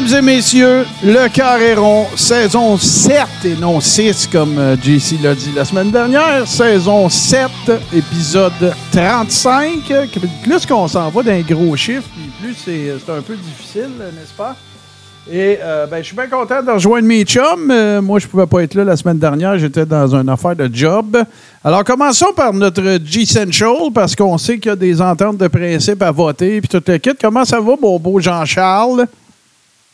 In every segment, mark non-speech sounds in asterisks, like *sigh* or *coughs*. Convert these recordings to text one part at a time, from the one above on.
Mesdames et messieurs, le Carré rond, saison 7 et non 6, comme euh, JC l'a dit la semaine dernière. Saison 7, épisode 35. Euh, Plus qu'on s'en va d'un gros chiffre, plus c'est c'est un peu difficile, euh, n'est-ce pas? Et euh, ben, je suis bien content de rejoindre mes chums. Euh, moi, je pouvais pas être là la semaine dernière. J'étais dans une affaire de job. Alors, commençons par notre G-Central, parce qu'on sait qu'il y a des ententes de principe à voter, puis tout le kit. Comment ça va, mon beau Jean-Charles?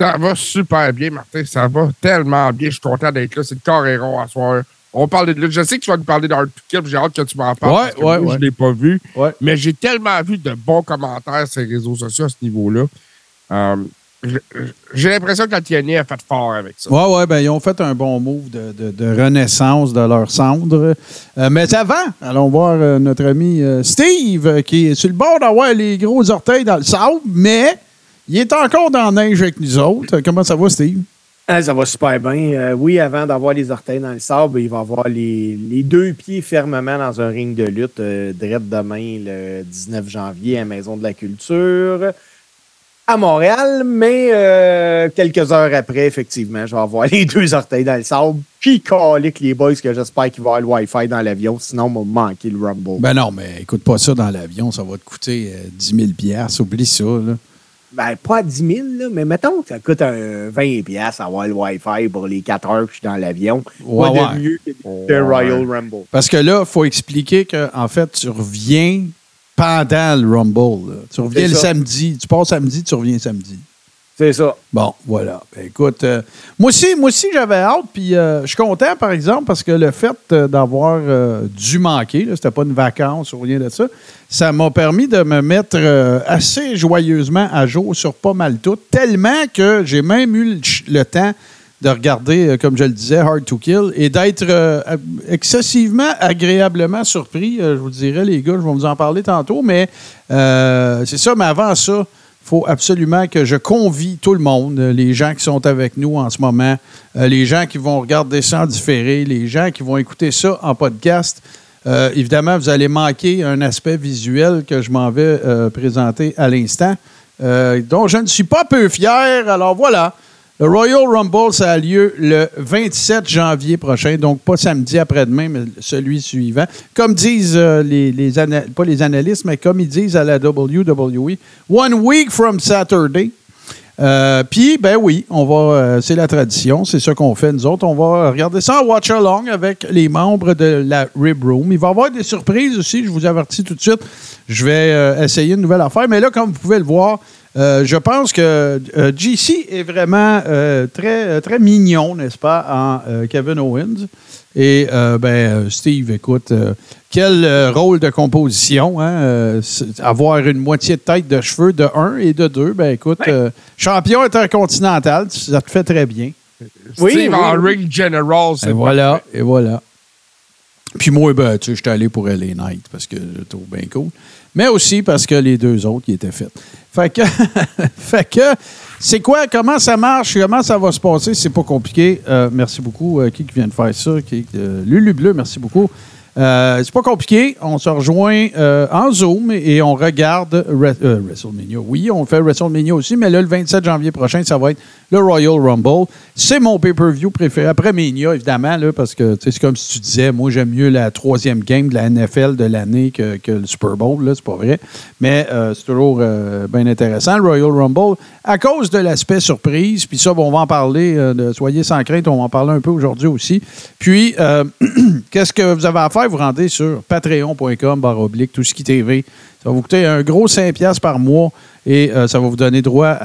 Ça va super bien, Martin. Ça va tellement bien. Je suis content d'être là. C'est le Carréron à soir. On parle de lutte. Je sais que tu vas nous parler d'Art Kill. J'ai hâte que tu m'en parles. Ouais, parce que ouais, moi, ouais. Je ne l'ai pas vu. Ouais. Mais j'ai tellement vu de bons commentaires sur les réseaux sociaux à ce niveau-là. Euh, j'ai l'impression que la TNA a fait fort avec ça. Oui, oui, ben, ils ont fait un bon move de, de- de renaissance de leur cendre. Euh, mais avant, allons voir euh, notre ami euh, Steve, qui est sur le bord d'avoir les gros orteils dans le sable, mais il est encore dans la neige avec nous autres. Euh, Comment ça va, Steve? Ah, ça va super bien. Euh, oui, avant d'avoir les orteils dans le sable, il va avoir les, les deux pieds fermement dans un ring de lutte, euh, direct demain, le 19 janvier, à la Maison de la Culture, à Montréal. Mais euh, quelques heures après, effectivement, je vais avoir *laughs* les deux orteils dans le sable. Puis calique les boys, que j'espère qu'il va y avoir le Wi-Fi dans l'avion, sinon, on va manquer le Rumble. Ben non, mais écoute pas ça dans l'avion, ça va te coûter euh, 10 000 piastres, Oublie ça. Là. Ben, pas à 10 000, là, mais mettons que ça coûte un 20 pièces avoir le Wi-Fi pour les 4 heures que je suis dans l'avion. Ouais, de mieux que Ouais. Royal Rumble? Parce que là, il faut expliquer que en fait, tu reviens pendant le Rumble. là. Tu reviens le ça. samedi. Tu pars samedi, tu reviens samedi. C'est ça. Bon, voilà. Ben, écoute, euh, moi aussi, moi aussi j'avais hâte, puis euh, je suis content, par exemple, parce que le fait euh, d'avoir dû manquer, c'était pas une vacance ou rien de ça, ça m'a permis de me mettre assez joyeusement à jour sur pas mal tout, tellement que j'ai même eu le, le temps de regarder, comme je le disais, Hard to Kill, et d'être excessivement agréablement surpris, je vous dirais, les gars, je vais vous en parler tantôt, mais c'est ça, mais avant ça, faut absolument que je convie tout le monde, euh, les gens qui sont avec nous en ce moment, euh, les gens qui vont regarder ça en différé, les gens qui vont écouter ça en podcast. Euh, évidemment, vous allez manquer un aspect visuel que je m'en vais présenter à l'instant, dont je ne suis pas peu fier. Alors voilà, le Royal Rumble, ça a lieu le 27 janvier prochain, donc pas samedi après-demain, mais celui suivant. Comme disent euh, les, pas les analystes, mais comme ils disent à la WWE, one week from Saturday. Euh, Puis, ben oui, on va, euh, c'est la tradition, c'est ça qu'on fait nous autres. On va regarder ça en watch along avec les membres de la Rib Room. Il va y avoir des surprises aussi, je vous avertis tout de suite. Je vais euh, essayer une nouvelle affaire, mais là, comme vous pouvez le voir, euh, je pense que euh, GC est vraiment euh, très, euh, très mignon, n'est-ce pas, en euh, Kevin Owens. Et euh, ben, Steve, écoute, euh, quel euh, rôle de composition, hein? euh, avoir une moitié de tête de cheveux de un et de deux, ben écoute, euh, champion intercontinental, ça te fait très bien. Oui, Steve oui, en ring general, Et c'est voilà, et voilà. Puis moi, ben, tu sais, j'étais allé pour LA Knight parce que je trouve bien cool. Mais aussi parce que les deux autres, ils étaient faits. Fait que, *laughs* que c'est quoi, comment ça marche, comment ça va se passer, c'est pas compliqué. Euh, merci beaucoup, euh, qui vient de faire ça, euh, Lulu Bleu, merci beaucoup. C'est pas compliqué. On se rejoint en Zoom et on regarde Re- WrestleMania. Oui, on fait WrestleMania aussi, mais là, le 27 janvier prochain, ça va être le Royal Rumble. C'est mon pay-per-view préféré. Après Mania, évidemment, parce que c'est comme si tu disais, moi, j'aime mieux la troisième game de la NFL de l'année que, le Super Bowl. C'est pas vrai. Mais euh, c'est toujours euh, bien intéressant, le Royal Rumble, à cause de l'aspect surprise. Puis ça, on va en parler. euh, de, soyez sans crainte, on va en parler un peu aujourd'hui aussi. Puis, *clears throat* qu'est-ce que vous avez à faire? Vous rendez sur patreon.com, barre oblique, tout ce qui TV. Ça va vous coûter un gros 5$ par mois et euh, ça va vous donner droit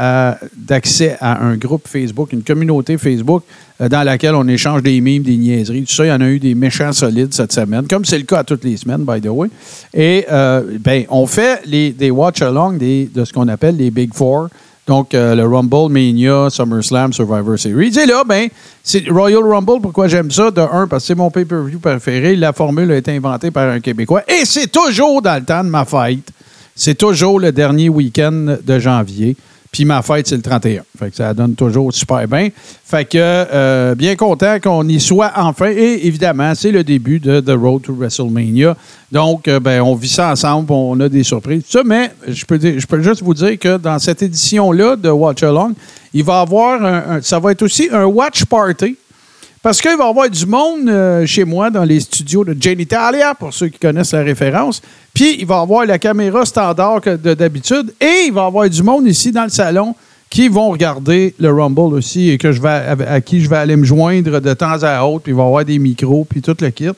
d'accès à un groupe Facebook, une communauté Facebook euh, dans laquelle on échange des mimes, des niaiseries. Tout ça, il y en a eu des méchants solides cette semaine, comme c'est le cas à toutes les semaines, by the way. Et euh, ben, on fait les, des watch-along de ce qu'on appelle les Big Four. Donc, euh, le Rumble, Mania, SummerSlam, Survivor Series. Et là, ben, c'est Royal Rumble. Pourquoi j'aime ça? De un, parce que c'est mon pay-per-view préféré. La formule a été inventée par un Québécois. Et c'est toujours dans le temps de ma fête. c'est toujours le dernier week-end de janvier. Puis ma fête, c'est le 31. Fait que ça donne toujours super bien. Fait que euh, bien content qu'on y soit enfin. Et évidemment, c'est le début de The Road to WrestleMania. Donc, euh, ben, on vit ça ensemble, on a des surprises. Mais je peux, je peux juste vous dire que dans cette édition-là de Watch Along, il va avoir un- ça va être aussi un watch party. Parce qu'il va y avoir du monde euh, chez moi dans les studios de Jane Italia, pour ceux qui connaissent la référence. Puis il va y avoir la caméra standard d'habitude. Et il va y avoir du monde ici dans le salon qui vont regarder le Rumble aussi et je vais, à, à qui je vais aller me joindre de temps à autre. Puis il va y avoir des micros, puis tout le kit.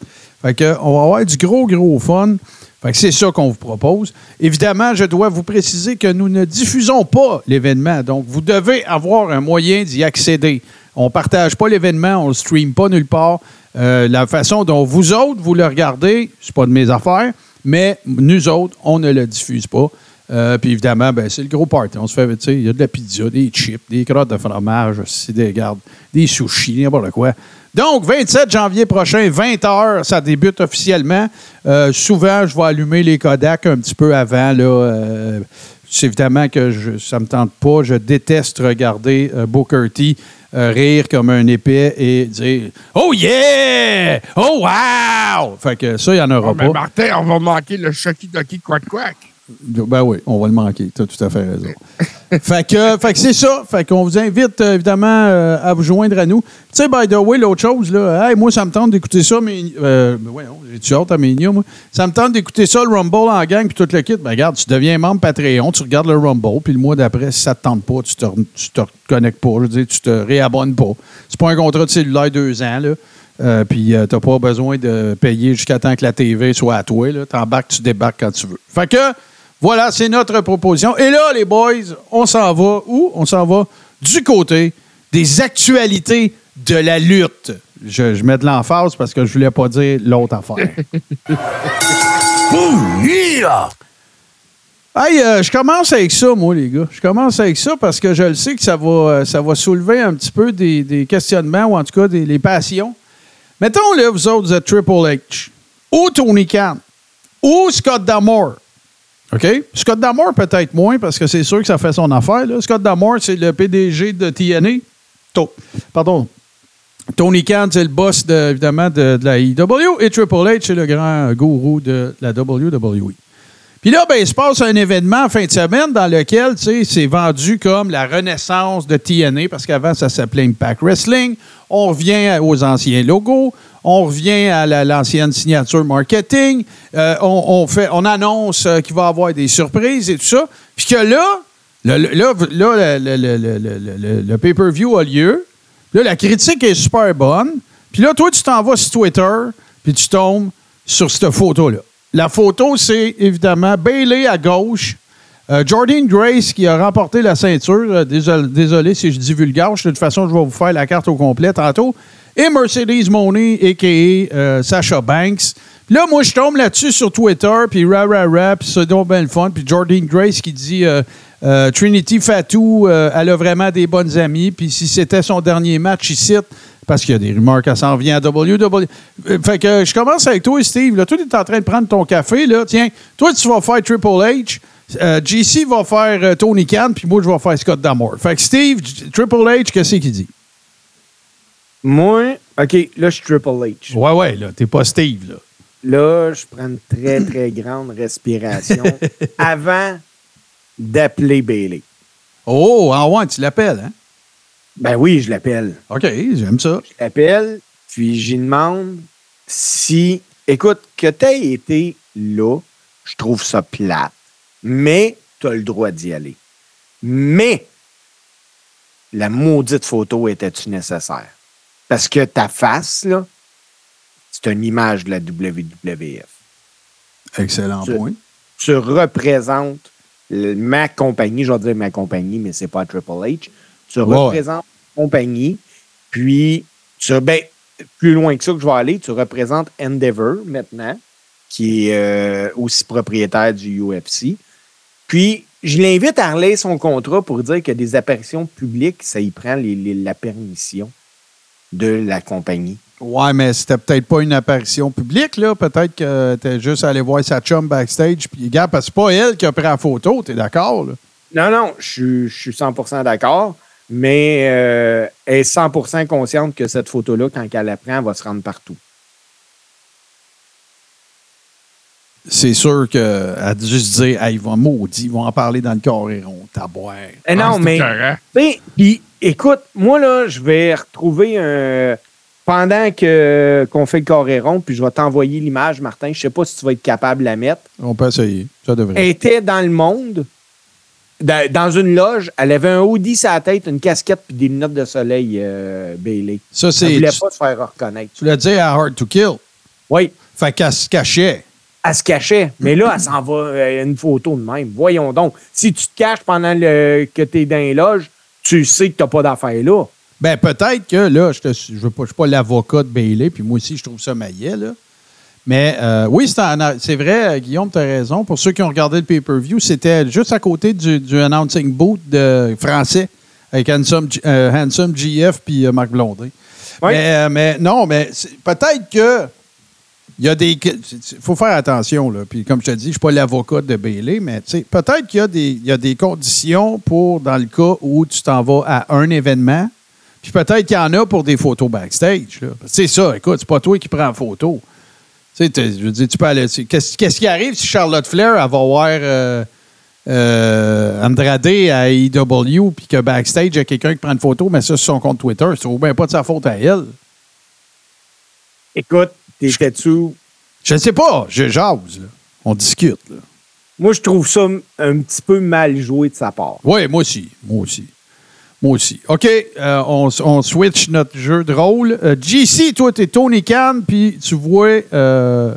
Fait que, on va avoir du gros, gros fun. Fait que c'est ça qu'on vous propose. Évidemment, je dois vous préciser que nous ne diffusons pas l'événement. Donc, vous devez avoir un moyen d'y accéder. On ne partage pas l'événement, on ne le stream pas nulle part. Euh, la façon dont vous autres, vous le regardez, c'est pas de mes affaires, mais nous autres, on ne le diffuse pas. Euh, puis évidemment, ben, c'est le gros party. On se fait, tu sais, il y a de la pizza, des chips, des crottes de fromage, des, gardes, des sushis, n'importe quoi. Donc, 27 janvier prochain, 20 h, ça débute officiellement. Euh, souvent, je vais allumer les Kodak un petit peu avant. Là, c'est évidemment que je, ça ne me tente pas. Je déteste regarder Booker T rire comme un épais et dire Oh yeah! Oh wow! Fait que ça, il n'y en aura Oh, mais pas. Martin, on va manquer le Chucky Ducky Quack Quack. Ben oui, on va le manquer. Tu as tout à fait raison. *laughs* fait que, fait que c'est ça. Fait qu'on vous invite euh, évidemment euh, à vous joindre à nous. Tu sais, by the way, l'autre chose, là, hey, moi, ça me tente d'écouter ça, mais. Euh, ben voyons, j'ai-tu hâte à mes moi? Ça me tente d'écouter ça, le Rumble en gang, puis tout le kit. Ben regarde, tu deviens membre Patreon, tu regardes le Rumble, puis le mois d'après, si ça te tente pas, tu te, te reconnectes pas. Je veux dire, tu te réabonnes pas. C'est pas un contrat de cellulaire deux ans, là. Euh, puis euh, t'as pas besoin de payer jusqu'à temps que la TV soit à toi. Là. T'embarques, tu débarques quand tu veux. Fait que, voilà, c'est notre proposition. Et là, les boys, on s'en va où? On s'en va du côté des actualités de la lutte. Je, je mets de l'emphase parce que je voulais pas dire l'autre affaire. *laughs* Ouh, yeah! Hey, euh, je commence avec ça, moi, les gars. Je commence avec ça parce que je le sais que ça va, euh, ça va soulever un petit peu des, des questionnements ou en tout cas des les passions. Mettons, là, vous autres, vous êtes Triple H ou Tony Khan ou Scott D'Amore. OK? Scott D'Amore, peut-être moins parce que c'est sûr que ça fait son affaire. Scott D'Amore, c'est le PDG de TNA. To- Pardon. Tony Khan, c'est le boss, de, évidemment, de, la IW. Et Triple H, c'est le grand gourou de la WWE. Puis là, ben, il se passe un événement en fin de semaine dans lequel, tu sais, c'est vendu comme la renaissance de TNA, parce qu'avant, ça s'appelait Impact Wrestling. On revient aux anciens logos. On revient à la- l'ancienne signature marketing. Euh, on, fait, on annonce euh, qu'il va y avoir des surprises et tout ça. Puis que là, le, là, le, pay-per-view a lieu. Là, la critique est super bonne. Puis là, toi, tu t'en vas sur Twitter, puis tu tombes sur cette photo-là. La photo, c'est évidemment Bailey à gauche, euh, Jordan Grace qui a remporté la ceinture. Désolé, désolé si je dis vulgaire. De toute façon, je vais vous faire la carte au complet tantôt. Et Mercedes Monet, a.k.a. euh, Sasha Banks. Là, moi, je tombe là-dessus sur Twitter, puis ra ra ra, puis c'est donc bien fun. Puis Jordan Grace qui dit euh, euh, Trinity Fatou, euh, elle a vraiment des bonnes amies. Puis si c'était son dernier match, il cite, parce qu'il y a des rumeurs qu'elle s'en vient à WWE. Euh, Fait que euh, je commence avec toi, Steve. Là, toi, tu es en train de prendre ton café. Là. Tiens, toi, tu vas faire Triple H. Euh, JC va faire euh, Tony Khan, puis moi, je vais faire Scott D'Amore. Fait que Steve, Triple H, qu'est-ce qu'il dit? Moi, OK, là, je suis Triple H. Ouais, ouais, là, t'es pas Steve, là. Là, je prends une très, très *laughs* grande respiration avant d'appeler Bailey. Oh, en ouais, tu l'appelles, hein? Ben oui, je l'appelle. OK, j'aime ça. Je l'appelle, puis j'y demande si. Écoute, que tu aies été là, je trouve ça plate, mais tu as le droit d'y aller. Mais la maudite photo était-tu nécessaire? Parce que ta face, là, c'est une image de la WWF. Excellent Tu- point. tu représentes le- ma compagnie, je vais dire ma compagnie, mais c'est pas Triple H. Tu Ouais, représentes ma compagnie, puis tu, ben, plus loin que ça que je vais aller, tu représentes Endeavor maintenant, qui est euh, aussi propriétaire du UFC. Puis, je l'invite à relayer son contrat pour dire que des apparitions publiques, ça y prend les- les- la permission de la compagnie. Ouais, mais c'était peut-être pas une apparition publique, là. Peut-être que t'es juste allé voir sa chum backstage. Puis, gars, parce que c'est pas elle qui a pris la photo, t'es d'accord, là? Non, non, je suis- je suis 100 d'accord, mais euh, elle est 100 consciente que cette photo-là, quand elle la prend, elle va se rendre partout. C'est sûr qu'elle a dû se dire, hey, ils vont maudit, ils vont en parler dans le Coréron. Taboire. Eh non, Ah, mais. Puis, écoute, moi, là, je vais retrouver un. Pendant que qu'on fait le Coréron, puis je vais t'envoyer l'image, Martin. Je sais pas si tu vas être capable de la mettre. On peut essayer. Ça devrait. Elle était dans le monde, dans, une loge. Elle avait un hoodie sur la tête, une casquette, puis des lunettes de soleil, euh, Bailey. Ça, Elle c'est. voulait Tu, pas se faire reconnaître. tu l'as dit à Hard to Kill. Oui. Fait qu'elle se cachait. elle se cachait. Mais là, elle s'en va euh, une photo de même. Voyons donc. Si tu te caches pendant le, que tu es dans les loges, tu sais que tu n'as pas d'affaires là. Ben, peut-être que là, je ne je veux pas, suis pas l'avocat de Bailey, puis moi aussi, je trouve ça maillet, là. Mais euh, oui, c'est vrai, Guillaume, tu as raison. Pour ceux qui ont regardé le pay-per-view, c'était juste à côté du, du announcing booth de français avec Handsome, euh, Handsome GF puis euh, Marc Blondin. Oui. Mais, mais non, mais peut-être que il y a des. Faut faire attention, là. Puis comme je te dis, je ne suis pas l'avocat de Bailey, mais peut-être qu'il y, a des- y a des conditions pour, dans le cas où tu t'en vas à un événement, puis peut-être qu'il y en a pour des photos backstage. C'est ça, écoute, c'est pas toi qui prends la photo. Tu sais, je veux dire, tu peux aller. Qu'est-ce qui arrive si Charlotte Flair va voir euh, euh, Andrade à AEW puis que backstage, il y a quelqu'un qui prend une photo, mais ça sur son compte Twitter, c'est bien pas de sa faute à elle. Écoute, t'étais-tu. Je ne sais pas, je jase, là. On discute, là. Moi, je trouve ça un petit peu mal joué de sa part. Oui, moi aussi. Moi aussi. Moi aussi. OK, euh, on, on switch notre jeu de rôle. Euh, GC, toi, t'es Tony Khan, puis tu vois. euh,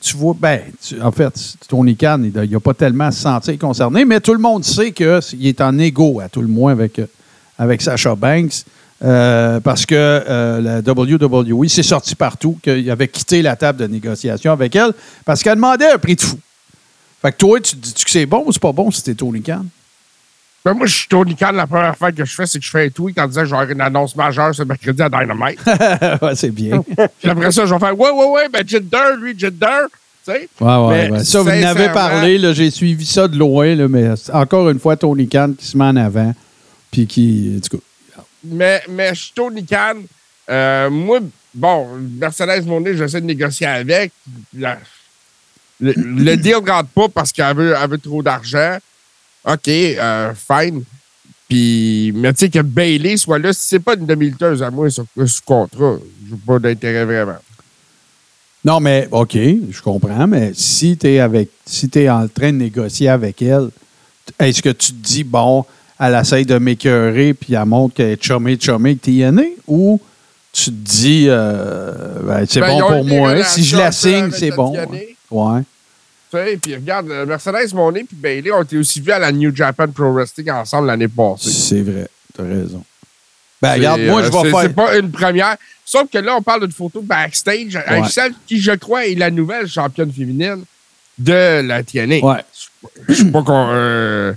tu vois, ben, tu- en fait, Tony Khan, il n'a pas tellement se sentir concerné, mais tout le monde sait qu'il est en égo, à tout le moins, avec, avec Sasha Banks. Euh, parce que euh, la WWE s'est sorti partout, qu'il avait quitté la table de négociation avec elle, parce qu'elle demandait un prix de fou. Fait que toi, tu dis que c'est bon ou c'est pas bon si t'es Tony Khan? Ben, moi, je suis Tony Khan. La première affaire que je fais, c'est que je fais un tweet en disant que j'aurai une annonce majeure ce mercredi à Dynamite. *laughs* ouais, c'est bien. *laughs* Puis après ça, je vais faire Ouais, ouais, ouais, ben Jinder, lui, Jinder. Tu sais? Ouais, ouais, ouais. Ça, vous en avez parlé, j'ai suivi ça de loin, là, mais encore une fois, Tony Khan qui se met en avant, puis qui. En tout cas, Mais, mais je suis Tony Khan. Euh, moi, bon, Mercedes Monet, j'essaie de négocier avec. La- le, le *clears throat* deal ne rentre pas parce qu'elle veut, elle veut trop d'argent. OK, euh, fine. Puis, mais tu sais que Bailey soit là, c'est pas une demi-lutteuse à moi sur, sur contrat, je n'ai pas d'intérêt vraiment. Non, mais OK, je comprends, mais si tu es avec si tu en train de négocier avec elle, est-ce que tu te dis, bon, elle essaye de m'écœurer, puis elle montre qu'elle est chumée, chumée avec TNA, ou tu te dis, euh, ben, c'est Ben, bon pour moi, si je la signe, avec c'est bon. Ouais. Tu sais, puis regarde, euh, Mercedes Monet puis Bailey ont été aussi vus à la New Japan Pro Wrestling ensemble l'année passée. C'est vrai, tu as raison. Ben, regarde, moi, je euh, vais faire. C'est pas une première. Sauf que là, on parle d'une photo backstage avec Ouais. celle qui, je crois, est la nouvelle championne féminine de la TNA. Ouais. Je sais pas qu'on. euh,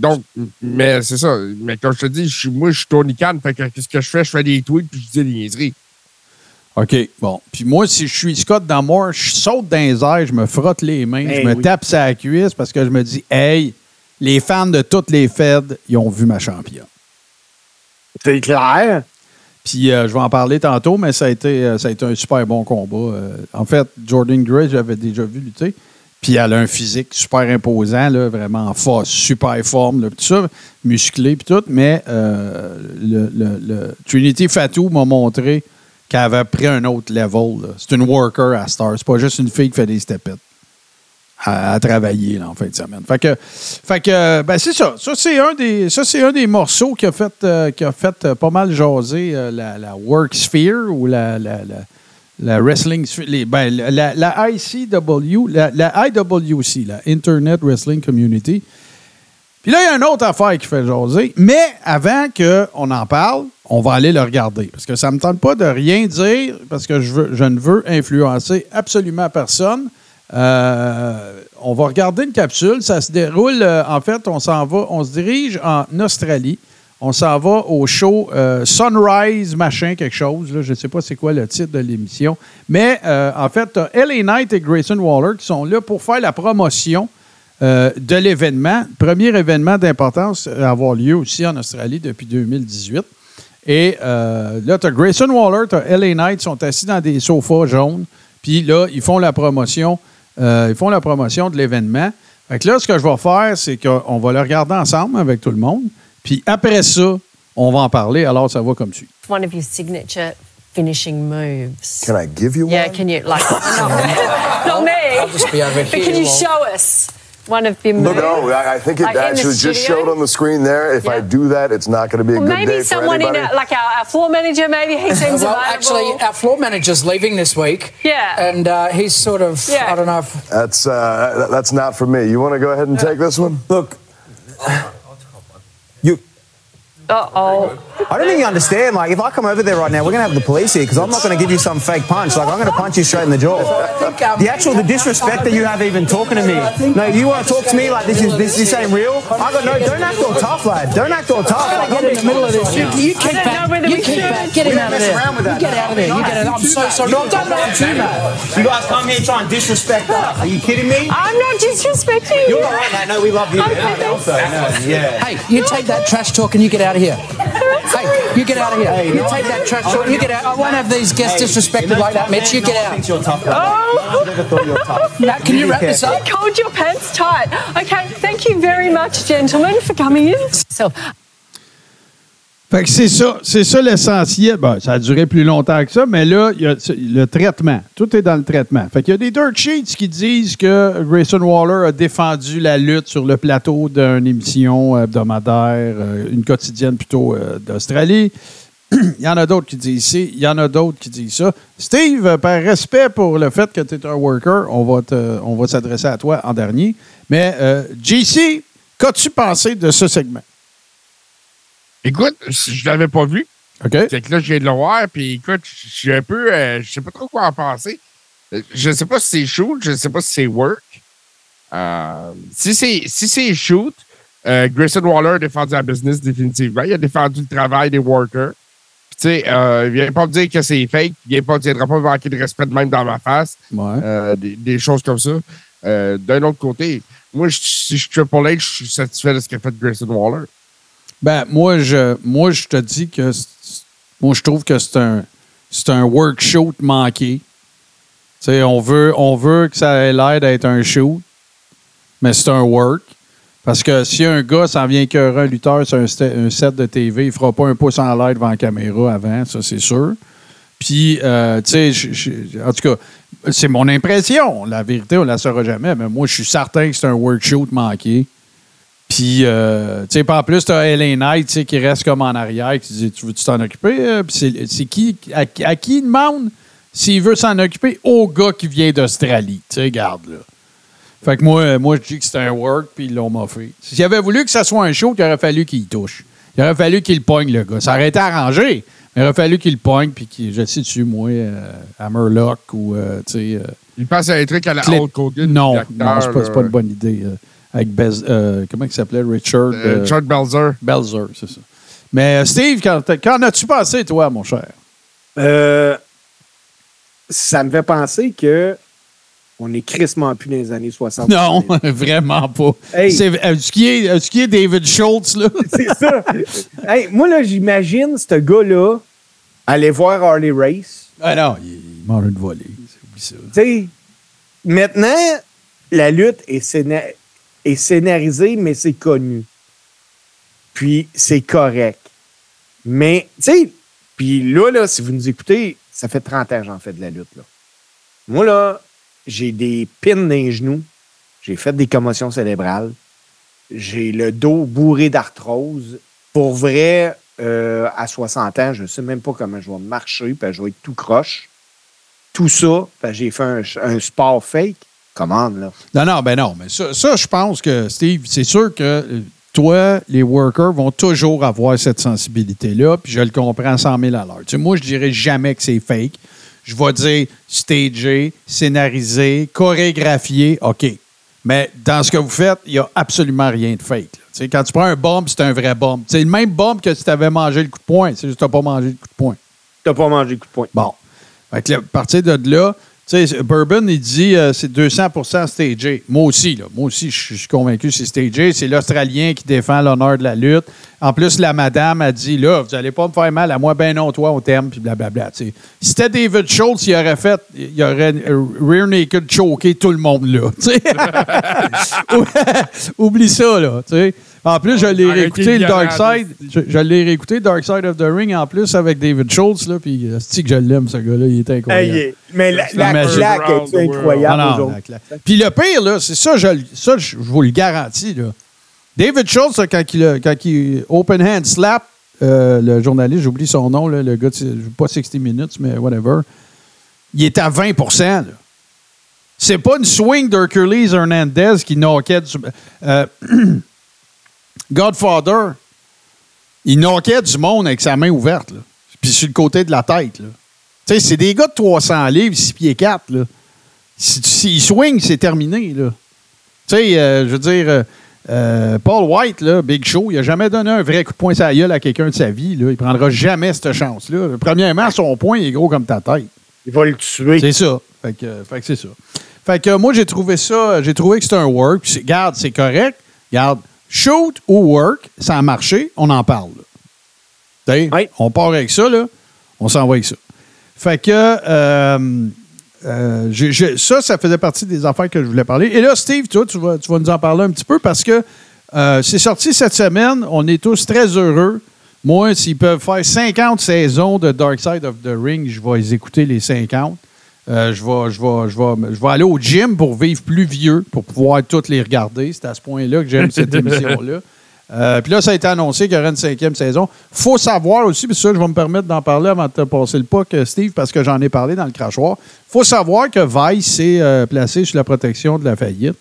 Donc, mais c'est ça. Mais comme je te dis, je suis- moi, je suis Tony Khan. Fait que qu'est-ce que je fais? Je fais des tweets puis je dis des niaiseries. OK, bon. Puis moi, si je suis Scott Damore, je saute dans les airs, je me frotte les mains, Eh je me oui. tape sa cuisse parce que je me dis, hey, les fans de toutes les Feds, ils ont vu ma championne. C'est clair. Puis euh, je vais en parler tantôt, mais ça a été, euh, ça a été un super bon combat. Euh, en fait, Jordan Gray, j'avais déjà vu lutter. Puis elle a un physique super imposant, là, vraiment en force, super forme, tout ça, musclé, puis tout. Mais euh, le, le- le Trinity Fatou m'a montré qu'elle avait pris un autre level. C'est une worker à Star. C'est pas juste une fille qui fait des stepettes. À, à travailler là, en fin de semaine. Fait que, ben c'est ça. Ça, c'est un des, un des morceaux qui a fait, euh, qui a fait euh, pas mal jaser la, la Work Sphere ou la, la, la Wrestling ben, la, ICW, la, la IWC, la Internet Wrestling Community. Puis là, il y a une autre affaire qui fait jaser. Mais avant qu'on en parle, on va aller le regarder. Parce que ça ne me tente pas de rien dire, parce que je, veux, je ne veux influencer absolument personne. Euh, on va regarder une capsule. Ça se déroule, euh, en fait, on s'en va, on se dirige en Australie. On s'en va au show euh, Sunrise, machin, quelque chose. je ne sais pas c'est quoi le titre de l'émission. Mais euh, en fait, tu LA Knight et Grayson Waller qui sont là pour faire la promotion euh, de l'événement. Premier événement d'importance à avoir lieu aussi en Australie depuis 2018. Et là, tu as Grayson Waller, tu as LA Knight, sont assis dans des sofas jaunes. Puis là, ils font la promotion. ils font la promotion de l'événement. Fait que là, ce que je vais faire, c'est qu'on va le regarder ensemble avec tout le monde. Puis après ça, on va en parler. Alors, ça va comme suit. one of your signature finishing moves. Can I give you yeah, one? Yeah, can you like not, *laughs* not me? I'll just be over But can you show us one of your moves? Look, oh, I, I think it Like actually just showed on the screen there. If I do that, it's not going to be a Well, good maybe day for someone in a, like our, our floor manager. Maybe he seems Well, available. actually, our floor manager's leaving this week. Yeah. And uh, he's sort of, Yeah. I don't know if. That's uh, that's not for me. You want to go ahead and take this one? Look, you. Uh oh. I don't think you understand. Like, if I come over there right now, we're gonna have the police here because I'm not gonna give you some fake punch. Like, I'm gonna punch you straight in the jaw. um, The actual, the disrespect that you have even talking to me. No, you want to talk to me like this is this, this ain't real. I got no. Don't act all tough, lad. Don't act all tough. Like, Get in the middle of this. You, you keep back. know You we keep back. Get We him don't out of mess there. around with You that. get out of there. You get out. I'm so sorry. No, don't know too much. You guys come here and try and disrespect us. Are you kidding me? I'm not disrespecting you. You're all right, mate. No, we love you. I'm man. kidding. Also, no, yeah. Hey, you take that trash talk and you get out of here. *laughs* Hey, you get out of here. You take that trash talk. You get out. I won't have these guests disrespected like that, Mitch. You get No one out. thinks you're tough. lad. Oh. No one's ever thought you're tough. *laughs* Now, can you wrap this up? Hold your pants tight. Okay, thank you very much, gentlemen, for coming in. So, Fait que c'est ça, c'est ça l'essentiel. Ben, ça a duré plus longtemps que ça, mais là, il y a le traitement. Tout est dans le traitement. Fait qu'il y a des dirt sheets qui disent que Grayson Waller a défendu la lutte sur le plateau d'une émission hebdomadaire, euh, une quotidienne plutôt euh, d'Australie. *clears throat* il y en a d'autres qui disent ci, il y en a d'autres qui disent ça. Steve, par respect pour le fait que tu es un worker, on va, te- on va s'adresser à toi en dernier. Mais euh, JC, qu'as-tu pensé de ce segment? Écoute, je l'avais pas vu. OK? Fait que là, je viens de le voir, puis écoute, je suis un peu. euh, je sais pas trop quoi en penser. Euh, Je sais pas si c'est shoot, je sais pas si c'est work. Euh, si c'est si c'est shoot, euh, Grayson Waller a défendu la business définitivement. Il a défendu le travail des workers. Puis, Tu sais, euh, il vient pas me dire que c'est fake. Il vient pas me viendra pas me manquer de respect de même dans ma face. Ouais. Euh, des, des choses comme ça. D'un autre côté, moi, je- si je suis Triple H, je suis satisfait de ce qu'a fait Grayson Waller. Ben, moi, je, moi, je te dis que moi, je trouve que c'est un, c'est un manqué. On veut, on veut que ça ait l'air d'être un shoot, mais c'est un work. Parce que si un gars s'en vient écœurer un lutteur sur un, set de TV, il fera pas un pouce en l'air devant la caméra avant, ça, c'est sûr. Puis, euh, tu sais, en tout cas, c'est mon impression. La vérité, on la saura jamais, mais moi, je suis certain que c'est un work shoot manqué. Puis, euh, tu sais, en plus, tu as LA Knight qui reste comme en arrière, qui dit Tu veux-tu t'en occuper? Euh? Puis c'est- qui à, à qui il demande s'il veut s'en occuper? Au gars qui vient d'Australie. Tu sais, garde là. Fait que moi, moi je dis que c'était un work, puis ils l'ont moffé. S'il avait voulu que ça soit un show, il aurait fallu qu'il touche. Il aurait fallu qu'il pogne, le gars. Ça aurait été arrangé, mais il aurait fallu qu'il pogne, puis qu'il, je sais dessus, moi, euh, Hammerlock ou, euh, tu sais. Il passe à un truc à la Clip- Hulk Hogan. Non, non c'est pas, pas une bonne idée. Euh, avec Bez, euh, comment il s'appelait? Richard Euh, euh, Chuck Belzer. Belzer, c'est ça. Mais euh, Steve, quand, qu'en as-tu pensé, toi, mon cher? Euh, ça me fait penser que on est crissement plus dans les années 60. Non, *laughs* vraiment pas. Hey. C'est, est-ce, qu'il est, est-ce qu'il est David Schultz, là? *laughs* C'est ça. Hey, moi, là, j'imagine ce gars-là aller voir Harley Race. ah non, il, il une volée. Oublie ça. Tu sais, maintenant, la lutte est, est scénarisée, mais c'est connu. Puis, c'est correct. Mais, tu sais, puis là, si vous nous écoutez, ça fait 30 ans que j'en fais de la lutte. Moi, là, j'ai des pins dans les genoux. J'ai fait des commotions cérébrales. J'ai le dos bourré d'arthrose. Pour vrai, euh, à 60 ans, je ne sais même pas comment je vais marcher, puis je vais être tout croche tout ça, j'ai fait un sport fake. Commande, là. Non, non, ben non. Mais ça, ça, je pense que, Steve, c'est sûr que euh, toi, les workers vont toujours avoir cette sensibilité-là, puis je le comprends 100 000 à l'heure. Tu sais, moi, je dirais jamais que c'est fake. Je vais dire stagé, scénarisé, chorégraphié, OK. Mais dans ce que vous faites, il n'y a absolument rien de fake. Tu sais, Quand tu prends un bomb, c'est un vrai bomb. C'est le même bomb que si tu avais mangé le coup de poing. C'est juste que tu n'as pas mangé le coup de poing. T'as pas mangé le coup de poing. Bon. Fait que là, à partir de là, tu Bourbon, il dit euh, c'est 200 stagé. Moi aussi, là. Moi aussi, je suis convaincu que c'est stagé. C'est l'Australien qui défend l'honneur de la lutte. En plus, la madame a dit là, vous allez pas me faire mal à moi, ben non, toi, on t'aime, puis blablabla. Si c'était David Schultz, il aurait fait, il aurait rear naked choqué tout le monde là. *laughs* *laughs* Oublie ça, là. tu sais. En plus, je l'ai réécouté, le Dark Side. Je, je l'ai réécouté, Dark Side of the Ring, en plus, avec David Schultz, là, puis euh, c'est que je l'aime, ce gars-là, il est incroyable. Hey, mais la, claque est incroyable Ah aujourd'hui. Puis le pire, là, c'est ça, je, ça, je, je vous le garantis. Là. David Schultz, là, quand, il, a- quand il open hand slap, euh, le journaliste, j'oublie son nom, là, le gars, de- pas 60 minutes, mais whatever, il est à 20 là. C'est pas une swing d'Hercules Hernandez qui knockait du. euh, *clears throat* Godfather, il knockait du monde avec sa main ouverte, là. Puis sur le côté de la tête. Tu sais, c'est des gars de 300 livres, 6 pieds 4, là. Si- S'il swing, c'est terminé. Tu sais, euh, je veux dire, euh, euh, Paul White, là, Big Show, il n'a jamais donné un vrai coup de poing sur la gueule à quelqu'un de sa vie, là. Il prendra jamais cette chance-là. Premièrement, son poing il est gros comme ta tête. Il va le tuer. C'est ça. Fait que, euh, fait que c'est ça. Fait que moi, j'ai trouvé ça, j'ai trouvé que c'était un work. Puis Garde, c'est correct. Garde, shoot ou work, ça a marché, on en parle. Oui. On part avec ça, là. On s'en va avec ça. Fait que euh, euh, ça, ça faisait partie des affaires que je voulais parler. Et là, Steve, toi, tu vas, tu vas nous en parler un petit peu parce que euh, c'est sorti cette semaine. On est tous très heureux. Moi, s'ils peuvent faire 50 saisons de Dark Side of the Ring, je vais les écouter les 50. Euh, je, vais, je, vais, je, vais, je vais aller au gym pour vivre plus vieux, pour pouvoir toutes les regarder. C'est à ce point-là que j'aime cette *laughs* émission-là. Euh, puis là, ça a été annoncé qu'il y aurait une cinquième saison. faut savoir aussi, puis ça, je vais me permettre d'en parler avant de te passer le euh, Steve, parce que j'en ai parlé dans le crachoir. faut savoir que Vice s'est euh, placé sous la protection de la faillite.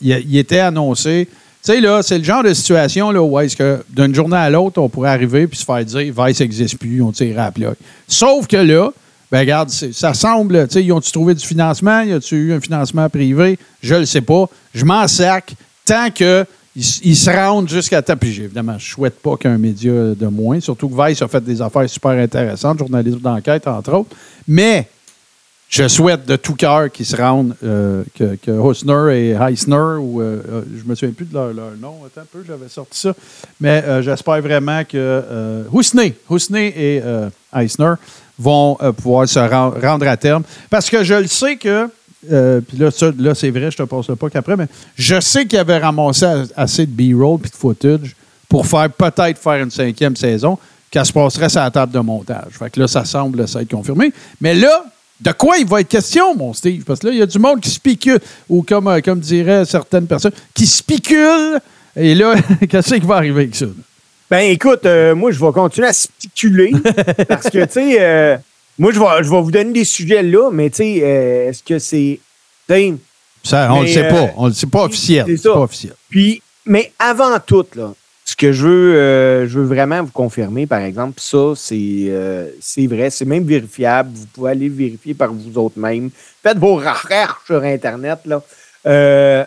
Il, était annoncé. Tu sais, là, c'est le genre de situation là, où est-ce que d'une journée à l'autre, on pourrait arriver puis se faire dire Vice n'existe plus, on tire à la. Sauf que là, ben regarde, ça semble, tu sais, ils ont-tu trouvé du financement? Y a-tu eu un financement privé? Je le sais pas. Je m'en sac tant que ils se rendent jusqu'à temps. Puis évidemment, je souhaite pas qu'un média de moins, surtout que Vice a fait des affaires super intéressantes, journalisme d'enquête, entre autres. Mais je souhaite de tout cœur qu'ils se rendent, euh, que, que et Heisner, ou euh, euh, je me souviens plus de leur, nom, attends un peu, j'avais sorti ça, mais euh, j'espère vraiment que Husney, Husney et Heisner vont euh, pouvoir se ren- rendre à terme. Parce que je le sais que, euh, puis là, là c'est vrai, je te passe le pas qu'après, mais je sais qu'ils avaient ramassé assez de B-roll puis de footage pour faire peut-être faire une cinquième saison, qu'elle se passerait sur la table de montage. Fait que là, ça semble être confirmé. Mais là, de quoi il va être question, mon Steve? Parce que là, il y a du monde qui spicule, ou comme, euh, comme diraient certaines personnes, qui spicule. Et là, *laughs* qu'est-ce qui va arriver avec ça? Ben écoute, euh, moi je vais continuer à spéculer *laughs* parce que tu sais, euh, moi je vais, je vais vous donner des sujets là, mais tu sais, euh, est-ce que c'est, Ça, on ne le sait pas. On le sait pas officiel. c'est pas officiel. Puis, mais avant tout, là, ce que je veux, je veux vraiment vous confirmer, par exemple, ça, c'est vrai, c'est même vérifiable. Vous pouvez aller le vérifier par vous autres même. Faites vos recherches sur Internet. Là.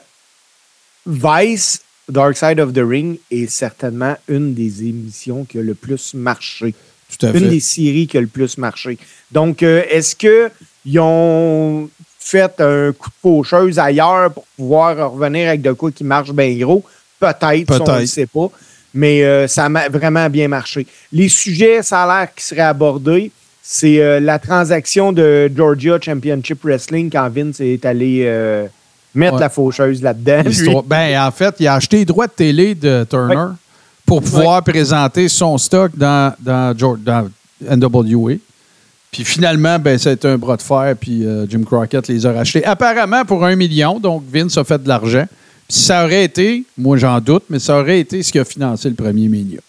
Vice, Dark Side of the Ring est certainement une des émissions qui a le plus marché Tout à une fait. des séries qui a le plus marché. Donc, euh, est-ce qu'ils ont fait un coup de faucheuse ailleurs pour pouvoir revenir avec de quoi qui marche bien gros? Peut-être, ça, on ne sait pas. Mais euh, ça a vraiment bien marché. Les sujets, ça a l'air qui seraient abordés. C'est euh, la transaction de Georgia Championship Wrestling quand Vince est allé mettre Ouais. la faucheuse là-dedans. Ben, en fait, il a acheté les droits de télé de Turner pour pouvoir présenter son stock dans, dans, NWA. Puis finalement, ben, ça a été un bras de fer, puis euh, Jim Crockett les a rachetés. Apparemment pour un million, donc Vince a fait de l'argent. Puis ça aurait été, moi j'en doute, mais ça aurait été ce qui a financé le premier Mania.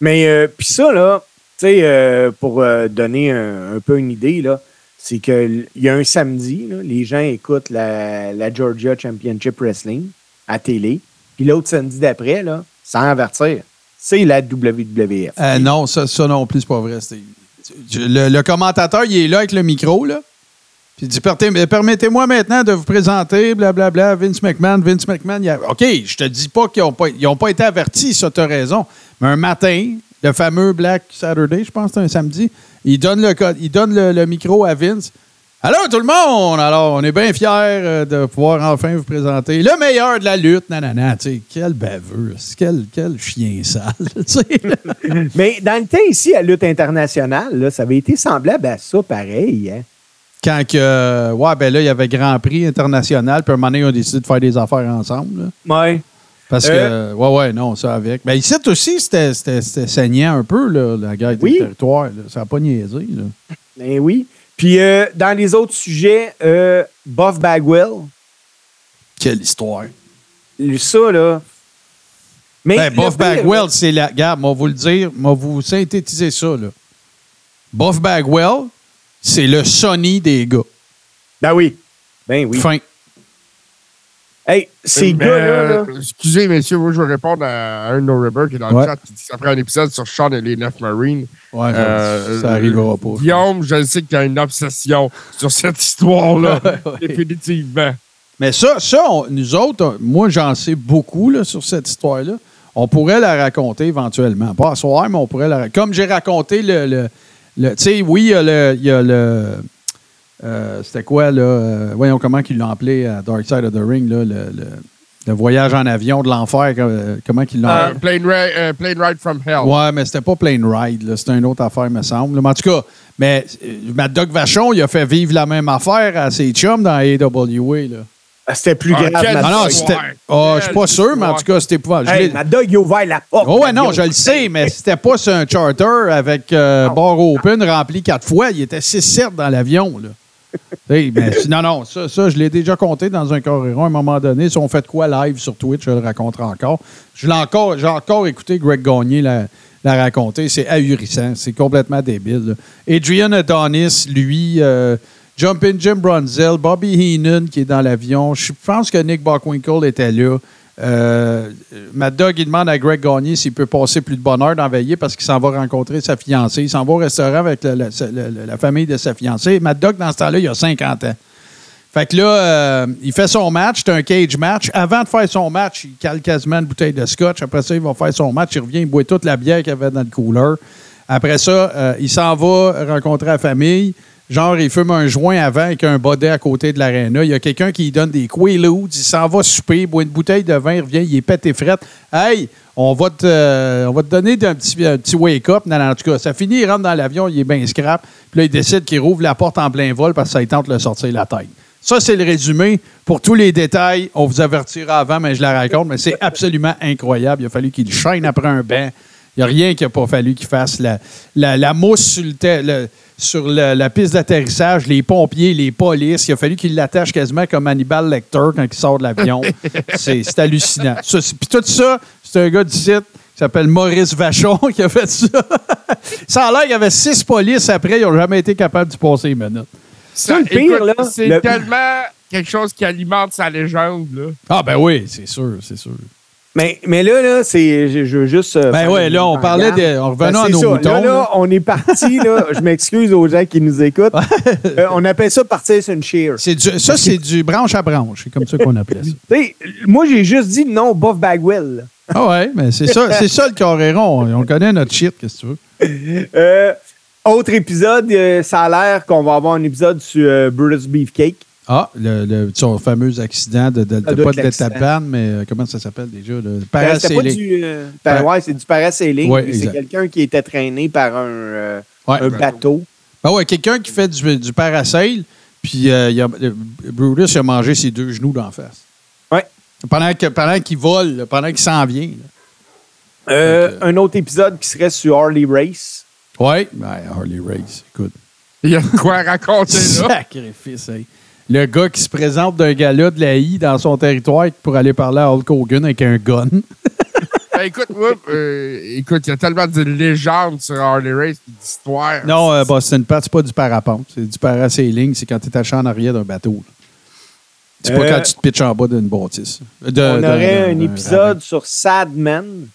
Mais euh, puis ça, là, tu sais, euh, pour donner un, un peu une idée, là, c'est qu'il y a un samedi, les gens écoutent la, la Georgia Championship Wrestling à télé. Puis l'autre samedi d'après, sans avertir, c'est la WWF. Euh, non, ça, non plus, c'est pas vrai. Le, commentateur, il est là avec le micro, là. Puis il dit Permettez- Permettez-moi maintenant de vous présenter, blablabla, Vince McMahon. Vince McMahon, OK, je te dis pas qu'ils n'ont pas, été avertis, ça, tu raison. Mais un matin, le fameux Black Saturday, je pense que c'est un samedi, il donne le, code- il donne le, le micro à Vince. Allô, tout le monde! Alors, on est bien fiers euh, de pouvoir enfin vous présenter le meilleur de la lutte. Nanana, tu sais, quel baveux, quel, quel chien sale. *laughs* *laughs* Mais dans le temps ici, à lutte internationale, là, ça avait été semblable à ça pareil. Hein? Quand que, euh, ouais, ben là, il y avait Grand Prix international, puis à un moment donné, ils ont décidé de faire des affaires ensemble. là. Ouais. Parce Euh, que, ouais, ouais, non, ça avec. Ben, ici aussi, c'était saignant un peu, là, la guerre Oui. des territoires. là. Ça n'a pas niaisé, là. Ben oui. Puis euh, dans les autres sujets, euh, Buff Bagwell, Quelle histoire. ça, là. Mais Ben, Buff pire, Bagwell, c'est la. Regarde, moi, vous le dire, moi, vous synthétiser ça, là. Buff Bagwell, c'est le Sony des gars. Ben oui. Ben oui. Fin. Hey, ces gars-là, là, euh, Excusez, messieurs, moi, je vais répondre à un No River qui est dans Ouais. le chat qui dit ferait un épisode sur Sean et les Neuf Marines. Ouais, Euh, ça arrivera pas. Guillaume, je sais qu'il y a une obsession sur cette histoire-là, *laughs* Ouais, définitivement. Mais ça, ça on- nous autres, moi, j'en sais beaucoup là, sur cette histoire-là. On pourrait la raconter éventuellement. Pas à soir, mais on pourrait la raconter. Comme j'ai raconté le. le, le- tu sais, oui, il y a le. il y a le euh, C'était quoi, là? euh, voyons comment ils l'ont appelé à Dark Side of the Ring, là, le, le- le voyage en avion de l'enfer. euh, comment ils l'ont Euh, plane, Ri- plane Ride from Hell. Ouais, mais c'était pas Plane Ride, là. C'était une autre affaire, me semble. Mais en tout cas, mais euh, Mad Dog Vachon, il a fait vivre la même affaire à ses chums dans AWA, là. ah, c'était plus Ah, grave. Ah non, c'était. Ah, je suis pas sûr, mais en tout cas, c'était épouvantable. Je Hey, Mad Dog, il a ouvert la porte. Oh ouais, non, je le sais, mais c'était pas sur un charter avec euh, bar open rempli quatre fois. Il était 6-7 dans l'avion, là. Non, non, ça, ça je l'ai déjà compté dans un coréron à un moment donné. Si on fait quoi live sur Twitch, je le raconterai encore. J'ai encore écouté Greg Gagné la, la raconter. C'est ahurissant. C'est complètement débile. Adrian Adonis, lui, euh, Jumpin' Jim Brunzel, Bobby Heenan qui est dans l'avion. Je pense que Nick Bockwinkel était là. Euh, Mad Dog, il demande à Greg Gagné s'il peut passer plus de bonheur dans Veillée parce qu'il s'en va rencontrer sa fiancée. Il s'en va au restaurant avec la, famille de sa fiancée. Mad Dog, dans ce temps-là, il a 50 ans. Fait que là, euh, il fait son match. C'est un cage match. Avant de faire son match, il cale quasiment une bouteille de scotch. Après ça, il va faire son match. Il revient, il boit toute la bière qu'il avait dans le cooler. Après ça, euh, il s'en va rencontrer la famille. Genre, il fume un joint avant avec un baudet à côté de l'aréna. Il y a quelqu'un qui lui donne des quaaludes. Il s'en va souper, boit une bouteille de vin, il revient, il est pété frette. Hey, on va te, euh, on va te donner un petit, un petit wake-up. Non, non, en tout cas, ça finit, il rentre dans l'avion, il est bien scrap. Puis là, il décide qu'il rouvre la porte en plein vol parce que ça tente de le sortir la tête. Ça, c'est le résumé. Pour tous les détails, on vous avertira avant, mais je la raconte. Mais c'est absolument incroyable. Il a fallu qu'il chaîne après un banc. Il n'y a rien qu'il n'a pas fallu qu'il fasse. La, la- la mousse sur, le te- le- sur le- la piste d'atterrissage, les pompiers, les polices. Il a fallu qu'il l'attache quasiment comme Hannibal Lecter quand il sort de l'avion. *laughs* c'est c'est hallucinant. C'est- Puis tout ça, c'est un gars du site qui s'appelle Maurice Vachon *laughs* qui a fait ça. *laughs* ça a l'air qu'il y avait six polices après. Ils n'ont jamais été capables d'y passer une minute. Ça, le pire, là, C'est le- tellement quelque chose qui alimente sa légende. Là. Ah ben oui, c'est sûr, c'est sûr. Mais, mais là, là, c'est. Je, je veux juste. euh, Ben ouais, là, on parlait de- on revenait Ben, à nos ça. moutons, Là, là, on est parti, là. *laughs* Je m'excuse aux gens qui nous écoutent. Euh, on appelle ça partir sur une shear. C'est du- ça, c'est du branche à branche. C'est comme ça qu'on appelait ça. Moi, j'ai juste dit non, Buff Bagwell. Ah ouais, mais c'est ça, c'est ça le coréron. On connaît notre shit, qu'est-ce que tu veux. Euh, autre épisode, ça a l'air qu'on va avoir un épisode sur Brutus Beefcake. Ah, le, le- son fameux accident de, de, de- de pas de mais euh, comment ça s'appelle déjà? Le pas parasailing? du. euh, par- ouais, c'est du parasailing. Ouais, c'est quelqu'un qui était traîné par un, euh, Ouais. un bateau. Ah ouais, quelqu'un qui fait du, du parasail, puis euh, il a- Brutus il a mangé ses deux genoux d'en face. Ouais. Pendant que- pendant qu'il vole, pendant qu'il s'en vient. Donc, Un autre épisode qui serait sur Harley Race. Ouais, ben, Harley Race, écoute. Il y a de quoi raconter là. *laughs* Sacrifice, hey. Le gars qui se présente d'un gala de la I dans son territoire pour aller parler à Hulk Hogan avec un gun. *laughs* Ben, écoute, moi, euh, écoute, il y a tellement de légendes sur Harley Race et d'histoires. Non, euh, Boston Pat, c'est pas du parapente. C'est du parasailing. C'est quand tu es attaché en arrière d'un bateau. là. C'est pas Euh, quand tu te pitches en bas d'une bâtisse. De- on de- aurait de- un épisode sur Sadman.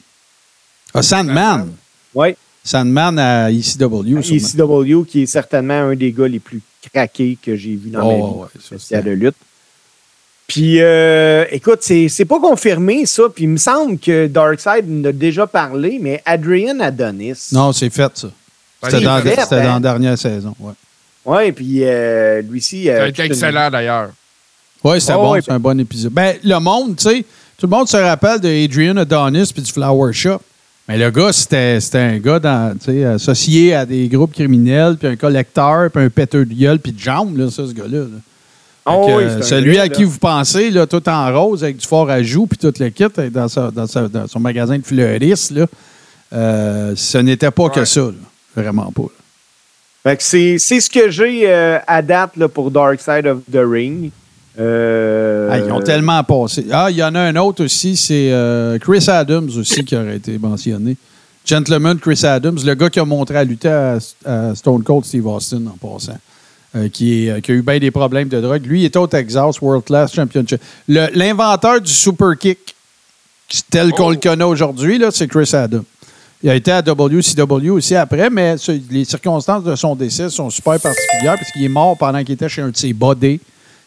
Ah, Sandman? Oui. Sandman à ECW. sûrement. ECW, qui est certainement un des gars les plus craqués que j'ai vus dans Oh, ma vie. ouais, ça, spécial c'était- de lutte. Puis, euh, écoute, c'est c'est pas confirmé, ça. Puis, il me semble que Darkseid en a déjà parlé, mais Adrian Adonis. Non, c'est fait, ça. C'était c'est dans, fait, c'était hein? dans la dernière saison. Ouais, Ouais, puis euh, lui aussi. Ça euh, a une- excellent d'ailleurs. ouais c'était Oh, bon. ouais, c'est un bon épisode. Ben, le monde, tu sais, tout le monde se rappelle de Adrian Adonis puis du Flower Shop. Mais le gars, c'était un gars dans, associé à des groupes criminels, puis un collecteur, puis un péteur de gueule, puis de jambes, là, ça, ce gars-là. là. Oh, oui, euh, celui gars, à là. qui vous pensez, là, tout en rose, avec du fort à joues, puis tout le kit, dans, sa- dans, sa- dans son magasin de fleuristes, là, euh, ce n'était pas que ça. Vraiment pas. c'est ce que j'ai euh, à date là, pour Dark Side of the Ring. Euh, Ah, ils ont tellement passé. Ah, il y en a un autre aussi, c'est euh, Chris Adams aussi qui aurait été mentionné. Gentleman Chris Adams, le gars qui a montré à lutter à, à Stone Cold Steve Austin en passant, euh, qui, est- qui a eu bien des problèmes de drogue. Lui, il était au Texas World Class Championship. Le- L'inventeur du Super Kick, tel qu'on le connaît aujourd'hui, là, c'est Chris Adams. Il a été à WCW aussi après, mais ce- les circonstances de son décès sont super particulières parce qu'il est mort pendant qu'il était chez un de ses bodés.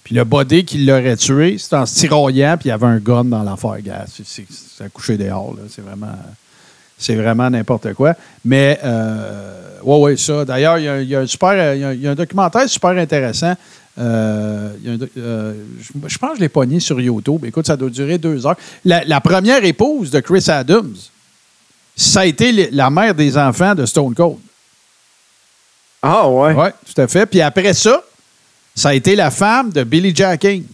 Puis le body qui l'aurait tué, c'était en se tiraillant, puis il y avait un gun dans l'affaire. Gars, c'est- à coucher dehors. là. C'est vraiment, c'est vraiment n'importe quoi. Mais, euh, ouais, ouais, ça. D'ailleurs, il y a, un- il y a un super, il y a un- il y a un documentaire super intéressant. Euh, il y a un doc- euh, je, je pense que je l'ai pogné sur YouTube. Écoute, ça doit durer deux heures. La, la première épouse de Chris Adams, ça a été la mère des enfants de Stone Cold. Ah, ouais. Oui, tout à fait. Puis après ça, ça a été la femme de Billy Jack Haynes.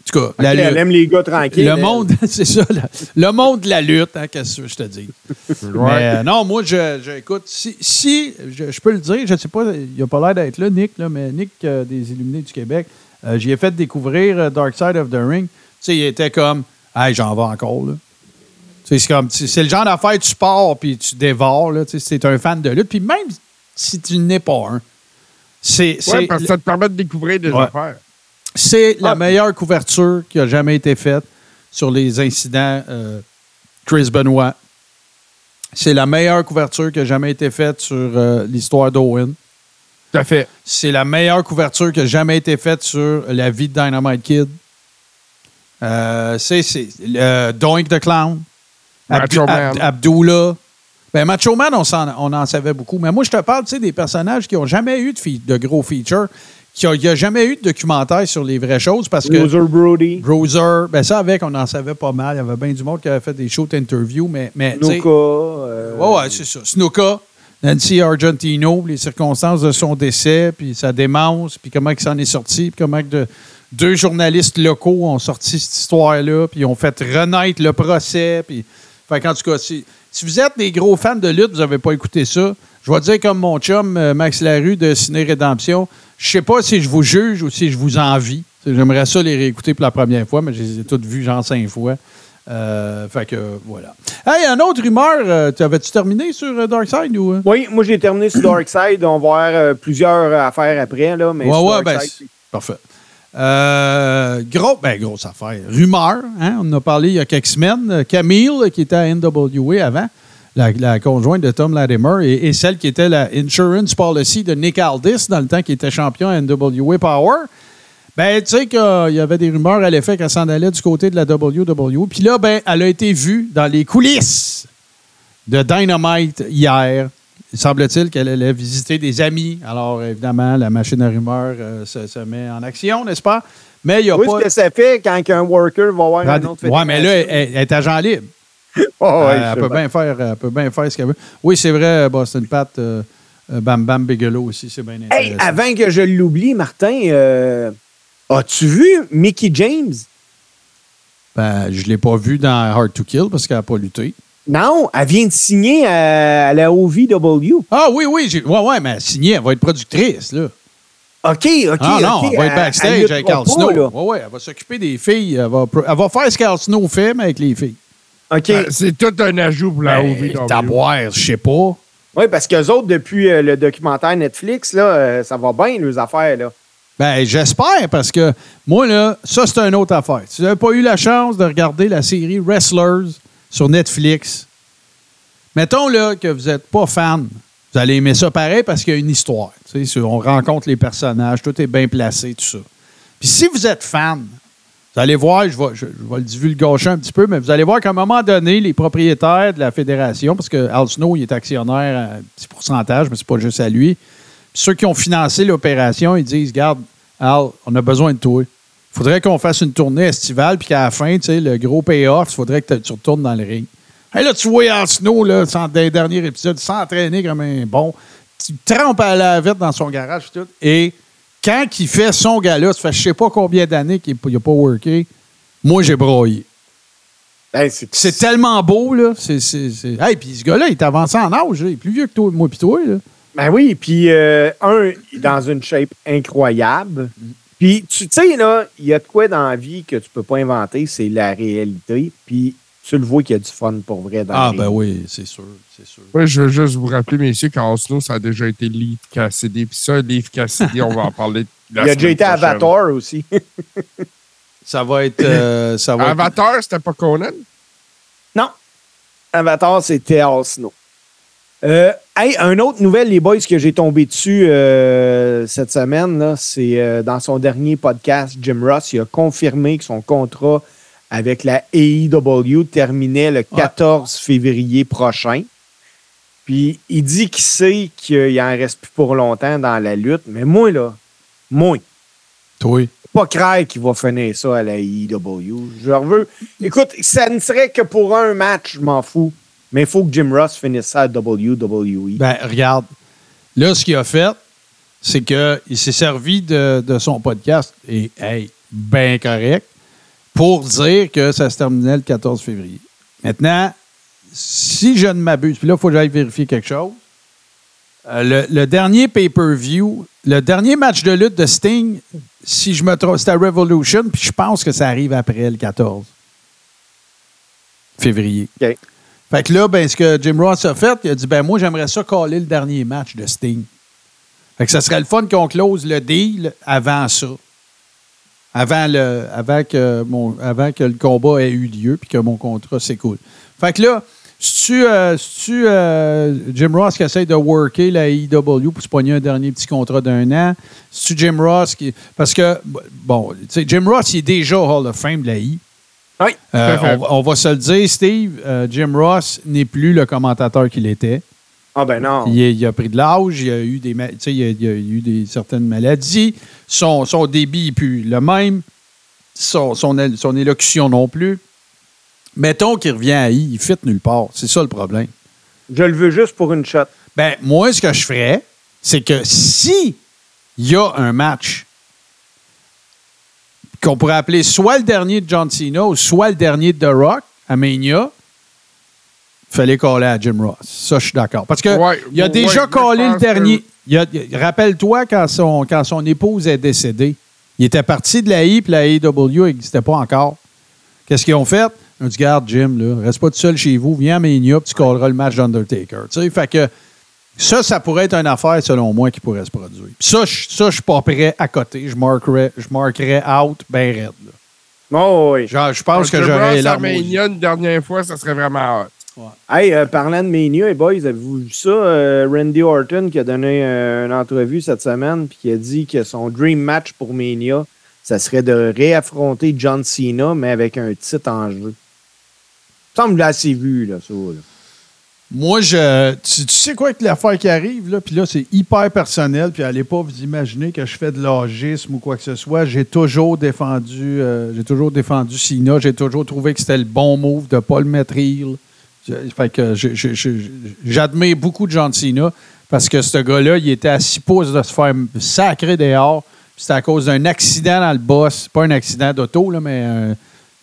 En tout cas, la elle lutte. aime les gars tranquilles. Le elle. monde, *laughs* c'est ça, le, le monde de la lutte, hein, qu'est-ce que je te dis. Mais euh, non, moi, je, je- écoute, si, si je, je peux le dire, je ne sais pas, il n'a pas l'air d'être là, Nick, là, mais Nick euh, des Illuminés du Québec, euh, j'y ai fait découvrir euh, Dark Side of the Ring. Tu sais, il était comme, hey, j'en vais encore, là. Tu sais, C'est comme, c'est le genre d'affaire, tu pars puis tu dévores, là. Tu sais, c'est un fan de lutte. Puis même si tu n'es pas un, c'est. Parce que ça te permet de découvrir des Ouais. affaires. c'est la Ah. meilleure couverture qui a jamais été faite sur les incidents euh, Chris Benoit. C'est la meilleure couverture qui a jamais été faite sur euh, l'histoire d'Owen. Tout à fait. C'est la meilleure couverture qui a jamais été faite sur la vie de Dynamite Kid. Euh, c'est c'est, Doink the Clown. Ab- Abdullah. Ben, Macho Man, on, s'en- on en savait beaucoup. Mais moi, je te parle tu sais, des personnages qui n'ont jamais eu de, gros features, qui n'y a jamais eu de documentaire sur les vraies choses parce que. Brody. Bruiser, ben ça avec, on en savait pas mal. Il y avait bien du monde qui avait fait des shows d'interview, mais, mais Nuka. euh, Ouais, ouais, c'est ça. Snuka, Nancy Argentino, les circonstances de son décès, puis sa démence, puis comment il s'en est sorti, puis comment de- deux journalistes locaux ont sorti cette histoire-là, puis ont fait renaître le procès. Puis, fait qu'en tout cas, si, vous êtes des gros fans de lutte, vous n'avez pas écouté ça, je vais dire comme mon chum euh, Max Larue de Ciné Rédemption, je sais pas si je vous juge ou si je vous envie. J'aimerais ça les réécouter pour la première fois, mais je les ai toutes vues genre cinq fois. Euh, fait que voilà. Hey, une autre rumeur, euh, tu avais-tu terminé sur euh, Darkseid ou. euh? Oui, moi j'ai terminé sur Darkseid. On va avoir plusieurs affaires après, là, mais Ouais, ouais, ben, parfait. Euh, gros, ben, grosse affaire. Rumeur, hein, on en a parlé il y a quelques semaines. Camille, qui était à NWA avant, la, conjointe de Tom Latimer, et, et celle qui était la insurance policy de Nick Aldis dans le temps qui était champion à NWA Power. Ben, tu sais qu'il y avait des rumeurs à l'effet qu'elle s'en allait du côté de la WWE. Puis là, ben, elle a été vue dans les coulisses de Dynamite hier. Il semble-t-il qu'elle allait visiter des amis. Alors, évidemment, la machine à rumeurs euh, se, se met en action, n'est-ce pas? Mais il n'y a Oui, pas. ce que ça fait quand un worker va voir un autre Ouais, mais là, elle, elle est agent libre. *laughs* Oh, elle, peut bien. faire, elle peut bien faire ce qu'elle veut. Oui, c'est vrai, Boston Pat, euh, euh, Bam Bam Bigelow aussi, c'est bien intéressant. Hey, avant que je l'oublie, Martin, euh, as-tu vu Mickey James? Ben, je ne l'ai pas vu dans Hard to Kill parce qu'elle n'a pas lutté. Non, elle vient de signer à, à la OVW. Ah oui, oui, j'ai- ouais, ouais, mais elle a signé, elle va être productrice, là. OK, OK. ah non, elle va être backstage avec pas, Snow. là. Ouais, ouais, elle va s'occuper des filles. Elle va, elle va faire ce qu'Al Snow fait, mais avec les filles. OK. Euh, C'est tout un ajout pour la Ben, OVW. t'as boire, je sais pas. Oui, parce qu'eux autres, depuis euh, le documentaire Netflix, là, euh, ça va bien, leurs affaires. Là. Ben, j'espère, parce que moi, là, ça, c'est une autre affaire. Si vous n'avez pas eu la chance de regarder la série Wrestlers sur Netflix, mettons là que vous n'êtes pas fan. Vous allez aimer ça pareil parce qu'il y a une histoire. On rencontre les personnages, tout est bien placé, tout ça. Puis si vous êtes fan, vous allez voir, je vais, le divulgacher un petit peu, mais vous allez voir qu'à un moment donné, les propriétaires de la fédération, parce que Al Snow, il est actionnaire à un petit pourcentage, mais c'est pas juste à lui. Ceux qui ont financé l'opération, ils disent Garde, Al, on a besoin de toi. Il faudrait qu'on fasse une tournée estivale, puis qu'à la fin, tu sais, le gros payoff, il faudrait que tu retournes dans le ring. Hey, là, tu vois Al Snow, là, dans les derniers épisodes, s'entraîner comme un bon. Tu trempes à la vite dans son garage, tout. Et quand il fait son gars-là, ça fait je sais pas combien d'années qu'il n'a pas worké, moi, j'ai broyé. Hey, c'est tellement beau, là. C'est, Hey, puis ce gars-là, il est avancé en âge. là. Il est plus vieux que toi, moi puis toi, là. Ben oui, puis euh, un, il est dans une shape incroyable. Puis tu sais, là, il y a de quoi dans la vie que tu peux pas inventer, c'est la réalité. Puis tu le vois qu'il y a du fun pour vrai dans Ah, ben oui, c'est sûr, c'est sûr. Oui, je veux juste vous rappeler, messieurs, qu'en Snow, ça a déjà été Leaf Cassidy. Puis ça, Leaf Cassidy, on va en parler. la Il a déjà été prochaine. Avatar aussi. *laughs* Ça va être... euh, ça va être- Avatar, c'était pas Conan? non. Avatar, c'était Snow. Euh, hey, un autre nouvelle, les boys, que j'ai tombé dessus euh, cette semaine, c'est euh, dans son dernier podcast, Jim Ross, il a confirmé que son contrat avec la AEW terminait le 14 février prochain. Puis il dit qu'il sait qu'il en reste plus pour longtemps dans la lutte, mais moi, là, moi, Toi. pas craindre qu'il va finir ça à la AEW. Je leur veux. Écoute, ça ne serait que pour un match, je m'en fous. Mais il faut que Jim Ross finisse ça à WWE. Ben, regarde. Là, ce qu'il a fait, c'est qu'il s'est servi de, de son podcast, et, hey, bien correct, pour dire que ça se terminait le 14 février. Maintenant, si je ne m'abuse, puis là, il faut que j'aille vérifier quelque chose. Euh, le, le dernier pay-per-view, le dernier match de lutte de Sting, si je me trompe, c'était à Revolution, puis je pense que ça arrive après le 14 février. Fait que là, ben, ce que Jim Ross a fait, il a dit ben moi, j'aimerais ça caler le dernier match de Sting. Fait que ça serait le fun qu'on close le deal avant ça. Avant, le, que, mon, avant que le combat ait eu lieu puis que mon contrat s'écoule. Fait que là, si tu, euh, euh, Jim Ross qui essaie de worker la IW pour se pogner un dernier petit contrat d'un an, si tu Jim Ross qui. Parce que, bon, tu sais, Jim Ross, il est déjà Hall of Fame de la I. Oui. Euh, on, va- on va se le dire, Steve, euh, Jim Ross n'est plus le commentateur qu'il était. Ah ben non. Il, a pris de l'âge, il a eu des, ma- tu sais, il a, il a eu des certaines maladies. Son, son débit n'est plus le même. Son, son, son élocution non plus. Mettons qu'il revient à I, il fit nulle part. C'est ça le problème. Je le veux juste pour une shot. Ben, moi, ce que je ferais, c'est que si il y a un match qu'on pourrait appeler soit le dernier de John Cena ou soit le dernier de The Rock à Mania, fallait coller à Jim Ross. Ça, je suis d'accord. Parce que Ouais, il a déjà collé le dernier. que- Rappelle-toi quand son, quand son épouse est décédée. Il était parti de la I, puis la AEW n'existait pas encore. Qu'est-ce qu'ils ont fait? Ils ont dit, garde, Jim, là, reste pas tout seul chez vous, viens à Mania, puis tu colleras le match d'Undertaker. Tu sais, fait que ça, ça pourrait être une affaire, selon moi, qui pourrait se produire. Puis ça, je, ça, je suis pas prêt à côté. Je marquerais, je marquerais out bien raide. là. Oh oui. Genre, je pense que j'aurais les yeux. Mania une dernière fois, ça serait vraiment hot. Hey, euh, parlant de Mania, hey boys, avez-vous vu ça? Euh, Randy Orton qui a donné euh, une entrevue cette semaine puis qui a dit que son dream match pour Mania, ça serait de réaffronter John Cena, mais avec un titre en jeu. Ça me semble assez vu, là, ça. là. Moi, je. Tu, sais quoi avec l'affaire qui arrive, là? Puis là, c'est hyper personnel. Puis allez pas vous imaginer que je fais de l'agisme ou quoi que ce soit. J'ai toujours défendu. euh, j'ai toujours défendu Sina. J'ai toujours trouvé que c'était le bon move de heel. Je- Fait que j'admire beaucoup John Cena parce que ce gars-là, il était à six pouces de se faire sacrer dehors. C'était à cause d'un accident dans le boss. Pas un accident d'auto, mais euh,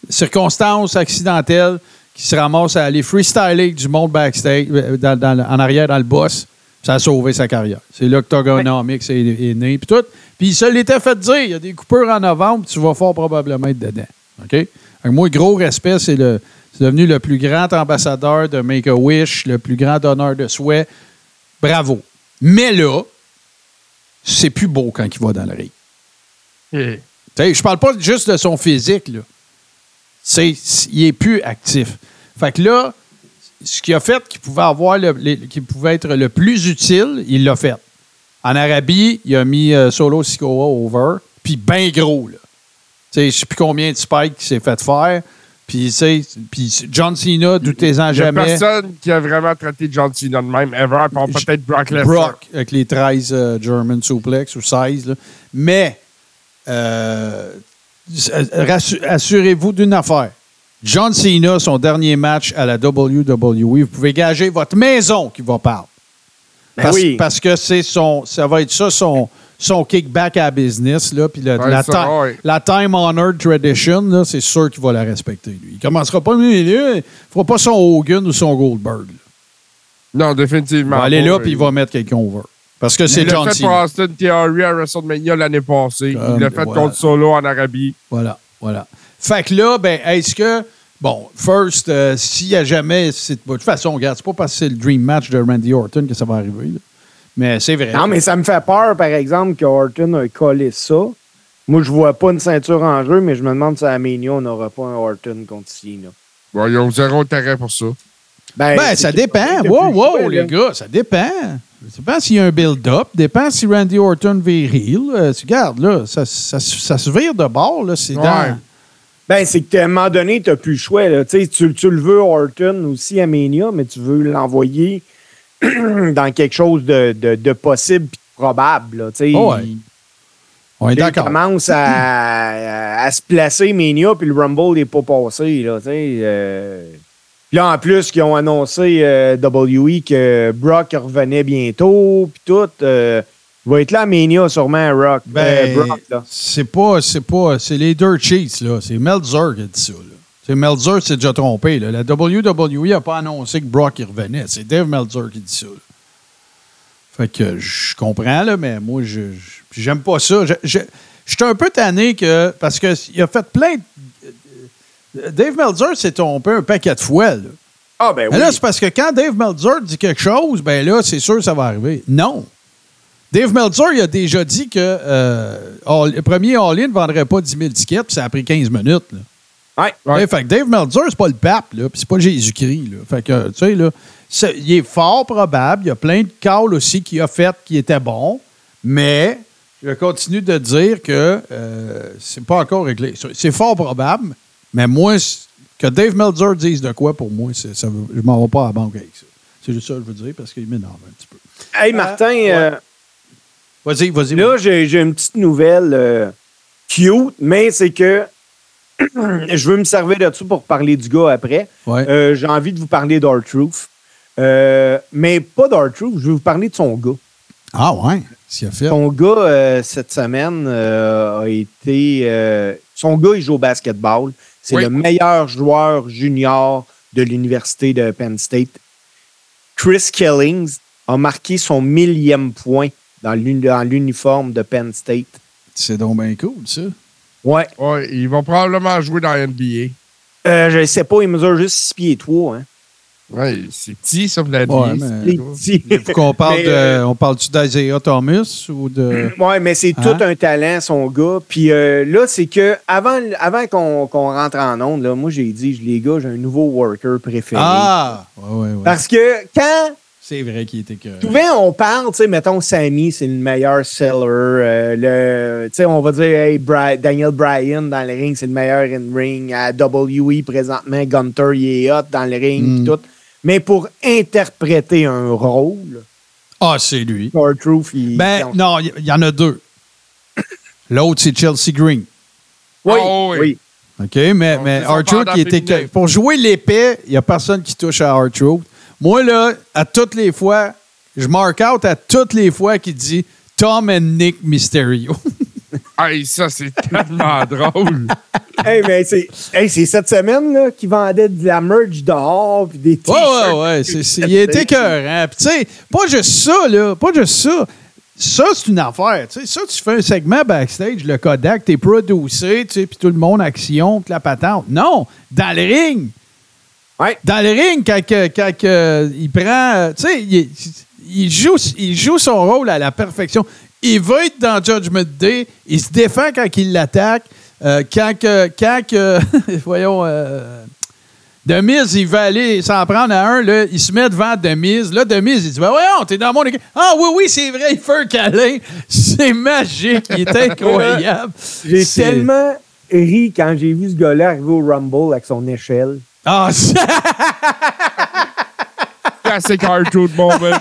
circonstance accidentelle qui se ramasse à aller freestyler du monde backstage, euh, dans- dans le- en arrière dans le boss. Ça a sauvé sa carrière. C'est là que Togonomics est, est né. Puis tout. Puis il se l'était fait dire. Il y a des coupures en novembre, tu vas fort probablement être dedans. OK? Moi, gros respect, c'est le. C'est devenu le plus grand ambassadeur de Make-A-Wish, le plus grand donneur de souhaits. Bravo. Mais là, c'est plus beau quand il va dans le ring. Sais, je parle pas juste de son physique, là. C'est, il est plus actif. Fait que là, ce qu'il a fait qui pouvait, avoir le- les- qui pouvait être le plus utile, il l'a fait. En Arabie, il a mis euh, Solo Sikoa over, puis bien gros. Là. Tu sais, Je ne sais plus combien de spikes qu'il s'est fait faire. Puis, puis John Cena, doutez-en Il y a jamais. personne qui a vraiment traité John Cena de même, ever, peut-être Brock Lesnar. Brock avec les 13 euh, German suplex ou 16. là. Mais euh, assurez-vous d'une affaire. John Cena, son dernier match à la WWE, vous pouvez gager votre maison qui va parler. Ben Parce, oui. parce que c'est son, ça va être ça son, son kickback à business. Là, puis le- Ouais, la, ça, ti- ouais. la time honored tradition, là, c'est sûr qu'il va la respecter. Lui. Il commencera pas, là, il fera pas son Hogan ou son Goldberg. là. Non, Il définitivement. va aller là puis il va mettre quelqu'un over. Parce que c'est Il l'a John fait pour Cena. Austin Theory à WrestleMania l'année passée. Comme il l'a fait voilà. contre Solo en Arabie. Voilà, voilà. Fait que là, ben, est-ce que. Bon, first, euh, s'il n'y a jamais. c'est- De toute façon, regarde, c'est pas parce que c'est le dream match de Randy Orton que ça va arriver. là. Mais c'est vrai. Non, mais ça me fait peur, par exemple, que Orton a collé ça. Moi, je vois pas une ceinture en jeu, mais je me demande si à Mania, on n'aura pas un Orton contre Cena. Bon, ils ont zéro intérêt pour ça. Ben, Ben, ça dépend. Wow, wow, les gars, ça dépend. Ça dépend s'il y a un build-up. dépend si Randy Orton vire. Euh, tu regardes, là, ça, ça, ça se vire de bord. Là, c'est Ouais. dans. Ben, c'est que à un moment donné, tu n'as plus le choix. Là. Tu, tu, le veux, Orton, aussi à Mania, mais tu veux l'envoyer *clears throat* dans quelque chose de, de, de possible et probable. Là. Oh ouais. On est il d'accord. commence à, à- à se placer Mania, puis le Rumble n'est pas passé. Là, euh. Puis là, en plus, qu'ils ont annoncé euh, WE que Brock revenait bientôt, puis tout. euh, va être là à Mania, sûrement, Rock. Ben, euh, Brock, là. c'est pas, c'est pas, c'est les dirt sheets, là. C'est Meltzer qui a dit ça, là. C'est Meltzer s'est déjà trompé, là. La WWE n'a pas annoncé que Brock il revenait. C'est Dave Meltzer qui dit ça, là. Fait que je comprends, là, mais moi, je, j'aime pas ça. Je, je, je suis un peu tanné que, parce qu'il a fait plein de, Dave Meltzer s'est trompé un paquet de fois, là. Ah, ben Mais oui. là, c'est parce que quand Dave Meltzer dit quelque chose, ben là, c'est sûr que ça va arriver. Non. Dave Meltzer, il a déjà dit que euh, All- le premier All-In ne vendrait pas 10 000 tickets, puis ça a pris 15 minutes. Là. Ouais. Ouais. Eh, Fait que Dave Meltzer, c'est pas le pape, là, puis c'est pas Jésus-Christ. là. Fait que, tu sais, là, c'est- il est fort probable. Il y a plein de calls aussi qu'il a fait qui étaient bons, mais je continue de dire que euh, c'est pas encore réglé. C'est- fort probable, mais moi, que Dave Meltzer dise de quoi, pour moi, c'est- ça je m'en vais pas à la banque avec ça. C'est juste ça que je veux dire, parce qu'il m'énerve un petit peu. Hey, Martin, euh, Vas-y, vas-y. Là, j'ai j'ai une petite nouvelle euh, cute, mais c'est que *clears throat* je veux me servir de ça pour parler du gars après. Ouais. Euh, j'ai envie de vous parler d'Art-Truth. Euh, mais pas d'Art-Truth, je veux vous parler de son gars. Ah ouais, s'il a fait. Son gars, euh, cette semaine, euh, a été... euh, son gars, il joue au basketball. C'est Oui. le meilleur joueur junior de l'université de Penn State. Chris Killings a marqué son millième point dans l'uni- dans l'uniforme de Penn State. C'est donc bien cool, ça. Ouais. Ouais, ils vont probablement jouer dans la NBA. Euh, je sais pas, il mesure juste 6 pieds 3. Hein. Ouais, c'est petit, ça, pour la Ouais, mais- Les petits. Faut qu'on parle Mais, de. euh, On parle-tu d'Isaiah Thomas ou de. *clears throat* Ouais, mais c'est Hein? tout un talent, son gars. Puis euh, là, c'est que avant, avant qu'on qu'on rentre en onde, là, moi, j'ai dit, les gars, j'ai un nouveau worker préféré. Ah! Ouais, ouais, ouais. Parce que quand C'est vrai qu'il était que. souvent on parle, tu sais, mettons, Sammy, c'est le meilleur seller. euh, le, tu sais, on va dire, hey, Bri- Daniel Bryan dans le ring, c'est le meilleur in-ring. À WE, présentement, Gunter, il est hot dans le ring, Mm. tout. Mais pour interpréter un rôle, Ah, c'est lui. Il. Ben, il- non, il y, y en a deux. L'autre, c'est Chelsea Green. Oui, Ah, oui. oui. OK? Mais, mais pendant il était. Pour jouer l'épée, il n'y a personne qui touche à R-Truth. Moi, là, à toutes les fois, je mark out à toutes les fois qu'il dit Tom and Nick Mysterio. *laughs* Hey, ça, c'est tellement *laughs* drôle. hey, mais c'est hey, cette semaine là, qui vendait de la merch dehors puis des Ouais, t-shirts. ouais, ouais. c'est- c'est- il était écœurant. Puis, tu sais, pas juste ça, là. Pas juste ça. Ça, c'est une affaire. Tu sais, ça, tu fais un segment backstage, le Kodak, t'es producé, tu sais, puis tout le monde action, puis la patente. Non, dans le ring. Ouais. Dans le ring, quand, que- quand il prend. Tu sais, il, il joue, il joue son rôle à la perfection. Il veut être dans Judgment Day. Il se défend quand il l'attaque. Euh, quand que. Quand que *laughs* voyons. euh, Demise, il veut aller s'en prendre à un, là, il se met devant Demise. Là, Demise, il dit Ben voyons, t'es dans mon équipe. Ah oui, oui, c'est vrai, il fait un câlin. C'est magique, il est *laughs* incroyable. J'ai tellement ri quand j'ai vu ce gars-là arriver au Rumble avec son échelle. Ah, c'est- *laughs* Classic cartoon moment.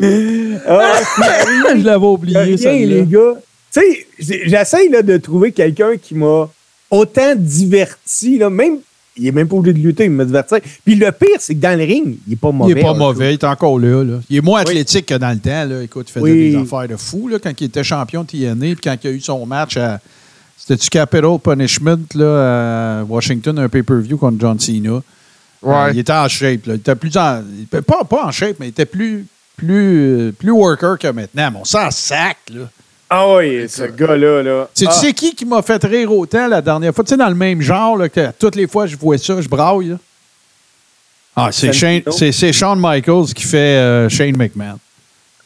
Je l'avais oublié, rien, ça. les gars. Tu sais, j'essaye là, de trouver quelqu'un qui m'a autant diverti. Là, même, il est même pas obligé de lutter, il m'a diverti. Puis le pire, c'est que dans le ring, il est pas Il mauvais. est pas mauvais, il est encore là, là. Il est moins athlétique que dans le temps. Là. Écoute, il faisait Oui. des affaires de fou là, quand il était champion de TNA, puis quand il a eu son match à. C'était-tu Capital Punishment là, à Washington, un pay-per-view contre John Cena? Ouais. Euh, il était en shape. Là. Il était plus en. Pas, pas en shape, mais il était plus, plus, plus worker que maintenant. Mais on s'en sac, là. Ah oui, ce gars-là. Là. Tu sais- Ah, tu sais qui qui m'a fait rire autant la dernière fois? Tu sais, dans le même genre, là, que toutes les fois que je vois ça, je braille. là. Ah, c'est Shane- c'est c'est Shawn Michaels qui fait euh, Shane McMahon.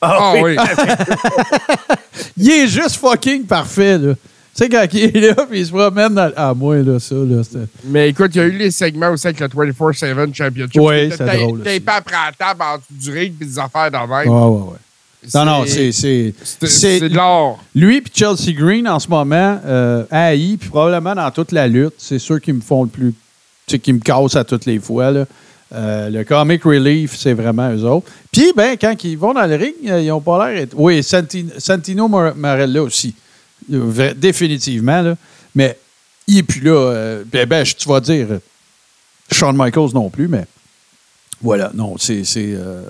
Ah oui. *laughs* Il est juste fucking parfait, là. Tu sais, quand il est là, puis il se promène dans... Ah, moi, là, ça, là. Mais écoute, il y a eu les segments aussi avec le 24-7 Championship. Ouais, C'était c'est drôle, Tapé aussi. après la table en dessous du ring puis des affaires Ouais, même. ouais, ouais. Non, non, c'est... c'est- de l'or. Lui puis Chelsea Green, en ce moment, euh, haï, puis probablement dans toute la lutte, c'est ceux qui me font le plus... Tu sais, qui me cassent à toutes les fois, là. Euh, le comic relief, c'est vraiment eux autres. Puis, ben, quand ils vont dans le ring, euh, ils n'ont pas l'air... Oui, Santi- Santino Mar- Marella aussi. Définitivement, là. Mais il n'est plus là. euh, ben, ben, tu vas dire euh, Shawn Michaels non plus, mais voilà, non, c'est... c'est, euh,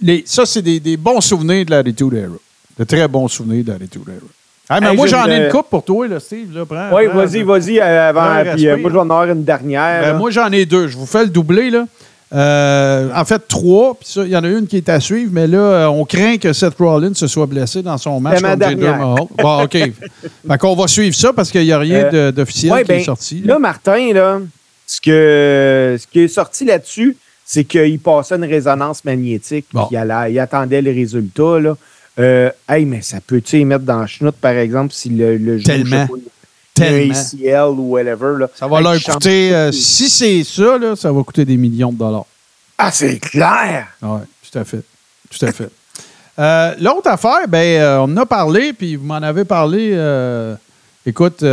les- ça, c'est des, des bons souvenirs de l'Attitude Era. De très bons souvenirs de l'Attitude Era. Ah, mais Hey, moi, je j'en ai une coupe pour toi, là, Steve. Là, prends, Oui, vas-y, vas-y, avant. Puis euh, moi, je vais en avoir une dernière. Ben, moi, j'en ai deux. Je vous fais le doublé, là. Euh, en fait, trois. Puis ça, il y en a une qui est à suivre, mais là, euh, on craint que Seth Rollins se soit blessé dans son match contre Jinder. Mahal. Bon, OK. *laughs* fait qu'on va suivre ça parce qu'il n'y a rien Euh, d'officiel Ouais, qui est ben, sorti. Là, Martin, là, ce, que, ce qui est sorti là-dessus, c'est qu'il passait une résonance magnétique, Bon. il, allait- il attendait le résultat. Là. Euh, hey, mais ça peut-tu y mettre dans le chenoute, par exemple, si le, le genou, Tellement. je sais pas, Tellement. ACL ou whatever. Là. Ça va Hey, leur coûter, euh, si c'est ça, là, ça va coûter des millions de dollars. Ah, c'est clair! Oui, tout à fait. Tout à fait. Euh, L'autre affaire, ben, euh, on en a parlé, puis vous m'en avez parlé. écoute,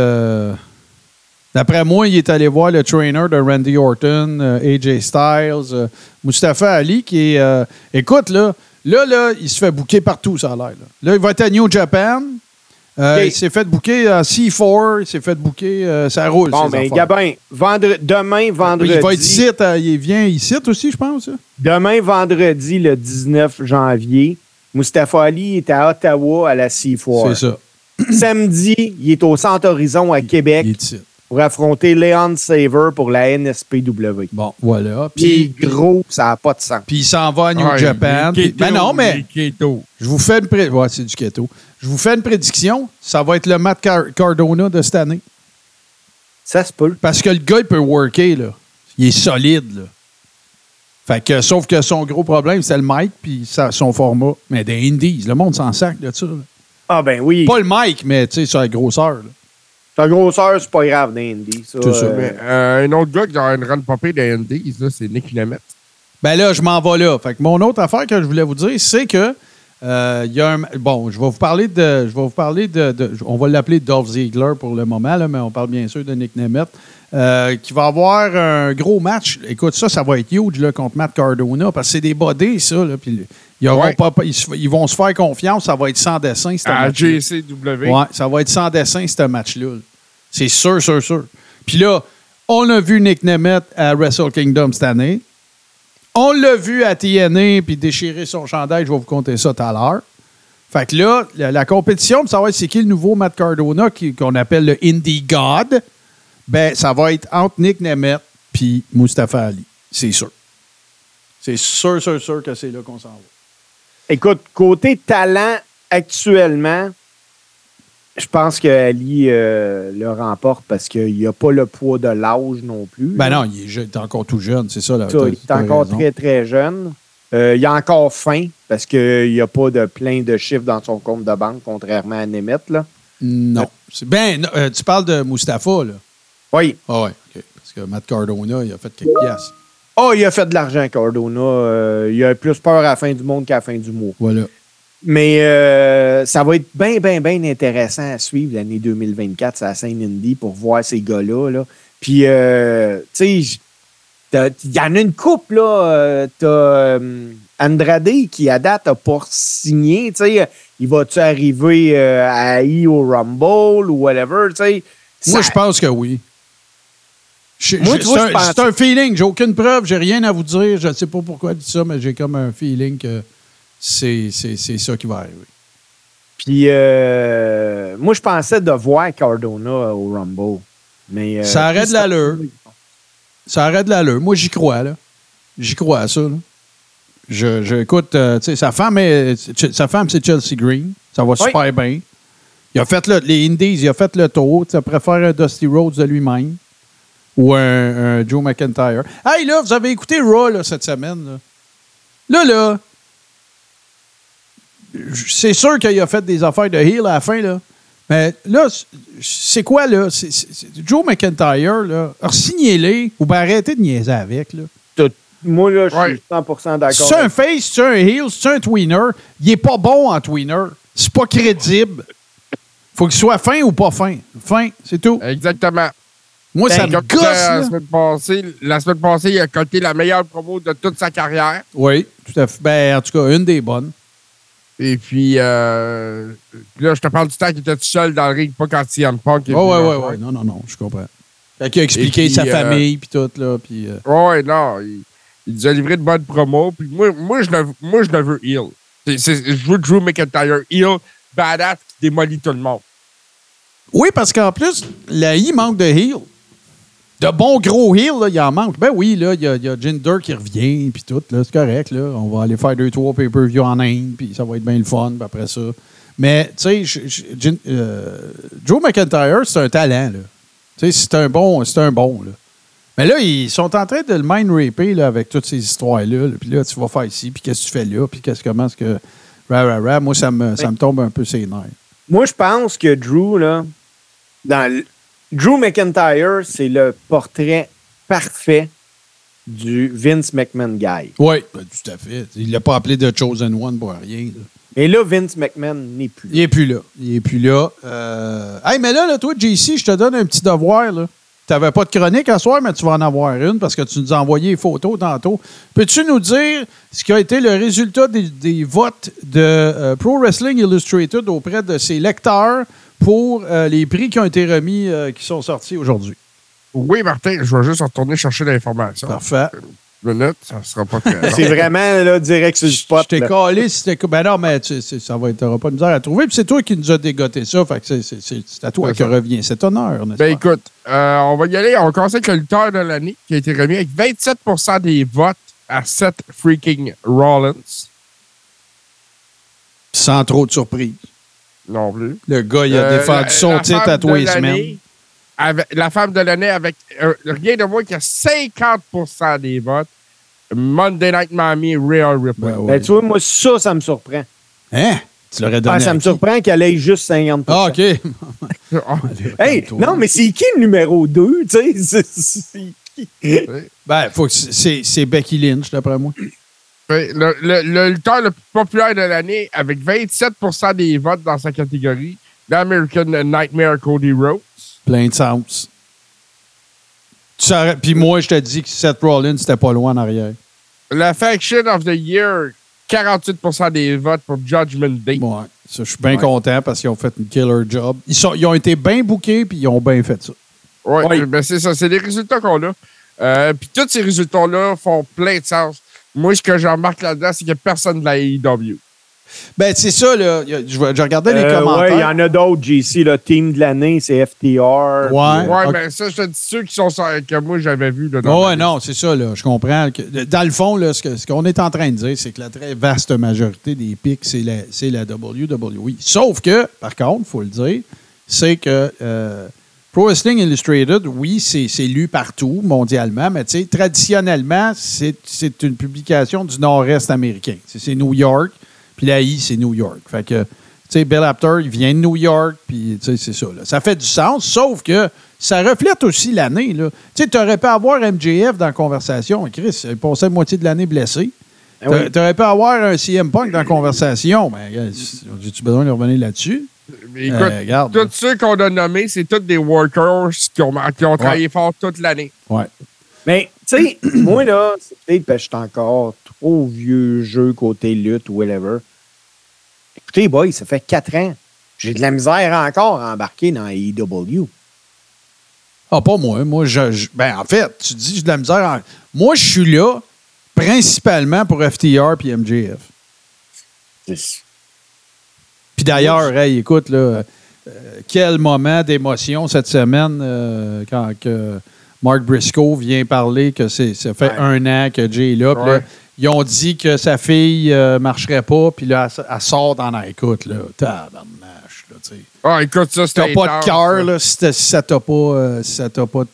d'après moi, il est allé voir le trainer de Randy Orton, AJ Styles, Mustafa Ali, qui est. écoute, là, là, là, il se fait bouquer partout, ça a l'air. Là. Là, il va être à New Japan. Euh. Il s'est fait bouquer à C4, il s'est fait bouquer. euh, ça roule. Bon, ben. Gabin, vendre- demain, vendredi. Il va être ici, euh, il vient ici aussi, je pense. hein? Demain, vendredi, le 19 janvier, Mustafa Ali est à Ottawa à la C4. C'est ça. *clears throat* Samedi, il est au Centre Horizon à Québec Il est ici. pour affronter Leon Saver pour la NSPW. Bon, voilà. Puis gros, ça n'a pas de sens. puis il s'en va à New Ouais, Japan. keto, ben non, mais je vous fais une pré- ouais, c'est du keto. Je vous fais une prédiction. Ça va être le Matt Car- Cardona de cette année. Ça se peut. Parce que le gars, il peut worker, là. Il est solide, là. Fait que, sauf que son gros problème, c'est le mic puis sa- son format. Mais des indies, le monde s'en sac de ça. là. Ah ben oui. Pas le mic, mais tu sais, sa grosseur. là. Ta grosseur, c'est pas grave dans Indy. Ça, C'est ça. euh, Mais, euh, un autre gars qui a une run popée des Indies, là, c'est Nick Nemeth. Ben là, je m'en vais là. Fait que mon autre affaire que je voulais vous dire, c'est que euh, y a un. Bon, je vais vous parler de. Je vais vous parler de. de- on va l'appeler Dolph Ziegler pour le moment, là, mais on parle bien sûr de Nick Nemeth. euh, qui va avoir un gros match. Écoute, ça, ça va être huge là, contre Matt Cardona, parce que c'est des bodies, ça. Là, ils, Ouais. pas, ils, vont se faire confiance. Ça va être sans dessin, ce À match-là. JCW. Ouais, ça va être sans dessin, ce match-là. là. C'est sûr, sûr, sûr. Puis là, on a vu Nick Nemeth à Wrestle Kingdom cette année. On l'a vu à TNA puis déchirer son chandail. Je vais vous compter ça tout à l'heure. Fait que là, la, la compétition pour savoir c'est qui le nouveau Matt Cardona qu'on appelle le Indie God, ben, ça va être entre Nick Nemeth puis Mustafa Ali. C'est sûr. C'est sûr, sûr, sûr que c'est là qu'on s'en va. Écoute, côté talent, actuellement, je pense que Ali euh, le remporte parce qu'il n'y a pas le poids de l'âge non plus. Ben non, il est, il est encore tout jeune, c'est ça. Là, Ça, il est encore raison. très, très jeune. Euh, il a encore faim parce qu'il n'y a pas de plein de chiffres dans son compte de banque, contrairement à Nemeth. Là. Non. Ben, non, euh, tu parles de Mustapha, là. Oui, Ah. Parce Parce que Matt Cardona, il a fait quelques pièces. Oh, il a fait de l'argent, Cardona. Euh, il a plus peur à la fin du monde qu'à la fin du mois. Voilà. Mais euh, ça va être bien, bien, bien intéressant à suivre l'année 2024 c'est la scène Indy pour voir ces gars-là. Là. Puis, euh, tu sais, il y en a une couple, là. euh, T'as euh, Andrade qui, à date, n'a pas signé. Tu sais, il va-tu arriver à I au Rumble ou whatever, tu sais? Moi, Ça- je pense que oui. C'est un, un feeling. J'ai aucune preuve. J'ai rien à vous dire. Je ne sais pas pourquoi je dis ça, mais j'ai comme un feeling que c'est c'est- c'est ça qui va arriver. Puis, euh, moi, je pensais de voir Cardona au Rumble. Mais, euh, Ça arrête de l'allure. Ça arrête de l'allure. Moi, j'y crois, là. J'y crois à ça, là. Je, je- écoute, euh, tu sais, sa femme, est- sa femme, c'est Chelsea Green. Ça va super bien. Il a fait le, les Indies, il a fait le tour. Tu préfère un Dusty Rhodes de lui-même ou un, un Joe McIntyre. Hey, là, vous avez écouté Raw là, cette semaine. Là, là, là c'est sûr qu'il a fait des affaires de heel à la fin, là. Mais là, c'est quoi, là? Joe McIntyre, là, signez-les ou ben arrêtez de niaiser avec, là. Moi, là, je Ouais. suis 100% d'accord. C'est un face, c'est un heel, c'est un tweener. Il est pas bon en tweener. C'est pas crédible. Faut qu'il soit fin ou pas fin. Fin, c'est tout. Exactement. Moi, ça Ben, me comme gosse, la là. semaine, passée, la semaine passée, il a coté la meilleure promo de toute sa carrière. Oui, tout à fait. Ben, en tout cas, une des bonnes. Et puis, euh, là, je te parle du temps qu'il était tout seul dans le ring, pas quand CM Punk oui, venu oui, le oui. Non, non, non, je comprends. Fait qu'il a expliqué puis, sa euh, famille, puis tout, là, puis... euh, Ouais, non. Il, il nous a livré de bonnes promos. Puis moi, moi, je le, moi, je le veux heel. C'est- c'est- je veux Drew McIntyre heel, badass, qui démolit tout le monde. Oui, parce qu'en plus, la I manque de heel. De bons gros heels, il en manque. Ben oui, là, il y a, y a Jinder qui revient, puis tout, là, c'est correct, là. On va aller faire deux, trois pay-per-view en Inde, puis ça va être bien le fun, puis après ça. Mais, tu sais, euh, Joe McIntyre, c'est un talent, là. Tu sais, c'est un bon, c'est un bon, là. Mais là, ils sont en train de le mind raper, là, avec toutes ces histoires-là. là. Puis là, tu vas faire ici, puis qu'est-ce que tu fais là, puis qu'est-ce comment est-ce que... Ra, ra, ra. Moi, ça me, ça me tombe un peu ses nerfs. Moi, je pense que Drew, là, dans le- Drew McIntyre, c'est le portrait parfait du Vince McMahon guy. Oui, ben, tout à fait. Il l'a pas appelé The Chosen One pour rien, là. Et là, Vince McMahon n'est plus. Il est plus là. Il est plus là. Euh... Hey, mais là, là, toi, JC, je te donne un petit devoir. Là. Tu n'avais pas de chronique à soir, mais tu vas en avoir une parce que tu nous as envoyé les photos tantôt. Peux-tu nous dire ce qui a été le résultat des, des votes de euh, Pro Wrestling Illustrated auprès de ses lecteurs pour euh, les prix qui ont été remis, euh, qui sont sortis aujourd'hui? Oui, Martin, je vais juste retourner chercher l'information. Parfait. Une minute, ça ne sera pas *laughs* très. C'est vraiment là, direct sur le spot. Je t'ai collé si c'était. Ben non, mais tu- ça va être. pas de misère à trouver. Puis c'est toi qui nous as dégoté ça. Fait que c'est- à toi que ça. revient cet honneur, n'est-ce Ben pas? écoute, euh, on va y aller. On commence avec le lutteur de l'année qui a été remis avec 27% des votes à Seth freaking Rollins. Sans trop de surprise. Non plus. Le gars, il a Euh, défendu son titre à tous les semaines. avec- la femme de l'année avec euh, rien de moins que 50% des votes. Monday Night Mommy, Rhea Ripley. Ben ouais. Ben, tu vois, moi, ça, ça me surprend. Hein? Tu l'aurais donné. Ah, ça me qui? surprend qu'elle ait juste 50% Ah, OK. *laughs* Hey, non, mais c'est qui le numéro 2? Tu sais, *laughs* c'est- qui? Ben, faut que c'est Becky Lynch, d'après moi. Le, le, le lutteur le plus populaire de l'année, avec 27% des votes dans sa catégorie, l'American Nightmare Cody Rhodes. Plein de sens. Puis moi, je te dis que Seth Rollins, c'était pas loin en arrière. La Faction of the Year, 48% des votes pour Judgment Day. Ouais. Ça, je suis bien content parce qu'ils ont fait une killer job. Ils, sont, ils ont été bien bookés puis ils ont bien fait ça. Ouais, Ouais. ben c'est ça, c'est les résultats qu'on a. Euh, Puis tous ces résultats-là font plein de sens. Moi, ce que je remarque là-dedans, c'est qu'il n'y a personne de la AEW. Ben, c'est ça, là. Je, je regardais les Euh, commentaires. ouais, il y en a d'autres, JC. Le team de l'année, c'est FTR. Ouais. Ouais, ok. mais ça, je te dis ceux qui sont sur- que moi j'avais vu. Là, Ouais, dans ouais, non, c'est ça, là. Je comprends. que- dans le fond, là, ce que- ce qu'on est en train de dire, c'est que la très vaste majorité des pics, c'est la, c'est la WWE. Sauf que, par contre, il faut le dire, c'est que euh, Pro Wrestling Illustrated, oui, c'est lu partout, mondialement, mais tu sais, traditionnellement, c'est une publication du nord-est américain. C'est New York, puis la I, c'est New York. Fait que sais, Bill Apter, il vient de New York, puis tu sais, c'est ça. là. Ça fait du sens, sauf que ça reflète aussi l'année. Tu sais, tu aurais pu avoir MJF dans la conversation. Chris, il passait la moitié de l'année blessé. Ah. Tu aurais pu avoir un CM Punk dans la conversation. Mais j'ai-tu besoin de revenir là-dessus? Mais écoute, Euh, regarde. tous ceux qu'on a nommés, c'est tous des workers qui ont, qui ont travaillé fort toute l'année. Ouais. Mais, tu sais, *clears throat* moi, là, c'est peut-être parce que je suis encore trop vieux jeu côté lutte ou whatever. Écoutez, boy, ça fait quatre ans. J'ai de la misère encore à embarquer dans AEW. Ah, pas moi. Moi, je, je- ben, en fait, tu dis j'ai de la misère. en- Moi, je suis là principalement pour FTR puis MJF. C'est- Puis d'ailleurs, hey, écoute, là, euh, quel moment d'émotion cette semaine euh, quand que Mark Briscoe vient parler que c'est, ça fait Ouais. un an que Jay est là. Ils ont dit que sa fille euh, marcherait pas, puis là, elle, elle sort dans la écoute. Là, tabarnache, là, tu sais. Ah, écoute, ça, Si t'as c'était pas de cœur, là. si, ça t'a pas, euh, si ça t'a pas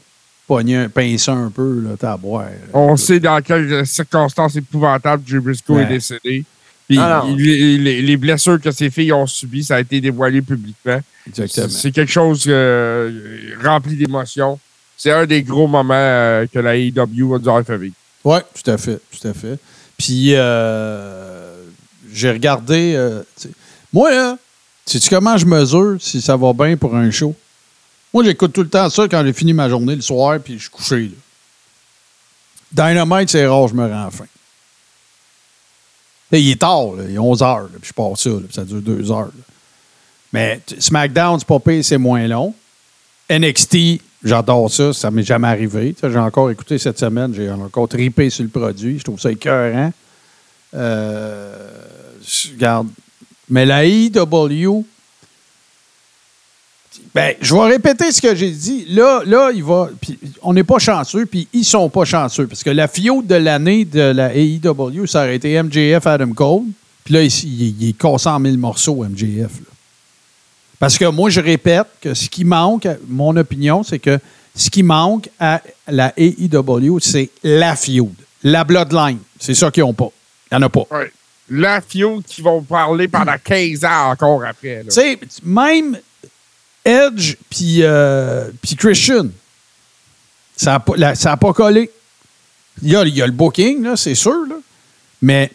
pogné un pincé un peu, là, t'as à boire. là. On sait dans quelles circonstances épouvantables Jay Briscoe Ouais. est décédé. Puis Ah les, les- les blessures que ses filles ont subies, ça a été dévoilé publiquement. Exactement. C'est quelque chose euh, rempli d'émotions. C'est un des gros moments euh, que la AEW a dû avoir fait vivre. Oui, tout à fait, tout à fait. Puis, euh, j'ai regardé. euh, tu sais, moi, là, sais-tu comment je mesure si ça va bien pour un show? Moi, j'écoute tout le temps ça quand j'ai fini ma journée le soir, puis je suis couché. Là. Dynamite, c'est rare, je me rends faim. Il est tard, il est 11 heures, puis je pars ça, puis ça dure 2 heures. Mais SmackDown, c'est pas pire, c'est moins long. NXT, j'adore ça, ça m'est jamais arrivé. J'ai encore écouté cette semaine, j'ai encore tripé sur le produit, je trouve ça écœurant. Euh, je. Mais la IW, ben, je vais répéter ce que j'ai dit. Là, là, il va. puis on n'est pas chanceux, puis ils sont pas chanceux. Parce que la fiode de l'année de la AEW, ça aurait été MJF Adam Cole. Puis là, il, il- il est cassé en mille morceaux, MJF. là. Parce que moi, je répète que ce qui manque, mon opinion, c'est que ce qui manque à la AEW, c'est la feud, la bloodline. C'est ça qu'ils n'ont pas. Il n'y en a pas. Ouais. La feud qui vont parler pendant 15 ans encore après. Tu sais, même Edge puis euh, puis Christian, ça n'a pas, la- ça a pas collé. Il y a, il y a le booking, là, c'est sûr, là. mais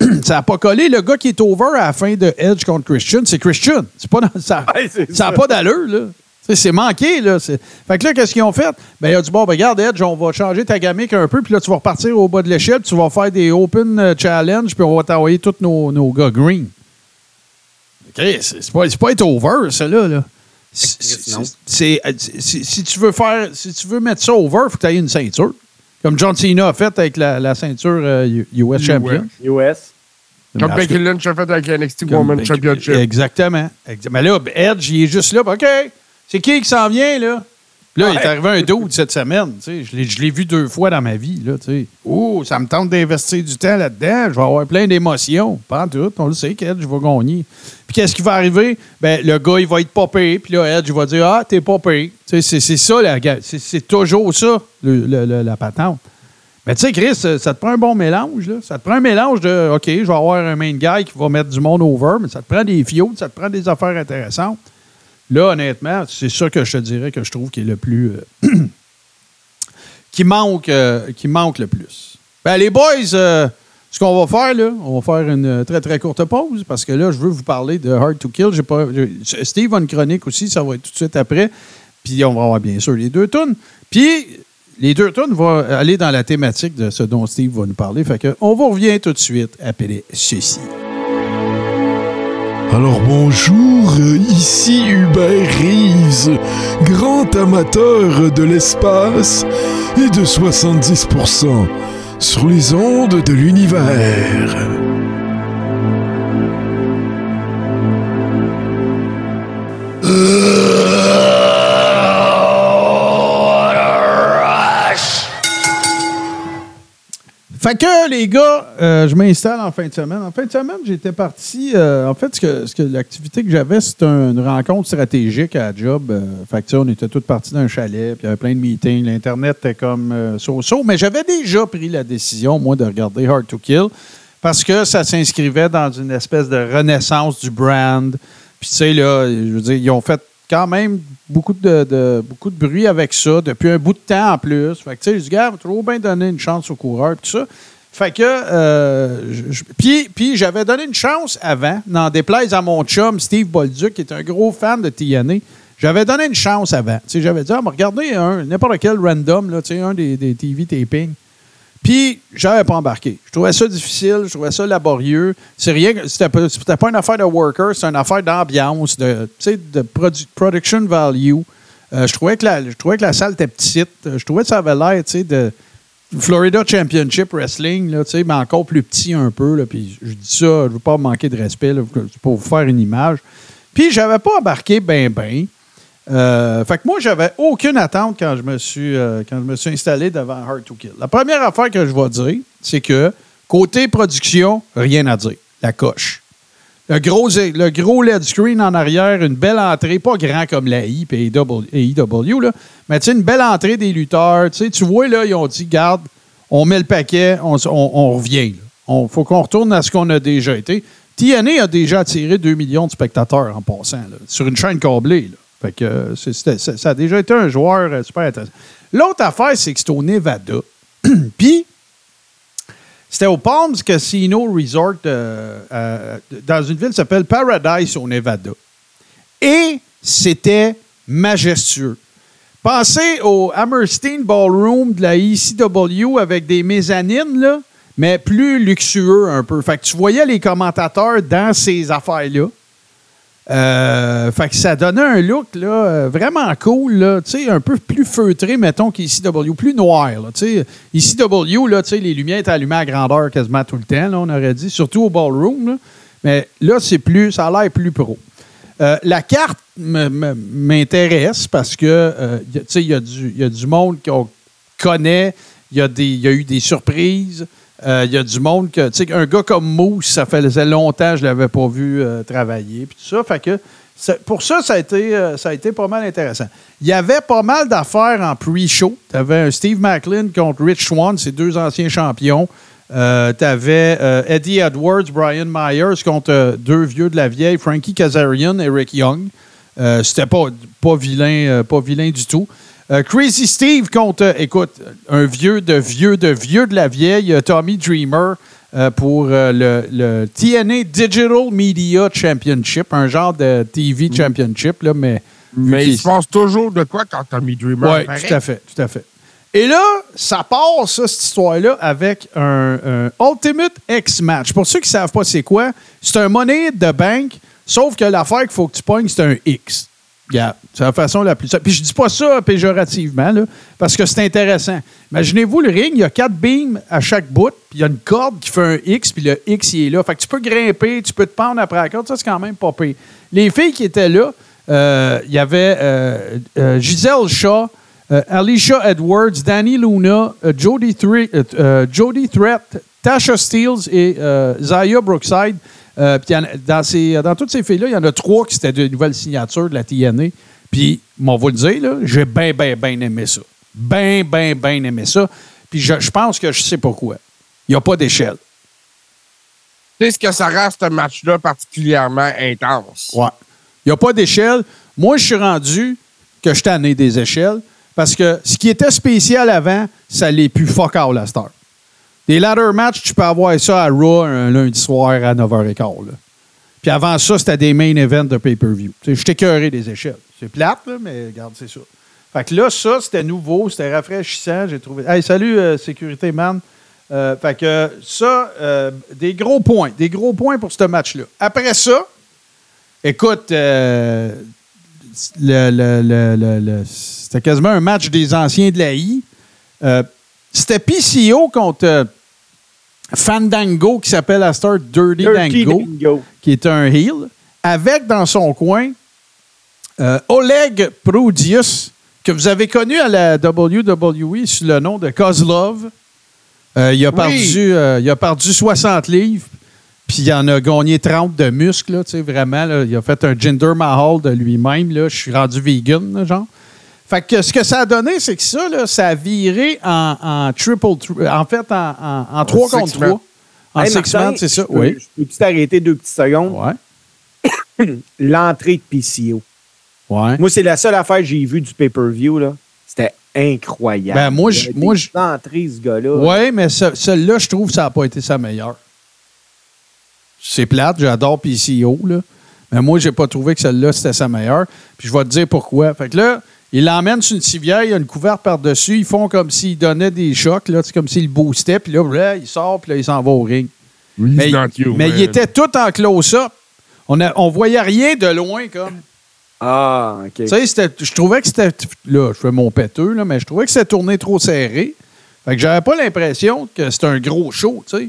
*clears throat* ça n'a pas collé. Le gars qui est over à la fin de Edge contre Christian, c'est Christian. C'est pas dans- ça *laughs* n'a pas d'allure, C'est manqué, là. Fait que là, qu'est-ce qu'ils ont fait? Ben, il a dit, bon, ben, regarde, Edge, on va changer ta gamique un peu, puis là, tu vas repartir au bas de l'échelle, puis tu vas faire des open euh, challenge, puis on va t'envoyer tous nos, nos gars green. OK, c'est pas, c'est pas être over, ça, là. là. C'est- c'est- Si tu veux faire, si tu veux mettre ça over, il faut que tu aies une ceinture. Comme John Cena a fait avec la, la ceinture euh, US Champion. US. Comme Becky Lynch a fait avec NXT comme Becky- Championship. Exactement. Exa- Mais là, Edge, il est juste là. OK, c'est qui qui s'en vient, là? Là, il est arrivé un dude cette semaine. tu sais. Je l'ai- je l'ai vu deux fois dans ma vie. Là, tu sais. oh, ça me tente d'investir du temps là-dedans. Je vais avoir plein d'émotions. Pas en tout. On le sait qu'Edge va gagner. Puis qu'est-ce qui va arriver? Ben, le gars, il va être popé. Puis là, Edge, va dire Ah, t'es popé. Tu sais, C'est c'est ça, la, c'est- c'est toujours ça, le- le- le- la patente. Mais tu sais, Chris, ça ça te prend un bon mélange. Là. Ça te prend un mélange de OK, je vais avoir un main guy qui va mettre du monde over, mais ça te prend des fios, ça te prend des affaires intéressantes. Là, honnêtement, c'est ça que je te dirais que je trouve qui est le plus. euh, *clears throat* qui, manque, euh, qui manque le plus. Ben, les boys, euh, ce qu'on va faire, là, on va faire une très, très courte pause parce que là, je veux vous parler de Hard to Kill. Pas, Steve a une chronique aussi, ça va être tout de suite après. Puis on va avoir bien sûr les deux tunes. Puis les deux tunes vont aller dans la thématique de ce dont Steve va nous parler. Fait que on vous revient tout de suite après ceci. Alors bonjour, euh, ici Hubert Reeves, grand amateur de l'espace et de 70% sur les ondes de l'univers. Fait que, les gars, euh, je m'installe en fin de semaine. En fin de semaine, j'étais parti. euh, en fait, ce que, que l'activité que j'avais, c'était une rencontre stratégique à la job. Euh, fait que, on était tous partis d'un chalet, puis il y avait plein de meetings. L'Internet était comme euh, so-so. Mais j'avais déjà pris la décision, moi, de regarder Hard to Kill. parce que ça s'inscrivait dans une espèce de renaissance du brand. Puis, tu sais, là, je veux dire, ils ont fait quand même beaucoup de, beaucoup de bruit avec ça depuis un bout de temps en plus. Fait que, tu sais, gars, trop bien donner une chance aux coureurs, tout ça. Fait que, euh, puis, j'avais donné une chance avant, n'en déplaise à mon chum Steve Bolduc, qui est un gros fan de TNA. J'avais donné une chance avant. J'avais dit, ah, mais regardez un, n'importe quel random, là, un des, des TV tapings. Puis, j'avais pas embarqué. Je trouvais ça difficile, je trouvais ça laborieux. C'est rien, c'était pas, une affaire de worker, c'était une affaire d'ambiance, de, de produ- production value. Euh, je, trouvais que la, salle était petite. Je trouvais que ça avait l'air, de Florida Championship Wrestling, là, mais encore plus petit un peu. Je dis ça, je veux pas manquer de respect, pour vous faire une image. Puis, j'avais pas embarqué ben, ben. Euh, fait que moi, j'avais aucune attente quand je me suis, euh, quand je me suis installé devant Hard to Kill. La première affaire que je vais dire, c'est que côté production, rien à dire. La coche. Le gros, le gros LED screen en arrière, une belle entrée, pas grand comme la I et AEW, mais tu une belle entrée des lutteurs. Tu vois, là, ils ont dit, garde, on met le paquet, on, revient. Il faut qu'on retourne à ce qu'on a déjà été. TNA a déjà attiré 2 millions de spectateurs en passant, sur une chaîne câblée. là. Fait que euh, c'était- ça, a déjà été un joueur euh, super intéressant. L'autre affaire, c'est que c'est au Nevada. *clears throat* Puis, c'était au Palms Casino Resort euh, dans une ville qui s'appelle Paradise au Nevada. Et c'était majestueux. Pensez au Hammerstein Ballroom de la ECW avec des mezzanines, là, mais plus luxueux un peu. Fait que tu voyais les commentateurs dans ces affaires-là. Euh, fait que ça donnait un look là, euh, vraiment cool, là, un peu plus feutré, mettons, qu'ECW, plus noir. Là. ECW, là, les lumières étaient allumées à grandeur quasiment tout le temps, on aurait dit, surtout au ballroom. là. Mais là, c'est plus, ça a l'air plus pro. Euh, la carte m'intéresse parce que il y, a du- monde qu'on connaît, il y, y a eu des surprises, euh, il y a du monde que, tu sais, un gars comme Moose, ça faisait longtemps que je ne l'avais pas vu euh, travailler, puis tout ça. Fait que pour ça, ça a, été, euh, ça a été pas mal intéressant. Il y avait pas mal d'affaires en pre-show. Tu avais un Steve Macklin contre Rich Swan, ces deux anciens champions. tu avais Eddie Edwards, Brian Myers contre euh, deux vieux de la vieille, Frankie Kazarian et Rick Young. Euh, C'était pas, pas, vilain, euh, pas vilain du tout. Euh, Crazy Steve contre, euh, écoute, un vieux de vieux de vieux de la vieille, euh, Tommy Dreamer, euh, pour euh, le, le TNA Digital Media Championship, un genre de TV Championship, là, mais. Mais qui- il se passe toujours de quoi quand Tommy Dreamer oui, tout à fait, tout à fait. Et là, ça part, ça, cette histoire-là, avec un, un Ultimate X Match. Pour ceux qui ne savent pas c'est quoi, c'est un monnaie de banque, sauf que l'affaire qu'il faut que tu pognes, c'est un X. Regarde, c'est la façon la plus. Puis je dis pas ça péjorativement, parce que c'est intéressant. Imaginez-vous le ring, il y a quatre beams à chaque bout, puis il y a une corde qui fait un X, puis le X, est là. Fait que tu peux grimper, tu peux te pendre après la corde, ça, c'est quand même pas pire. Les filles qui étaient là, euh, il y avait euh, euh, Giselle Shaw, euh, Alicia Edwards, Danny Luna, Jodie, Jodie Threat, Tasha Steeles et Zaya Brookside. Euh, puis dans, ces- dans toutes ces filles-là, il y en a trois qui étaient de nouvelles signatures de la TNA. Puis, on va le dire, j'ai bien, bien, bien aimé ça. Bien, bien, bien aimé ça. Puis je, je pense que je sais pourquoi. Il n'y a pas d'échelle. Tu sais ce que ça rend ce match-là particulièrement intense? Ouais. Il n'y a pas d'échelle. Moi, je suis rendu que je tanné des échelles parce que ce qui était spécial avant, ça l'est plus fuck all à cette heure. Des ladder matchs, tu peux avoir ça à Raw un lundi soir à 9h15. là. Puis avant ça, c'était des main events de pay-per-view. Je t'écœurais des échelles. C'est plate, là, mais regarde, c'est ça. Fait que là, ça, c'était nouveau, c'était rafraîchissant. J'ai trouvé. Hey, salut, euh, Sécurité Man. Euh, fait que ça, euh, des gros points. Des gros points pour ce match-là. Après ça, écoute, le- le- le- c'était quasiment un match des anciens de la I. C'était PCO contre Fandango qui s'appelle à Star Dirty, Dirty Dango, Dango. qui est un heel, avec dans son coin euh, Oleg Prodius, que vous avez connu à la WWE sous le nom de Kozlov. Euh, il, a perdu, euh, il a perdu 60 livres, puis il en a gagné 30 de muscles, là, tu sais, vraiment. là. il a fait un Jinder Mahal de lui-même. Je suis rendu vegan, là, genre. Fait que ce que ça a donné, c'est que ça, là, ça a viré en, en triple, en fait, en, en, en 3 contre six-man. 3. En Hey, six man, c'est ça, peux- oui. Je peux-tu t'arrêter deux petites secondes? Ouais. *coughs* L'entrée de PCO. Ouais. Moi, c'est la seule affaire que j'ai vue du pay-per-view. là. C'était incroyable. Ben, moi, je- moi, je- entrées, ce gars-là. Oui, mais ce- celle-là, je trouve que ça n'a pas été sa meilleure. C'est plate, j'adore PCO, là. Mais moi, j'ai pas trouvé que celle-là, c'était sa meilleure. Puis je vais te dire pourquoi. Fait que là, il l'emmène sur une civière, il y a une couverte par-dessus. Ils font comme s'ils donnaient des chocs, là. C'est comme s'ils le boostaient. Puis là, là, il sort, puis là, il s'en va au ring. Mais, you, il était tout en close-up. On, a- on voyait rien de loin, comme. Ah, OK. Tu sais, c'était- je trouvais que c'était. Là, je fais mon péteux, là, mais je trouvais que c'était tourné trop serré. Fait que j'avais pas l'impression que c'était un gros show, tu sais.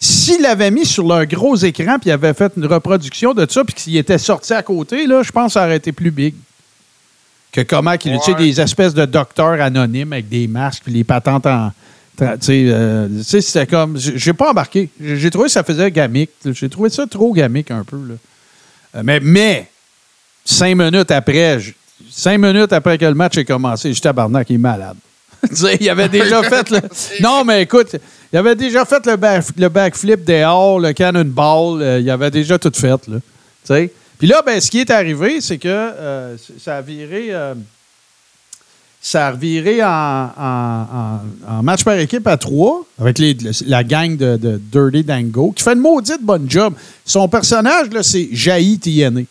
S'il l'avait mis sur leur gros écran puis il avait fait une reproduction de ça puis qu'il était sorti à côté, là, je pense que ça aurait été plus big. Que comment qu'il tu sais, Ouais. des espèces de docteurs anonymes avec des masques puis les patentes en. Tu sais, euh, tu sais, c'était comme. J'ai pas embarqué. J'ai trouvé que ça faisait gamique. J'ai trouvé ça trop gamique un peu. Là. Euh, mais, mais, cinq minutes après, cinq minutes après que le match ait commencé, je tabarnak, il est malade. *laughs* Tu sais, il avait déjà *laughs* fait le. Non, mais écoute, il avait déjà fait le, back- le backflip dehors, le cannonball, euh, il avait déjà tout fait. Là. Tu sais? Puis là, ben, ce qui est arrivé, c'est que euh, ça a viré. euh, ça en, match par équipe à trois avec la gang de, Dirty Dango qui fait une maudite bonne job. Son personnage, c'est Jaï TNA.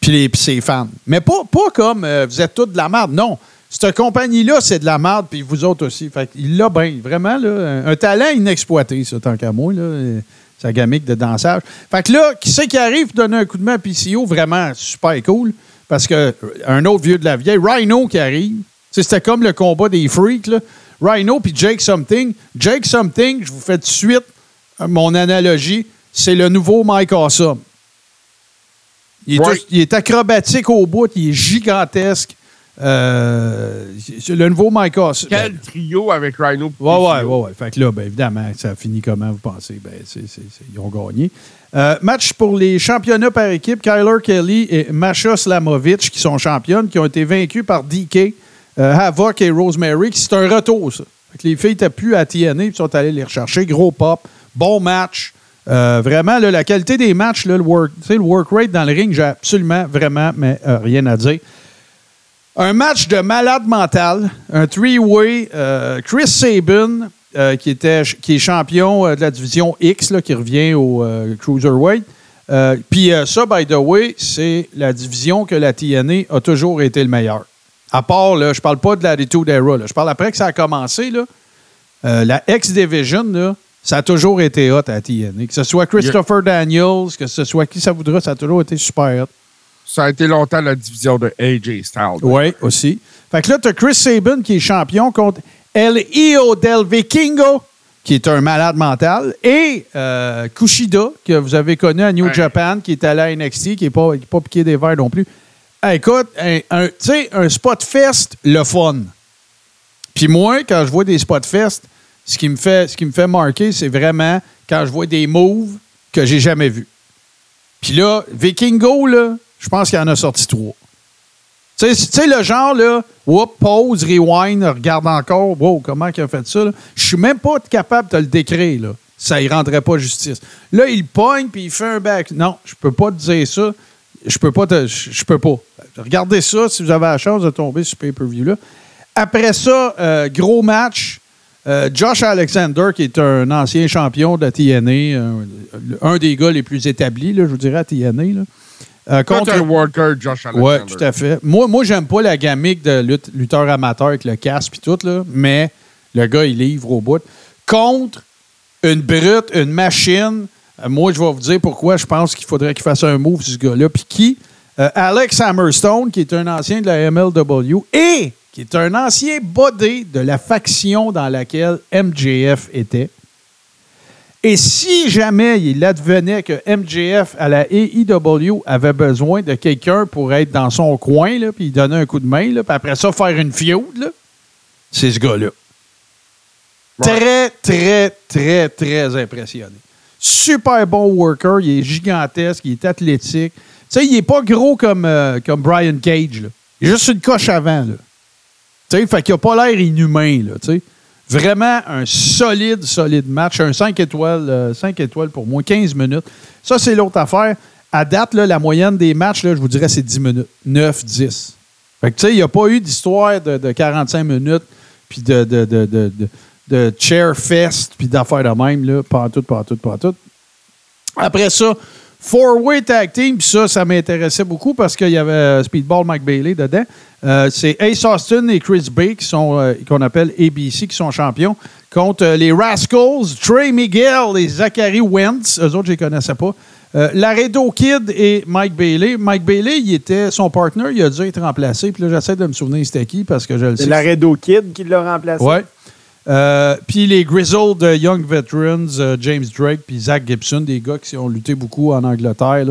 Puis ses fans. Mais pas, pas comme euh, vous êtes tous de la merde. Non. Cette compagnie-là, c'est de la merde, puis vous autres aussi. Fait qu'il l'a bien. Vraiment, là, un, talent inexploité, ça, tant qu'à moi. Là, sa gamique de dansage. Fait que là, qui c'est qui arrive pour donner un coup de main à PCO? Vraiment super cool. Parce que euh, un autre vieux de la vieille, Rhino qui arrive. C'était comme le combat des freaks. Là. Rhino puis Jake Something. Jake Something, je vous fais tout de suite euh, mon analogie, c'est le nouveau Mike Awesome. Il est, Ouais. tout- il est acrobatique au bout, il est gigantesque. Euh, le nouveau Mike Awesome. Quel trio avec Rhino. Ouais, ouais, ouais, ouais. Fait que là, ben, évidemment, ça finit comment, vous pensez? Ben, c'est- c'est- c'est- ils ont gagné. Euh, match pour les championnats par équipe. Kyler Kelly et Masha Slamovic, qui sont championnes, qui ont été vaincus par DK, euh, Havoc et Rosemary. qui C'est un retour, ça. Fait que les filles n'étaient plus à TNA, puis sont allées les rechercher. Gros pop, bon match. Euh, vraiment, là, la qualité des matchs, là, le, work, tu sais, le work rate dans le ring, j'ai absolument, vraiment, mais euh, rien à dire. Un match de malade mental, un three-way. euh, Chris Sabin, euh, qui, était, qui est champion euh, de la division X, là, qui revient au Cruiserweight. Puis ça, by the way, c'est la division que la TNA a toujours été le meilleur. À part, là, je parle pas de l'Attitude Era. Là. Je parle après que ça a commencé. Là, la X-Division, là, ça a toujours été hot à la TNA. Que ce soit Christopher Daniels, que ce soit qui ça voudra, ça a toujours été super hot. Ça a été longtemps la division de AJ Styles. Oui, aussi. Fait que là, tu as Chris Sabin qui est champion contre El Io del Vikingo, qui est un malade mental, et euh, Kushida, que vous avez connu à New. Japan, qui est allé à NXT, qui n'est pas, qui est pas piqué des verres non plus. Hey, écoute, un, un- tu sais, un spot fest, le fun. Puis moi, quand je vois des spot fest, ce qui me fait, ce qui me fait marquer, c'est vraiment quand je vois des moves que j'ai jamais vus. Puis là, Vikingo, là, je pense qu'il en a sorti trois. Tu sais, le genre, là, pause, rewind, regarde encore, wow, comment il a fait ça? Je suis même pas capable de le décrire, là. Ça y rendrait pas justice. Là, il pogne puis il fait un back. Non, je peux pas te dire ça. Je peux pas te. Je peux pas. Regardez ça si vous avez la chance de tomber sur ce pay-per-view-là. Après ça, euh, gros match. Euh, Josh Alexander, qui est un ancien champion de la TNA, un, un des gars les plus établis, là, je vous dirais, à TNA. Là. Euh, Contre un worker, Josh Alexander. oui, tout à fait. Moi, moi j'aime pas la gamique de lutte- lutteur amateur avec le casque et tout, là, mais le gars, il livre au bout. Contre une brute, une machine, euh, moi, je vais vous dire pourquoi je pense qu'il faudrait qu'il fasse un move, ce gars-là. Puis qui? Euh, Alex Hammerstone, qui est un ancien de la MLW et qui est un ancien body de la faction dans laquelle MJF était. Et si jamais il advenait que MJF à la AEW avait besoin de quelqu'un pour être dans son coin, là, puis il donnait un coup de main, là, puis après ça, faire une là, c'est ce gars-là. Très, très, très, très impressionné. Super bon worker, il est gigantesque, il est athlétique. Tu sais, il est pas gros comme, euh, comme Brian Cage. Là. Il est juste une coche avant. Là. Tu sais, fait qu'il a pas l'air inhumain. Là, tu sais. Vraiment un solide, solide match. Un 5 étoiles, euh, 5 étoiles pour moi, 15 minutes. Ça, c'est l'autre affaire. À date, la moyenne des matchs, je vous dirais, c'est 10 minutes. 9, 10. Fait que, tu sais, il n'y a pas eu d'histoire de, de 45 minutes, puis de- de chair fest, puis d'affaires de même, là. Pas en tout, pas en tout, pas en tout. Après ça, Four-Way Tag Team, puis ça, ça m'intéressait beaucoup parce qu'il y avait euh, Speedball Mike Bailey dedans. Euh, c'est Ace Austin et Chris Bay qui sont, euh, qu'on appelle ABC, qui sont champions, contre les Rascals, Trey Miguel et Zachary Wentz. Eux autres, je les connaissais pas. Euh, Laredo Kid et Mike Bailey. Mike Bailey, il était son partner, il a dû être remplacé. Puis là, j'essaie de me souvenir c'était qui parce que je le sais. C'est Laredo Kid qui l'a remplacé. Ouais. Euh, puis les Grizzled euh, Young Veterans, euh, James Drake puis Zach Gibson, des gars qui ont lutté beaucoup en Angleterre.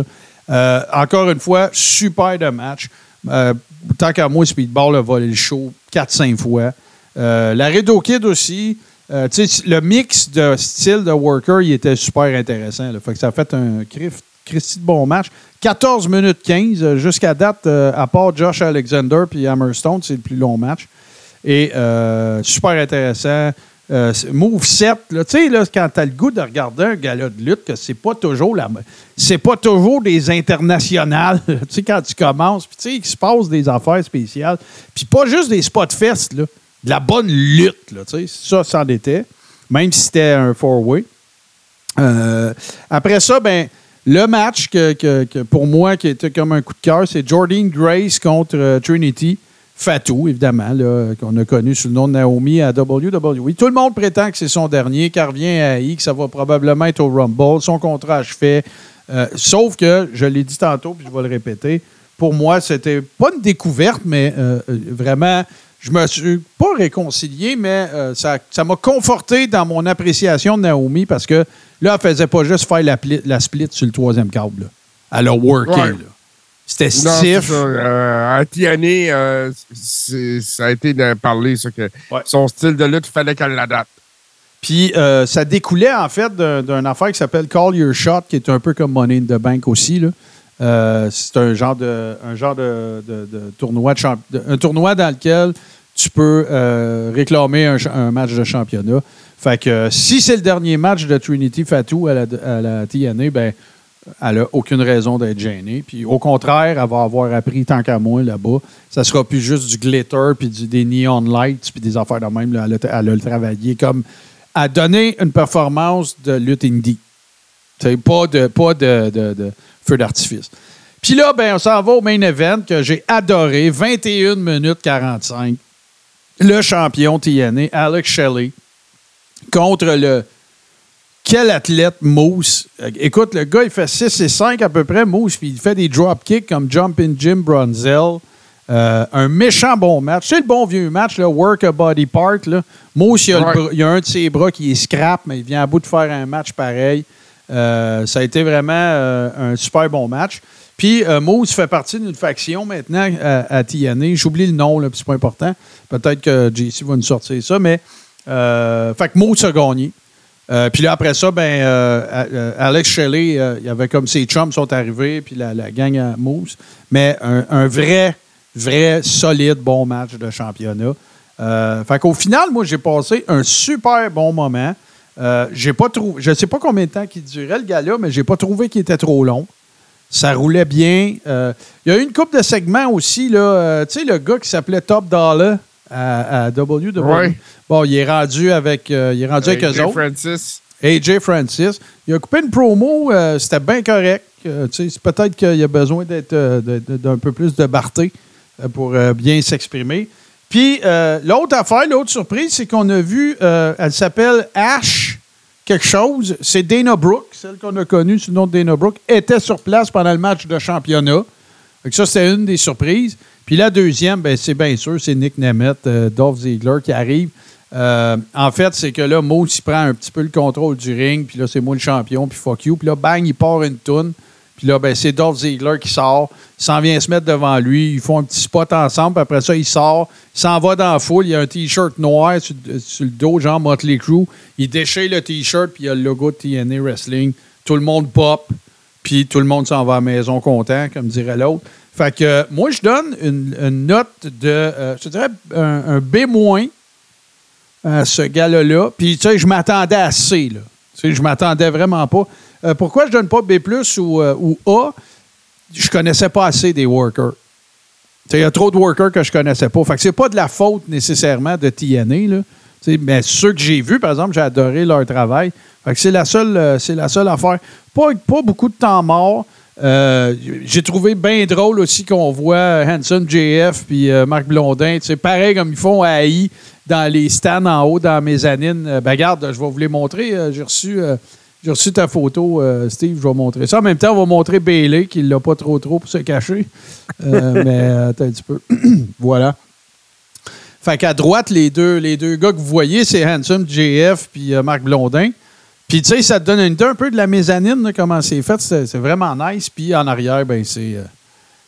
encore une fois, super de match. Tant qu'à moi, Speedball a volé le show 4-5 fois. La Redo Kid aussi. Le mix de style de worker, il était super intéressant. que ça a fait un Christy de bon match. 14 minutes 15. euh, Jusqu'à date, à part Josh Alexander puis Hammerstone, c'est le plus long match. Et euh, super intéressant. Euh, move 7, là, tu sais, là, quand tu as le goût de regarder un gala de lutte, que c'est pas toujours la c'est pas toujours des internationales. *laughs* tu sais, quand tu commences, puis tu sais, il se passe des affaires spéciales. Puis pas juste des spot fest, là. De la bonne lutte, tu sais. Ça, c'en était. Même si c'était un four-way. Euh, après ça, ben, le match que, que- que pour moi qui était comme un coup de cœur, c'est Jordan Grace contre euh, Trinity. Fatou, évidemment, qu'on a connu sous le nom de Naomi à WWE. Tout le monde prétend que c'est son dernier, qu'elle revient à I, que ça va probablement être au Rumble. Son contrat achevé. Euh, sauf que, je l'ai dit tantôt, puis je vais le répéter, pour moi, c'était pas une découverte, mais euh, euh, vraiment, je me suis pas réconcilié, mais euh, ça ça m'a conforté dans mon appréciation de Naomi parce que là, elle faisait pas juste faire la, pli- la split sur le troisième câble. là. Elle a worké. Là. C'était stiff. ça. Euh, euh, ça a été de parler, ça, que Ouais. son style de lutte, il fallait qu'elle l'adapte. Puis euh, ça découlait en fait d'un- d'une affaire qui s'appelle Call Your Shot, qui est un peu comme Money in the Bank aussi. là. Euh, c'est un genre de un genre de, de- de tournoi de champ- de- un tournoi dans lequel tu peux euh, réclamer un, match de championnat. Fait que si c'est le dernier match de Trinity Fatou à la, à la TNA, ben elle n'a aucune raison d'être gênée. Puis au contraire, elle va avoir appris tant qu'à moi là-bas. Ça sera plus juste du glitter, puis des neon lights, puis des affaires de même. Elle, a, elle a travaillé comme à donner une performance de lutte indie. Pas de, pas de feu d'artifice. Puis là, ben, on s'en va au main event que j'ai adoré. 21 minutes 45. Le champion TNA, Alex Shelley, contre le. Quel athlète Moose. Euh, Écoute, le gars, il fait 6 et 5 à peu près, Moose, puis il fait des drop kicks comme Jumping Jim Bronzel. Euh, un méchant bon match. C'est le bon vieux match, là, Work a Body Part. Là. Moose, il y, a le Ouais. bras- il y a un de ses bras qui est scrap, mais il vient à bout de faire un match pareil. Euh, ça a été vraiment euh, un super bon match. Puis euh, Moose fait partie d'une faction maintenant à, à TNA. J'oublie le nom, là, puis c'est pas important. Peut-être que JC va nous sortir ça, mais fait que Moose a gagné. Euh, puis là, après ça, ben, euh, euh, Alex Shelley, il y avait comme ses chums sont arrivés, puis la, gang à Moose. Mais un, vrai, vrai, solide, bon match de championnat. Fait qu'au final, moi, j'ai passé un super bon moment. J'ai pas trouvé, je sais pas combien de temps qu'il durait le gars-là, mais j'ai pas trouvé qu'il était trop long. Ça roulait bien. Il y a eu une coupe de segments aussi. Tu sais, le gars qui s'appelait Top Dollar à, à WWE. Ouais. Bon, il est rendu avec, euh, il est rendu avec eux autres. Francis. AJ Francis. Il a coupé une promo, euh, c'était bien correct. Euh, peut-être qu'il a besoin d'être d'un peu plus de barté pour bien s'exprimer. Puis l'autre affaire, l'autre surprise, c'est qu'on a vu, elle s'appelle Ash quelque chose. C'est Dana Brooke, celle qu'on a connue sous le nom de Dana Brooke, était sur place pendant le match de championnat. Que ça, c'était une des surprises. Puis la deuxième, ben, c'est bien sûr, c'est Nick Nemeth, euh, Dolph Ziggler qui arrive. Euh, en fait, c'est que là, Moose, il prend un petit peu le contrôle du ring, puis là, c'est moi le champion, puis fuck you. Puis là, bang, il part une toune. Puis là, ben, c'est Dolph Ziggler qui sort. Il s'en vient se mettre devant lui. Ils font un petit spot ensemble. Puis après ça, il sort. Il s'en va dans la foule. Il y a un T-shirt noir sur, sur le dos, genre Motley Crue. Il déchire le T-shirt, puis il y a le logo de TNA Wrestling. Tout le monde pop. Puis tout le monde s'en va à la maison content, comme dirait l'autre. Fait que moi, je donne une, note de, euh, je dirais, un, B- à ce gars-là. Puis, tu sais, je m'attendais à C, là. Tu sais, je m'attendais vraiment pas. Euh, pourquoi je donne pas B ou, euh, ou A? Je connaissais pas assez des workers. Il y a trop de workers que je connaissais pas. Fait que c'est pas de la faute nécessairement de TNA, là. Mais ceux que j'ai vus, par exemple, j'ai adoré leur travail. Fait que c'est la seule, c'est la seule affaire. Pas, pas beaucoup de temps mort. Euh, j'ai trouvé bien drôle aussi qu'on voit Hanson JF puis euh, Marc Blondin. C'est pareil comme ils font à AI dans les stands en haut dans la mezzanine. Euh, ben regarde, je vais vous les montrer. J'ai reçu. euh, j'ai reçu ta photo, Steve, je vais montrer ça. En même temps, on va montrer Bailey, qui l'a pas trop trop pour se cacher. *laughs* Mais attends un petit peu. *clears throat* voilà. Fait qu'à droite, les deux, les deux gars que vous voyez, c'est Handsome, JF, puis Marc Blondin. Puis, tu sais, ça te donne une idée un peu de la mezzanine, là, comment c'est fait. C'est vraiment nice. Puis, en arrière, ben c'est euh,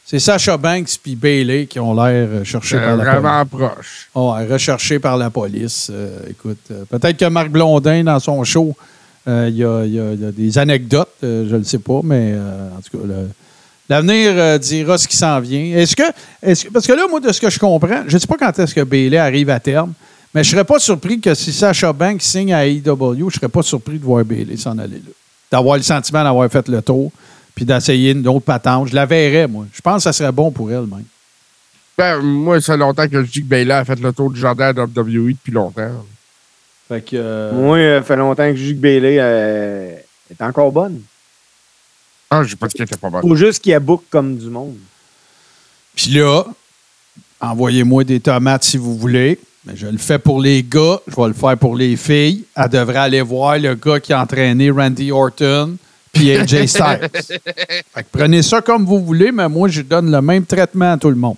c'est Sacha Banks puis Bailey qui ont l'air euh, cherchés Euh, par la vraiment proche. police. Ouais, recherchés par la police. Euh, écoute, euh, peut-être que Marc Blondin, dans son show, euh, il y, a, y a- il y a des anecdotes, je ne le sais pas, mais en tout cas, l'avenir dira ce qui s'en vient. Est-ce que, que- parce que là, moi, de ce que je comprends, je ne sais pas quand est-ce que Bailey arrive à terme, mais je ne serais pas surpris que si Sacha Banks signe à AEW, je ne serais pas surpris de voir Bailey s'en aller là. D'avoir le sentiment d'avoir fait le tour, puis d'essayer une autre patente. Je la verrais, moi. Je pense que ça serait bon pour elle, même. Ben, moi, ça fait longtemps que je dis que Bailey a fait le tour du jardin à WWE depuis longtemps. Fait que. euh, Moi, euh, ça fait longtemps que je dis que Bailey euh, est encore bonne. Ah, j'ai pas dit qu'elle était pas bonne. Faut juste qu'il y a book comme du monde. Puis là, envoyez-moi des tomates si vous voulez. Mais je le fais pour les gars, je vais le faire pour les filles. Elle devrait aller voir le gars qui a entraîné Randy Orton puis AJ *laughs* Styles. fait que prenez ça comme vous voulez, mais moi, je donne le même traitement à tout le monde.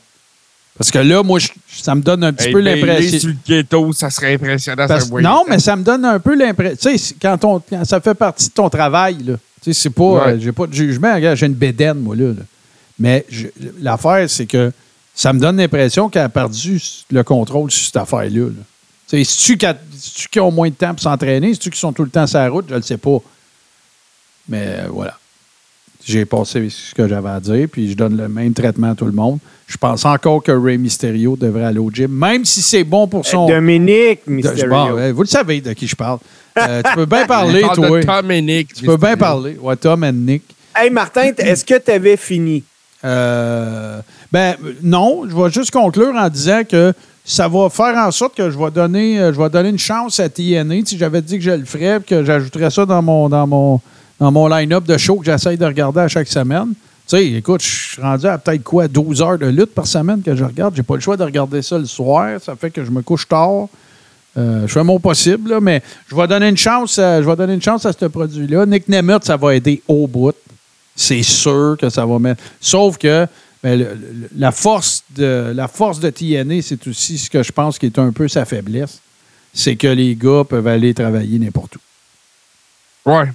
Parce que là, moi, je- ça me donne un petit Hey, peu l'impression. sur le ghetto, ça serait impressionnant. Parce- ça voyait. non, mais ça me donne un peu l'impression. Tu sais, quand, on- quand ça fait partie de ton travail, là. Tu sais, c'est pas. Ouais. euh, j'ai pas de jugement. Regarde, j'ai une bédaine, moi, là. là. Mais l'affaire, c'est que ça me donne l'impression qu'elle a perdu le contrôle sur cette affaire-là. C'est-tu qui ont moins de temps pour s'entraîner? C'est-tu qui sont tout le temps sur la route? Je le sais pas. Mais euh, voilà. J'ai passé ce que j'avais à dire, puis je donne le même traitement à tout le monde. Je pense encore que Ray Mysterio devrait aller au gym, même si c'est bon pour son. Dominique De- Mysterio. bon, vous le savez de qui je parle. *laughs* Euh, tu peux bien parler, parle toi. de Tom et Nick. Tu peux bien parler. Ouais, Tom et Nick. Hey, Martin, est-ce que tu avais fini? Euh, ben non, je vais juste conclure en disant que ça va faire en sorte que je vais donner, euh, je vais donner une chance à TNA. Si j'avais dit que je le ferais, que j'ajouterais ça dans mon, dans mon, dans mon line-up de show que j'essaye de regarder à chaque semaine. Tu sais, écoute, je suis rendu à peut-être quoi, 12 heures de lutte par semaine que je regarde. J'ai pas le choix de regarder ça le soir. Ça fait que je me couche tard. Euh, je fais mon possible, mais je vais donner une chance, à, je vais donner une chance à ce produit-là. Nick Nemeth, ça va aider au bout. C'est sûr que ça va mettre. Sauf que ben, le- le- la, force de, la force de TNA, c'est aussi ce que je pense qui est un peu sa faiblesse. C'est que les gars peuvent aller travailler n'importe où. Ouais.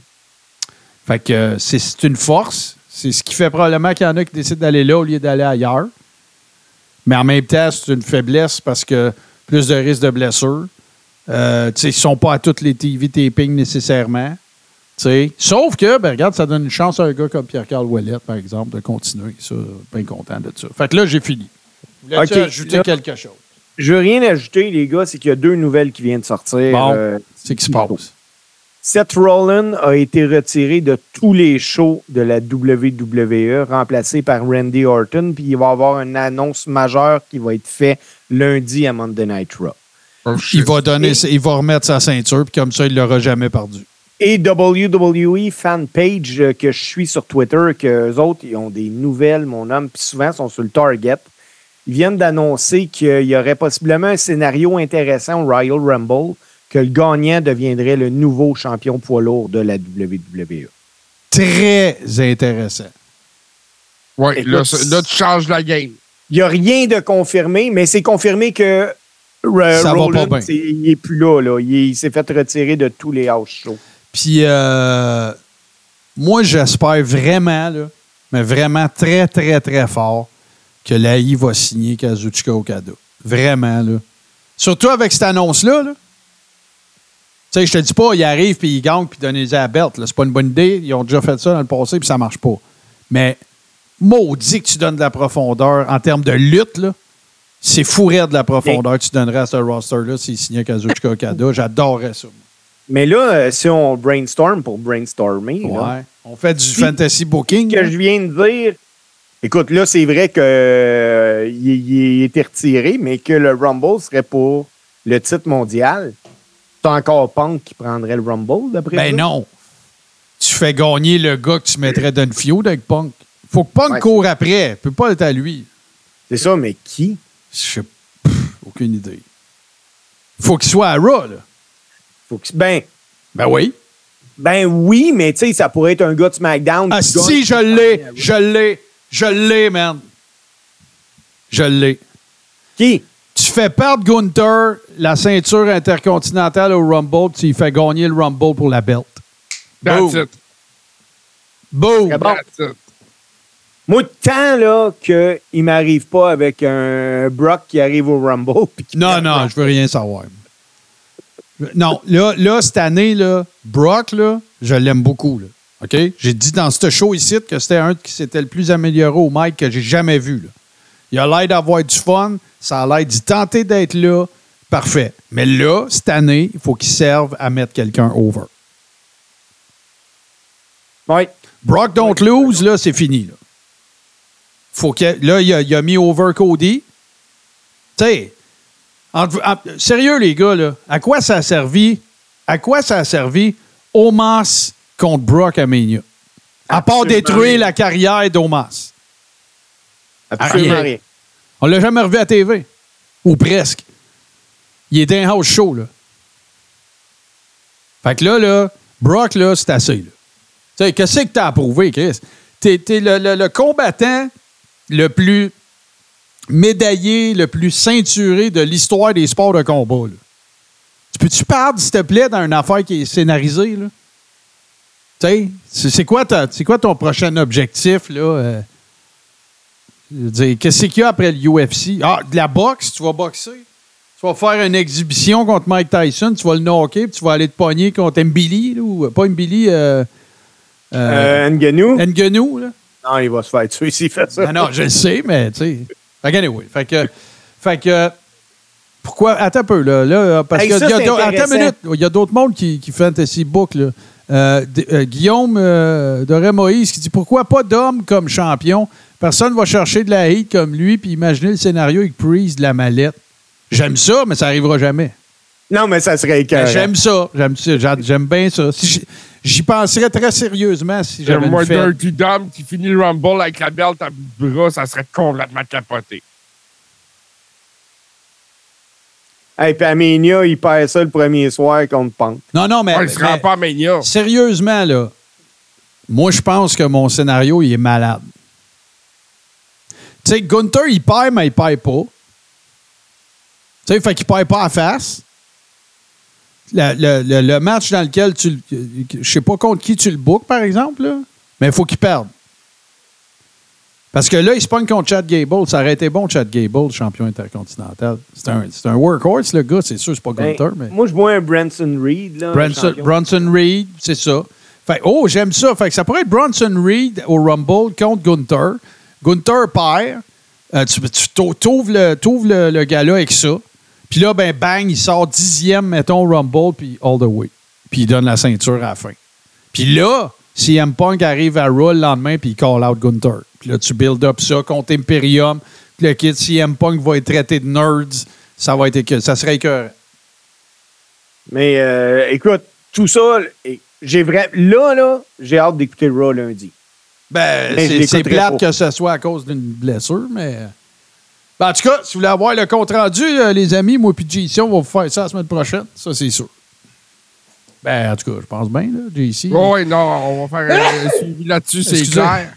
Fait que euh, c'est une force. C'est ce qui fait probablement qu'il y en a qui décident d'aller là au lieu d'aller ailleurs. Mais en même temps, c'est une faiblesse parce que plus de risques de blessure. Euh, tu sais, ils ne sont pas à toutes les TV tapings nécessairement. Tu sais. Sauf que, ben, regarde, ça donne une chance à un gars comme Pierre-Carl Ouellet, par exemple, de continuer. Ça, bien content de ça. Fait que là, j'ai fini. Voulais-tu Ok, ajouter là- quelque chose? Je veux rien ajouter, les gars, c'est qu'il y a deux nouvelles qui viennent de sortir. Bon. Euh, C'est qui se passe. Seth Rollins a été retiré de tous les shows de la WWE, remplacé par Randy Orton, puis il va y avoir une annonce majeure qui va être faite lundi à Monday Night Raw. Oh, Il va, donner, il va remettre sa ceinture, puis comme ça, il ne l'aura jamais perdu. Et WWE fan page euh, que je suis sur Twitter, que eux autres, ils ont des nouvelles, mon homme, puis souvent sont sur le target. Ils viennent d'annoncer qu'il y aurait possiblement un scénario intéressant au Royal Rumble, que le gagnant deviendrait le nouveau champion poids lourd de la. WWE. Très intéressant. Ouais, là, là, tu changes la game. Il n'y a rien de confirmé, mais c'est confirmé que euh, Ça va pas Rollins, bien. c'est- il n'est plus là. là. Il, est- il s'est fait retirer de tous les house shows. Puis, euh, moi, j'espère vraiment, mais vraiment très, très, très fort, que l'AI va signer Kazuchika Okada. Vraiment, là. Surtout avec cette annonce-là, là. Tu sais, je te dis pas, il arrive puis il gagne puis donne les à belt. C'est pas une bonne idée. Ils ont déjà fait ça dans le passé puis ça marche pas. Mais maudit que tu donnes de la profondeur en termes de lutte, là. C'est fourré de la profondeur que tu donnerais à ce roster-là s'il signait Kazuchika Okada. J'adorerais ça. Mais là, euh, si on brainstorm pour brainstormer, là. On fait du fantasy booking. ce que je viens de dire, écoute, là, c'est vrai que euh, il, été retiré, mais que le Rumble serait pour le titre mondial. C'est encore Punk qui prendrait le Rumble, d'après Ben non. Tu fais gagner le gars que tu mettrais dans le feud avec Punk. Faut que Punk Ouais. court après. Il peut pas être à lui. C'est ça, mais qui? Je sais aucune idée. Faut qu'il soit à Raw, là. Faut que, ben, Ben oui. ben oui, mais tu sais, ça pourrait être un gars de SmackDown. Ah si, je l'ai. Je l'ai. Je l'ai, man. Je l'ai. Qui? Tu fais perdre Gunther la ceinture intercontinentale au Rumble, puis tu lui fais gagner le Rumble pour la belt. That's Boom. it. Boom! Bon. That's it. Moi, tant là qu'il m'arrive pas avec un Brock qui arrive au Rumble. Non, non, je veux rien savoir. Non, là, là cette année, là, Brock, là, je l'aime beaucoup. Là. OK? J'ai dit dans ce show ici que c'était un qui s'était le plus amélioré au mic que j'ai jamais vu. Là. Il a l'air d'avoir du fun, ça a l'air d'y tenter d'être là. Parfait. Mais là, cette année, il faut qu'il serve à mettre quelqu'un over. Ouais. Brock Don't Lose, là, c'est fini. Là, faut qu'il- là il, a, il a mis over Cody. Tu sais, entre- en- sérieux, les gars, là, à quoi ça a servi? À quoi ça a servi Omas contre Brock à Mania? À part détruire rien. la carrière d'Omas. Absolument Rien. rien. On l'a jamais revu à TV. Ou presque. Il est dans un house show, là. Fait que là, là, Brock, là, c'est assez, là. Tu sais, qu'est-ce que t'as approuvé, Chris? T'es, t'es le, le- le combattant le plus médaillé, le plus ceinturé de l'histoire des sports de combat, là. Tu peux-tu perdre, s'il te plaît, dans une affaire qui est scénarisée, là? Tu sais, c'est, quoi, ta- quoi ton prochain objectif, là? euh? Je veux dire, qu'est-ce qu'il y a après le UFC? Ah, de la boxe, tu vas boxer. Tu vas faire une exhibition contre Mike Tyson, tu vas le knocker, puis tu vas aller te pogner contre Mbili, là, ou pas Mbili, euh, euh, Euh? Ngannou, là. Non, il va se faire tuer s'il fait ça. Non, je le sais, mais tu sais. Fait que, anyway, fait que, fait que, pourquoi, attends un peu, là, là parce Hey, que, ça, y a attends une minute, il y a d'autres mondes qui, qui fantasy book, là. Euh, euh, Guillaume euh, Doré Moïse qui dit pourquoi pas d'homme comme champion? Personne va chercher de la hate comme lui puis imaginer le scénario avec Priest de la mallette. J'aime ça, mais ça arrivera jamais. Non, mais ça serait écœurant. J'aime ça. J'aime ça. J'a- J'aime bien ça. Si J'y penserais très sérieusement si j'avais Moi, une fête. Dirty Dom qui finit le Rumble avec la belt à bout de bras, ça serait complètement capoté. Hey, puis à Mania, il perd ça le premier soir contre Punk. Non, non, mais, Ouais, il se rend pas à Mania. sérieusement, là, moi, je pense que mon scénario, il est malade. Tu sais, Gunther, il perd, mais il perd pas. Tu sais, fait qu'il perd pas à face. Le, le- le- le match dans lequel tu le- Je sais pas contre qui tu le bookes, par exemple, là, mais il faut qu'il perde. Parce que là, il se pogne contre Chad Gable. Ça aurait été bon, Chad Gable, champion intercontinental. C'est un, un workhorse, le gars. C'est sûr, c'est pas Ben, Gunther, mais. Moi, je vois un Branson Reed. Là. Bronson Reed, c'est ça. Fait, oh, j'aime ça. Fait que ça pourrait être Bronson Reed au Rumble contre Gunther. Gunther perd. Euh, tu tu t'ouvres le, le, le gars-là avec ça. Puis là, ben bang, il sort dixième, mettons, Rumble, puis all the way. Puis il donne la ceinture à la fin. Puis là, CM Punk arrive à Raw le lendemain, puis il call out Gunther. Puis là, tu build up ça contre Imperium. Puis le kid CM Punk va être traité de nerds. Ça va être. Ça serait écœurant. Mais euh, écoute, tout ça, j'ai vrai... là, là, j'ai hâte d'écouter Raw lundi. Ben, c'est- plate que ce soit à cause d'une blessure, mais. Ben, en tout cas, si vous voulez avoir le compte rendu, euh, les amis, moi puis JC, on va vous faire ça la semaine prochaine. Ça, c'est sûr. Ben, en tout cas, je pense bien, là, JC. Oui, non, on va faire un suivi là-dessus, c'est Excusez. clair.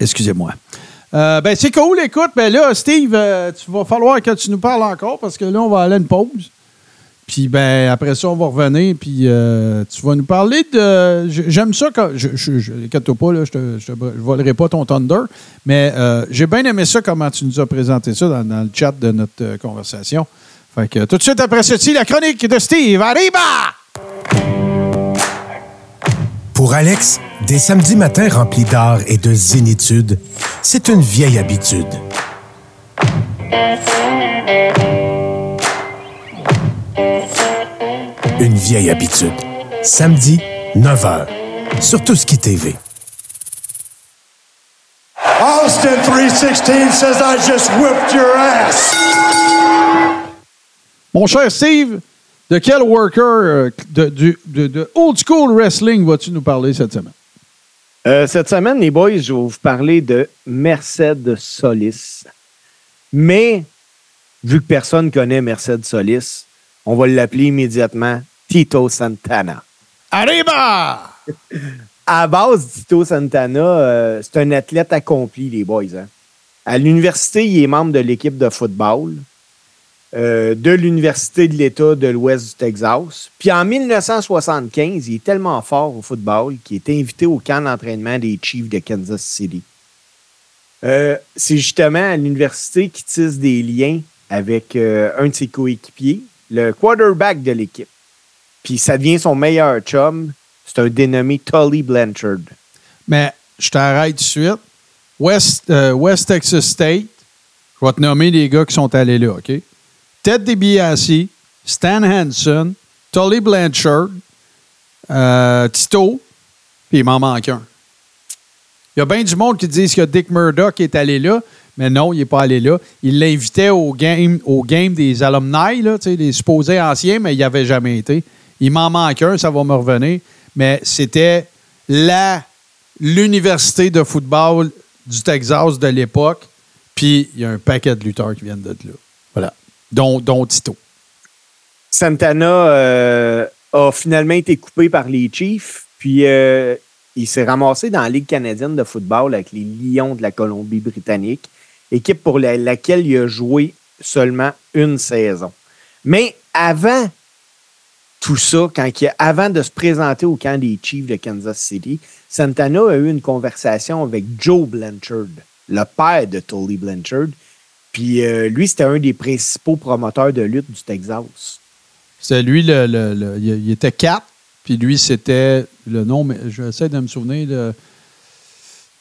Excusez-moi. Euh, ben, c'est cool, écoute. Ben là, Steve, euh, tu vas falloir que tu nous parles encore parce que là, on va aller à une pause. Puis, ben, après ça, on va revenir. Puis, euh, tu vas nous parler de. J'aime ça quand. Je, je, je, pas, là, je ne je, te- volerai pas ton Thunder. Mais euh, j'ai bien aimé ça, comment tu nous as présenté ça dans, dans le chat de notre euh, conversation. Fait que tout de suite après ceci, la chronique de Steve. Arriba! Pour Alex, des samedis matins remplis d'art et de zénitude, c'est une vieille habitude. Une vieille habitude. Samedi, 9h. Sur Touski TV. Austin 316 says I just whipped your ass. Mon cher Steve, de quel worker euh, de, du- de- de old school wrestling vas-tu nous parler cette semaine? Euh, cette semaine, les boys, je vais vous parler de Mercedes Solis. Mais, vu que personne connaît Mercedes Solis, on va l'appeler immédiatement Tito Santana. Arriba! *laughs* À base, Tito Santana, euh, c'est un athlète accompli, les boys. hein. À l'université, il est membre de l'équipe de football euh, de l'Université de l'État de l'Ouest du Texas. Puis en 1975, il est tellement fort au football qu'il est invité au camp d'entraînement des Chiefs de Kansas City. Euh, c'est justement à l'université qu'il tisse des liens avec un de ses coéquipiers, le quarterback de l'équipe. Puis ça devient son meilleur chum. C'est un dénommé Tully Blanchard. Mais je t'arrête tout de suite. West, euh, Texas State, je vais te nommer les gars qui sont allés là, OK? Ted DiBiase, Stan Hansen, Tully Blanchard, euh, Tito, puis il m'en manque un. Il y a bien du monde qui disent que Dick Murdoch est allé là, mais non, il n'est pas allé là. Il l'invitait au game, au game des alumni, là, des supposés anciens, mais il n'y avait jamais été. Il m'en manque un, ça va me revenir. Mais c'était la l'université de football du Texas de l'époque. Puis il y a un paquet de lutteurs qui viennent de là. Voilà. Dont, dont Tito. Santana euh, a finalement été coupé par les Chiefs, puis euh, il s'est ramassé dans la Ligue canadienne de football avec les Lions de la Colombie-Britannique, équipe pour la- laquelle il a joué seulement une saison. Mais avant tout ça, quand avant de se présenter au camp des Chiefs de Kansas City, Santana a eu une conversation avec Joe Blanchard, le père de Tully Blanchard. Puis euh, lui, c'était un des principaux promoteurs de lutte du Texas. C'est lui, le, le- il était 4, puis lui, c'était le nom, mais j'essaie de me souvenir.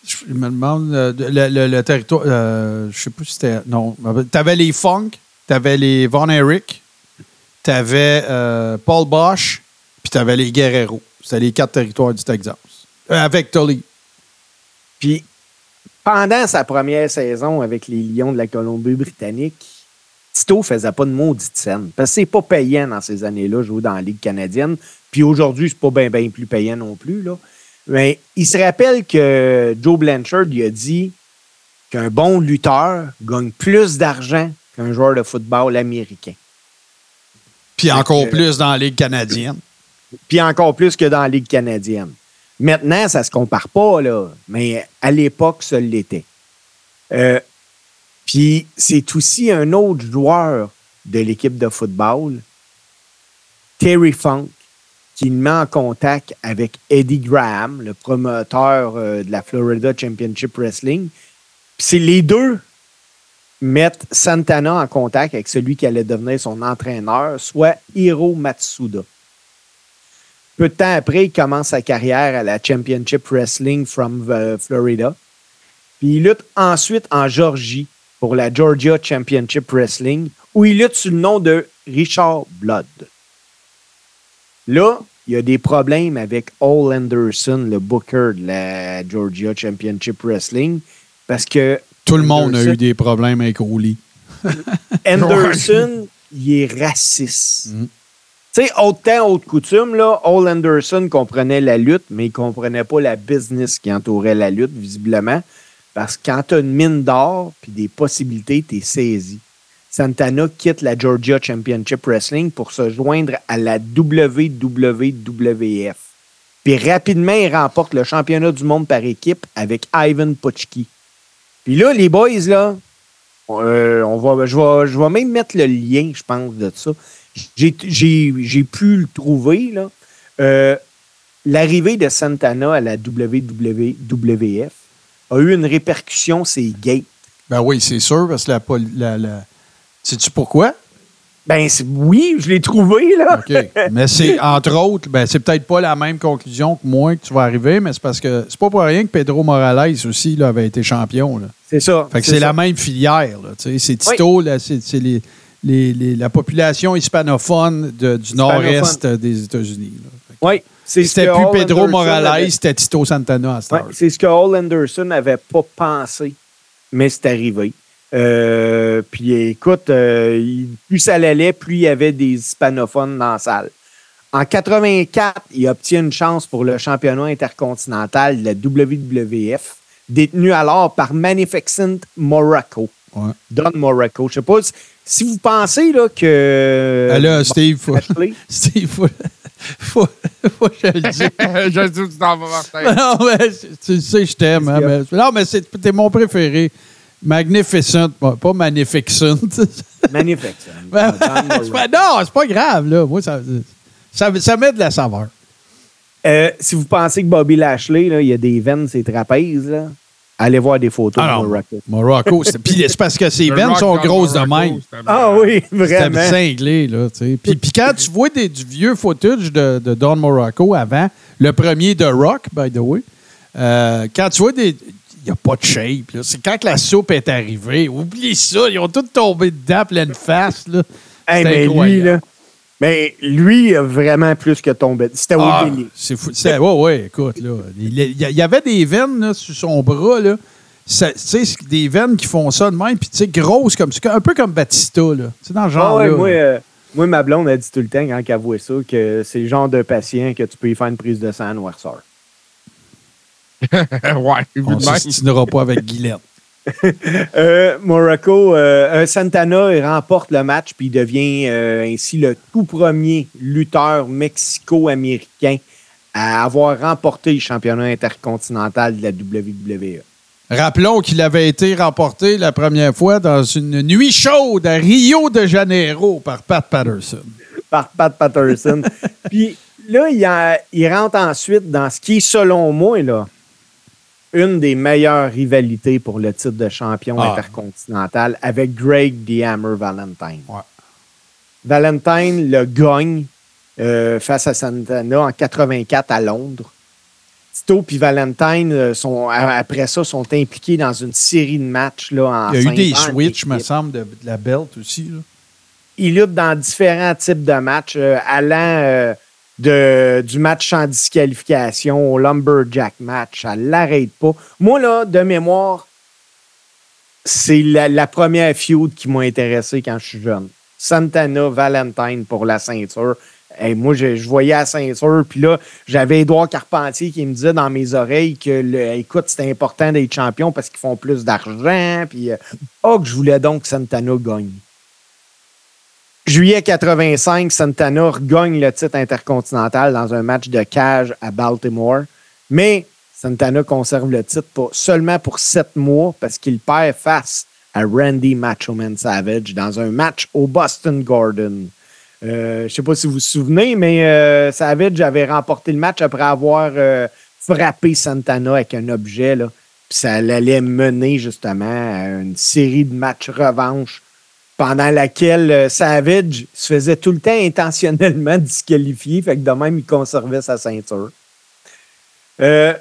Je me demande euh, le, territoire. euh, je sais plus si c'était. Non. Tu avais les Funk, tu avais les Von Erich, tu avais Paul Bosch, puis tu avais les Guerrero. C'était les quatre territoires du Texas. Euh, avec Tully. Puis pendant sa première saison avec les Lions de la Colombie-Britannique, Tito faisait pas de maudite scène. Parce que c'est pas payant dans ces années-là, jouer dans la Ligue canadienne. Puis aujourd'hui, c'est pas bien bien plus payant non plus. Là. Mais il se rappelle que Joe Blanchard lui a dit qu'un bon lutteur gagne plus d'argent qu'un joueur de football américain. Puis encore que- plus dans la Ligue canadienne. Puis encore plus que dans la Ligue canadienne. Maintenant, ça se compare pas, là. Mais à l'époque, ça l'était. Euh, puis c'est aussi un autre joueur de l'équipe de football, Terry Funk, qui met en contact avec Eddie Graham, le promoteur euh, de la Florida Championship Wrestling. C'est les deux mettent Santana en contact avec celui qui allait devenir son entraîneur, soit Hiro Matsuda. Peu de temps après, il commence sa carrière à la Championship Wrestling from euh, Florida. Puis il lutte ensuite en Georgie pour la Georgia Championship Wrestling, où il lutte sous le nom de Richard Blood. Là, il y a des problèmes avec Ole Anderson, le booker de la Georgia Championship Wrestling, parce que Tout le monde a eu des problèmes avec Oli. *laughs* Anderson, il est raciste. Mhm. Tu sais, autre temps, autre coutume, là, Ole Anderson comprenait la lutte, mais il comprenait pas la business qui entourait la lutte, visiblement. Parce que quand tu as une mine d'or puis des possibilités, tu es saisi. Santana quitte la Georgia Championship Wrestling pour se joindre à la WWF. Puis rapidement, il remporte le championnat du monde par équipe avec Ivan Putchki. Puis là, les boys, là, euh, on je, vais, je vais même mettre le lien, je pense, de ça. J'ai- J'ai j'ai pu le trouver. là. Euh, L'arrivée de Santana à la WWF a eu une répercussion, c'est gay. Ben oui, c'est sûr, parce que la, la- Sais-tu pourquoi? Ben oui, je l'ai trouvé, là. OK. Mais c'est, *laughs* entre autres, ben, c'est peut-être pas la même conclusion que moi que tu vas arriver, mais c'est parce que c'est pas pour rien que Pedro Morales aussi là, avait été champion. Là. C'est ça. Fait que c'est la même filière. là. C'est Tito, c'est, les, les- les- la population hispanophone de- du nord-est des États-Unis. Oui. C'était plus Pedro Anderson Morales, avait- c'était Tito Santana à cette c'est ce que Hall Anderson n'avait pas pensé, mais c'est arrivé. Euh, puis écoute, euh, il- plus ça allait, plus il y avait des hispanophones dans la salle. En 84, il obtient une chance pour le championnat intercontinental de la WWF, détenu alors par Magnificent Morocco. Ouais. Don Morocco. Je sais pas si, si vous pensez là, que. Ah, là, Steve, faut, Ashley, *laughs* Steve, faut, faut, faut que je le dise. *laughs* je sais où tu t'en vas, Martin. non, mais tu sais, je t'aime. hein, non, mais c'est, t'es mon préféré. Magnificent, pas Magnificent. *laughs* Magnificent. C'est non, c'est pas grave, là. Moi, ça, ça, ça met de la saveur. Euh, si vous pensez que Bobby Lashley, là, il y a des veines, ses trapèzes, là, allez voir des photos Ah de Morocco. Morocco, c'est, puis c'est parce que ses veines sont grosses de même. Ah oui, vraiment. cinglé, là, tu sais. Puis, puis quand tu vois des, du vieux footage de, de Don Morocco avant, le premier de Rock, by the way, euh, quand tu vois des... Il n'y a pas de shape, là. C'est quand que la soupe est arrivée. Oublie ça, ils ont tous tombé dedans, pleine face, là. Hey, mais lui, incroyable. là, mais lui, il a vraiment plus que tombé. C'était Ah, au délire. c'est fou. C'est- Ouais, ouais, écoute, là. Il il y avait des veines là, sur son bras, là. Ça- Tu sais, c'est des veines qui font ça de même, puis tu sais, grosses comme ça, un peu comme Batista, là. Tu sais, dans le Ah genre, ouais, là. moi, euh, moi, ma blonde a dit tout le temps, quand elle voit ça, que c'est le genre de patient que tu peux y faire une prise de sang à noirceur. *laughs* ouais, On ne pas avec Guylaine. *laughs* Euh, Morocco, euh, euh, Santana il remporte le match puis il devient euh, ainsi le tout premier lutteur mexico-américain à avoir remporté le championnat intercontinental de la WWE. Rappelons qu'il avait été remporté la première fois dans une nuit chaude à Rio de Janeiro par Pat Patterson. par Pat Patterson. *laughs* Puis là, il, il rentre ensuite dans ce qui est, selon moi, là, une des meilleures rivalités pour le titre de champion Ah. intercontinental avec Greg The Hammer Valentine. Ouais. Valentine le gagne euh, face à Santana en 84 à Londres. Tito et Valentine, euh, sont, après ça, sont impliqués dans une série de matchs. Là, en Il y a eu des switches, me semble, de, de la belt aussi. Là. il lutte dans différents types de matchs, euh, allant euh, de, du match sans disqualification au lumberjack match. Ça l'arrête pas. Moi, là, de mémoire, c'est la, première feud qui m'a intéressé quand je suis jeune. Santana Valentine pour la ceinture. Hey, moi, je, je voyais la ceinture, puis là, j'avais Édouard Carpentier qui me disait dans mes oreilles que, le, écoute, c'était important d'être champion parce qu'ils font plus d'argent, puis euh, oh, que je voulais donc que Santana gagne. Juillet 85, Santana regagne le titre intercontinental dans un match de cage à Baltimore. Mais Santana conserve le titre seulement pour sept mois parce qu'il perd face à Randy Macho Man Savage dans un match au Boston Garden. Euh, je ne sais pas si vous vous souvenez, mais euh, Savage avait remporté le match après avoir euh, frappé Santana avec un objet. Là. Puis ça allait mener justement à une série de matchs revanche pendant laquelle euh, Savage se faisait tout le temps intentionnellement *laughs* disqualifier, fait que de même, il conservait sa ceinture. Euh,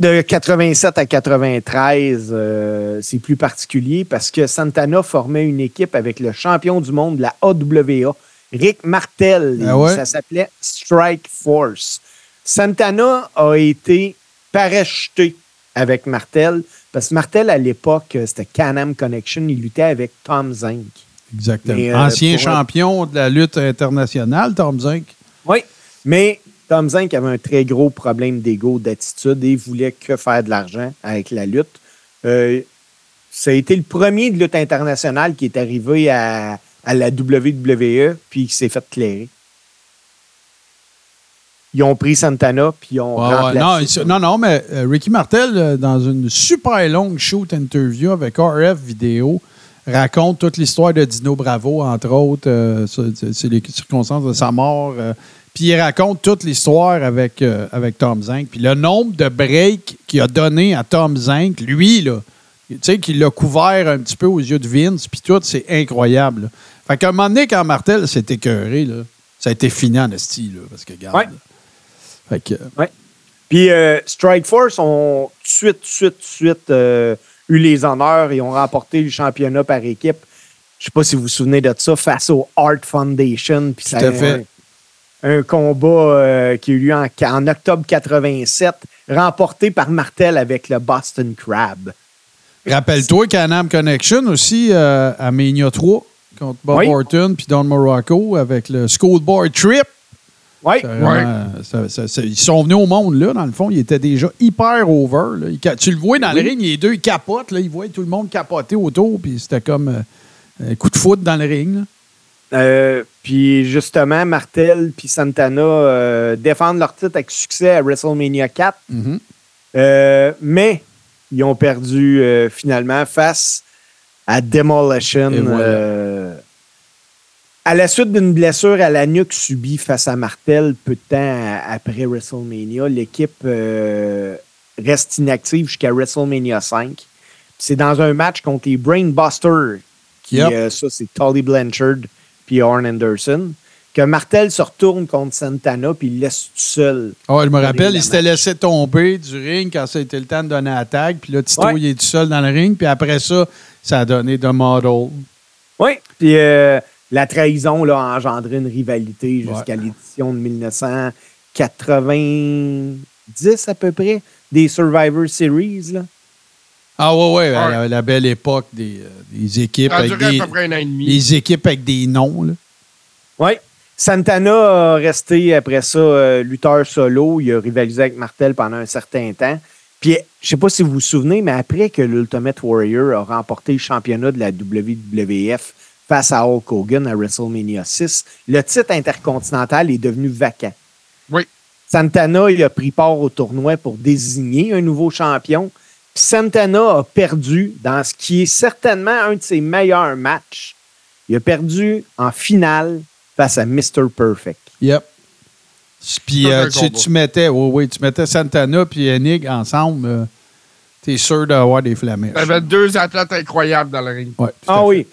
de 87 à 93, euh, c'est plus particulier parce que Santana formait une équipe avec le champion du monde de la AWA, Rick Martel. Ah ouais? Ça s'appelait Strike Force. Santana a été parachuté avec Martel parce que Martel, à l'époque, c'était Can-Am Connection. Il luttait avec Tom Zink. Exactement. Mais, euh, Ancien un- champion de la lutte internationale, Tom Zink. Oui, mais Tom Zink avait un très gros problème d'ego, d'attitude et voulait que faire de l'argent avec la lutte. Euh, ça a été le premier de lutte internationale qui est arrivé à, à la WWE puis qui s'est fait clairer. Ils ont pris Santana puis ils ont Ouais, remplacé. Non, non, non, mais euh, Ricky Martel, euh, dans une super longue shoot interview avec RF Vidéo, raconte toute l'histoire de Dino Bravo, entre autres. euh, c'est- c'est les circonstances de sa mort. euh, puis il raconte toute l'histoire avec, euh, avec Tom Zink. Puis le nombre de breaks qu'il a donné à Tom Zink, lui, là, tu sais, qu'il l'a couvert un petit peu aux yeux de Vince, puis tout, c'est incroyable. là. Fait qu'à un moment donné, quand Martel s'est écœuré, là, ça a été fini en esti, là, parce que, regarde. Ouais. Fait que, Ouais. Puis euh, Strike Force ont tout de suite, tout de suite, tout de suite euh, eu les honneurs et ont remporté le championnat par équipe. Je sais pas si vous vous souvenez de ça, face au Art Foundation. Puis ça a fait. Un, un combat euh, qui a eu lieu en, en octobre 87, remporté par Martel avec le Boston Crab. Rappelle-toi Canam Connection aussi euh, à Mania 3 contre Bob Oui. Orton puis Don Morocco avec le Schoolboy Trip. Oui. Ils sont venus au monde, là, dans le fond. Ils étaient déjà hyper over. là. Ils ca- tu le vois dans le ring, les deux ils capotent. Là, ils voient tout le monde capoter autour. Puis c'était comme euh, un coup de foot dans le ring. Euh, puis justement, Martel puis Santana euh, défendent leur titre avec succès à WrestleMania 4. Mhm. Euh, mais ils ont perdu euh, finalement face à Demolition. Et voilà. À la suite d'une blessure à la nuque subie face à Martel peu de temps après WrestleMania, l'équipe euh, reste inactive jusqu'à WrestleMania 5. C'est dans un match contre les Brainbusters, qui, Yep. euh, ça c'est Tully Blanchard puis Arn Anderson, que Martel se retourne contre Santana puis il laisse tout seul. Ah, je me rappelle, il s'était laissé tomber du ring quand ça a été le temps de donner la tag. Puis là, Tito, Ouais. il est tout seul dans le ring. Puis après ça, ça a donné The Model. Oui. Puis euh, la trahison là, a engendré une rivalité jusqu'à l'édition de 1990 à peu près des Survivor Series. Là. Ah ouais, ouais, Ouais. La, la belle époque des, euh, des équipes Ça a avec duré des, à peu près un an et demi. les équipes avec des noms. Là. Oui. Santana a resté après ça euh, lutteur solo. Il a rivalisé avec Martel pendant un certain temps. Puis, je sais pas si vous vous souvenez, mais après que l'Ultimate Warrior a remporté le championnat de la WWF face à Hulk Hogan à WrestleMania 6, le titre intercontinental est devenu vacant. Oui. Santana, il a pris part au tournoi pour désigner un nouveau champion. Puis Santana a perdu dans ce qui est certainement un de ses meilleurs matchs. Il a perdu en finale face à Mr. Perfect. Yep. Puis euh, tu, mettais, oui, oui, tu mettais Santana puis Enig ensemble. euh, T'es sûr d'avoir des flamèches. T'avais deux athlètes incroyables dans le ring. Ouais, Ah fait. oui.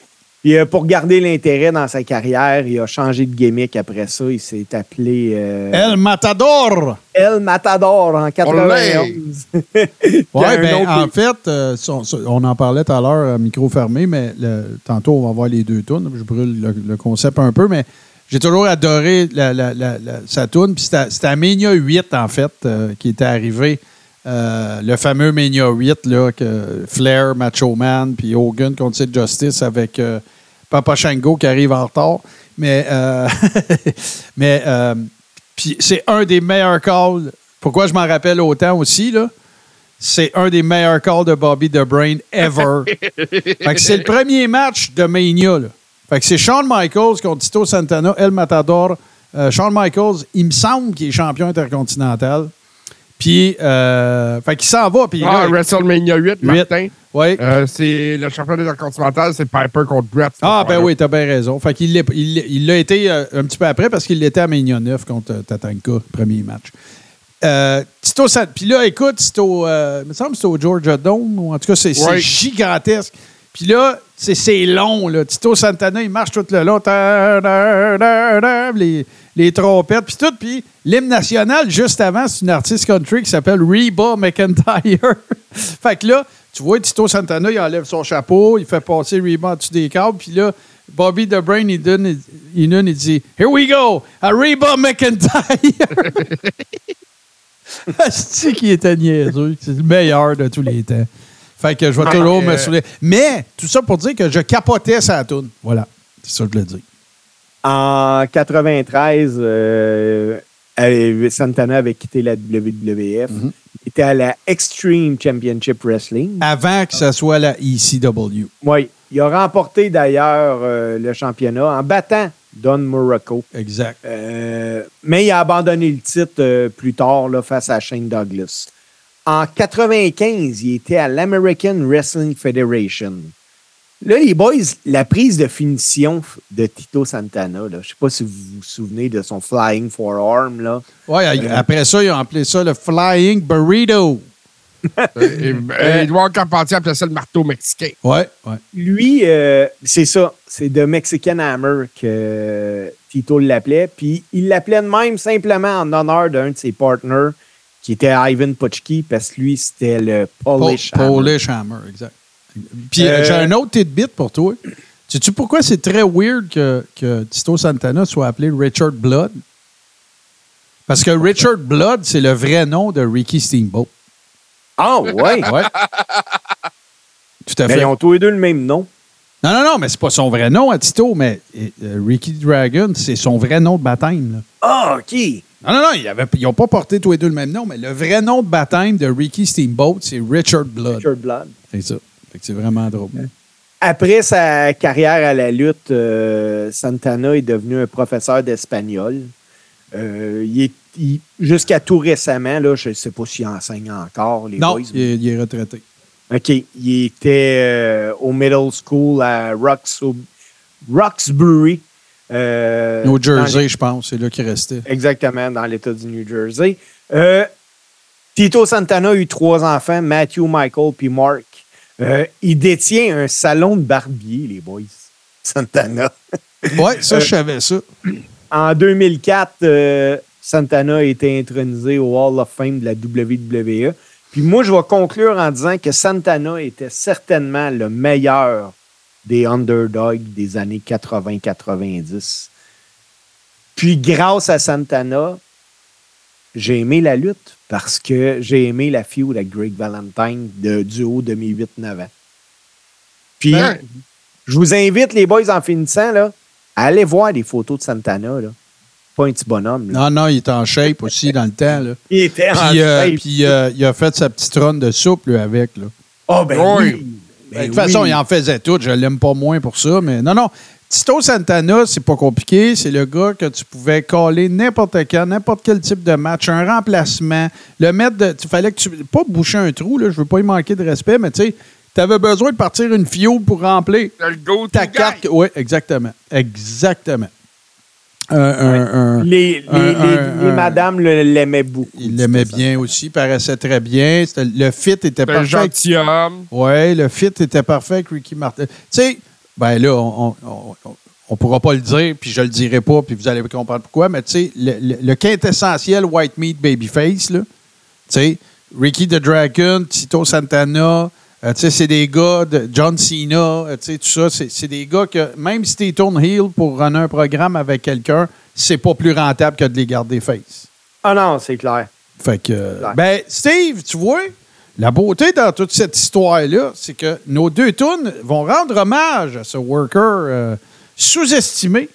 Puis euh, pour garder l'intérêt dans sa carrière, il a changé de gimmick après ça. Il s'est appelé euh, El Matador! El Matador en 91. *laughs* Oui, ben, en fait, euh, son- son- on en parlait tout à l'heure à micro fermé, mais le- tantôt, on va voir les deux tunes. Je brûle le, le concept un peu, mais j'ai toujours adoré la, la- la- la- sa tune. Puis c'était à Mania 8, en fait, euh, qui était arrivé. Euh, le fameux Mania 8, là, que Flair, Macho Man, puis Hogan contre Justice avec euh, Papa Shango qui arrive en retard. Mais, euh, *laughs* mais euh, puis c'est un des meilleurs calls. Pourquoi je m'en rappelle autant aussi, là? C'est un des meilleurs calls de Bobby The Brain ever. *laughs* c'est le premier match de Mania, là. Fait que c'est Shawn Michaels contre Tito Santana, El Matador. Euh, Shawn Michaels, il me semble qu'il est champion intercontinental. Puis, euh, fait qu'il s'en va. Puis Ah, là, WrestleMania 8, Martin. ouais. Euh, c'est le champion intercontinental, c'est Piper contre Brett. Ah, ben oui, t'as bien raison. Fait qu'il il l'a été euh, un petit peu après parce qu'il l'était à Mania 9 contre Tatanka, premier match. Euh, Tito Puis là, écoute, c'est au. euh, il me semble que c'est au Georgia Dome, ou en tout cas, c'est Ouais. gigantesque. Puis là, c'est long, là. Tito Santana, il marche tout le long. Les, les trompettes, puis tout. Puis l'hymne national, juste avant, c'est une artiste country qui s'appelle Reba McIntyre. *laughs* fait que là, tu vois, Tito Santana, il enlève son chapeau, il fait passer Reba en dessous des câbles. Puis là, Bobby The Brain, il donne, il, donne, il dit Here we go, à Reba McIntyre. *laughs* C'est qui était niaiseux. C'est le meilleur de tous les temps. Fait que je vais toujours me euh, souvenir. Mais, tout ça pour dire que je capotais sa toune. Voilà. C'est ça que je le dis. En 93, euh, euh, Santana avait quitté la WWF. Mhm. Il était à la Extreme Championship Wrestling. Avant que ça soit la ECW. Oui. Il a remporté d'ailleurs euh, le championnat en battant Don Morocco. Exact. Euh, mais il a abandonné le titre euh, plus tard là, face à Shane Douglas. En 95, il était à l'American Wrestling Federation. Là, les boys, la prise de finition de Tito Santana, là, je ne sais pas si vous vous souvenez de son Flying Forearm. Là. Ouais, après ça, ils ont appelé ça le Flying Burrito. *laughs* Et Edouard Carpentier appelait ça le marteau mexicain. Ouais, ouais. Lui, euh, c'est ça. C'est de Mexican Hammer que Tito l'appelait. Puis il l'appelait de même simplement en honneur d'un de ses partners qui était Ivan Putchki parce que lui, c'était le Polish Po- Hammer. Polish Hammer, exact. Puis Euh, j'ai un autre tidbit pour toi. Sais-tu pourquoi c'est très weird que, que Tito Santana soit appelé Richard Blood? Parce que Richard Blood, c'est le vrai nom de Ricky Steamboat. Ah, ouais. Ouais. Tout à Mais fait. ils ont tous les deux le même nom. Non, non, non, mais c'est pas son vrai nom à Tito, mais euh, Ricky Dragon, c'est son vrai nom de baptême. Ah, OK. Non, non, non, ils n'ont pas porté tous les deux le même nom, mais le vrai nom de baptême de Ricky Steamboat, c'est Richard Blood. Richard Blood. C'est ça. C'est vraiment drôle. Après sa carrière à la lutte, euh, Santana est devenu un professeur d'espagnol. Euh, il est- il- Jusqu'à tout récemment, là, je ne sais pas s'il enseigne encore, les Non, boys. il est, il est retraité. OK. Il était euh, au middle school à Rox, Roxbury. euh, New Jersey, les- je pense, c'est là qu'il restait. Exactement, dans l'État du New Jersey. Tito Santana a eu trois enfants, Matthew, Michael puis Mark. Euh, il détient un salon de barbier, les boys. *laughs* Santana. Ouais, ça, Euh, je savais ça. En 2004, euh, Santana a été intronisé au Hall of Fame de la WWE. Puis moi, je vais conclure en disant que Santana était certainement le meilleur des underdogs des années 80-90. Puis grâce à Santana, j'ai aimé la lutte parce que j'ai aimé la feud avec Greg Valentine de, du haut de mes 8-9 ans. Puis Ben, je vous invite, les boys, en finissant, là, à aller voir des photos de Santana. Là. Pas un petit bonhomme. Là. Non, non, il est en shape aussi dans le temps. Là. Il était en euh, shape. puis, euh, il a fait sa petite run de soupe lui, avec. Là. Ah, ben Oui. oui. Ben, Ben de toute façon, oui. il en faisait tout. Je l'aime pas moins pour ça. Mais non, non. Tito Santana, c'est pas compliqué. C'est le gars que tu pouvais coller n'importe quand, n'importe quel type de match, un remplacement, le mettre de. Il fallait que tu. Pas boucher un trou, là, je veux pas y manquer de respect, mais tu sais, tu avais besoin de partir une fiole pour remplir t'as le go ta carte. Oui, exactement. Exactement. Un- un- un- Les, un- madames l'aimaient beaucoup. il l'aimait bien aussi, paraissait très bien. Le fit était parfait. gentilhomme. Oui, le fit était parfait avec Ricky Martin. Tu sais, ben là, on ne pourra pas le dire, puis je le dirai pas, puis vous allez comprendre pourquoi, mais tu sais, le, le- le quintessentiel White Meat Babyface, là, tu sais, Ricky the Dragon, Tito Santana, euh, tu sais, c'est des gars de John Cena, euh, tu sais, tout ça, c'est des gars que, même si tu tournes heel pour runner un programme avec quelqu'un, c'est pas plus rentable que de les garder face. Ah non, c'est clair. Fait que, Clair. ben, Steve, tu vois, la beauté dans toute cette histoire-là, c'est que nos deux tunes vont rendre hommage à ce worker euh, sous-estimé.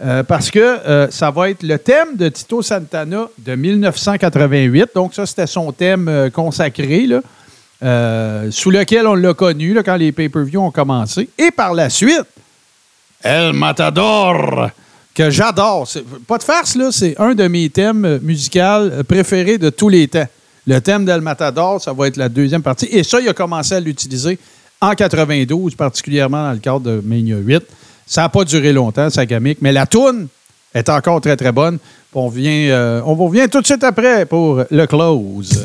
euh, parce que euh, ça va être le thème de Tito Santana de 1988. Donc, ça, c'était son thème consacré, sous lequel on l'a connu quand les pay-per-views ont commencé. Et par la suite, El Matador, que j'adore. Pas de farce, c'est un de mes thèmes musicaux préférés de tous les temps. Le thème d'El Matador, ça va être la deuxième partie. Et ça, il a commencé à l'utiliser en 92, particulièrement dans le cadre de Mania 8. Ça n'a pas duré longtemps, sa gamique, mais la toune est encore très, très bonne. On, vient, euh, on vous revient tout de suite après pour le close.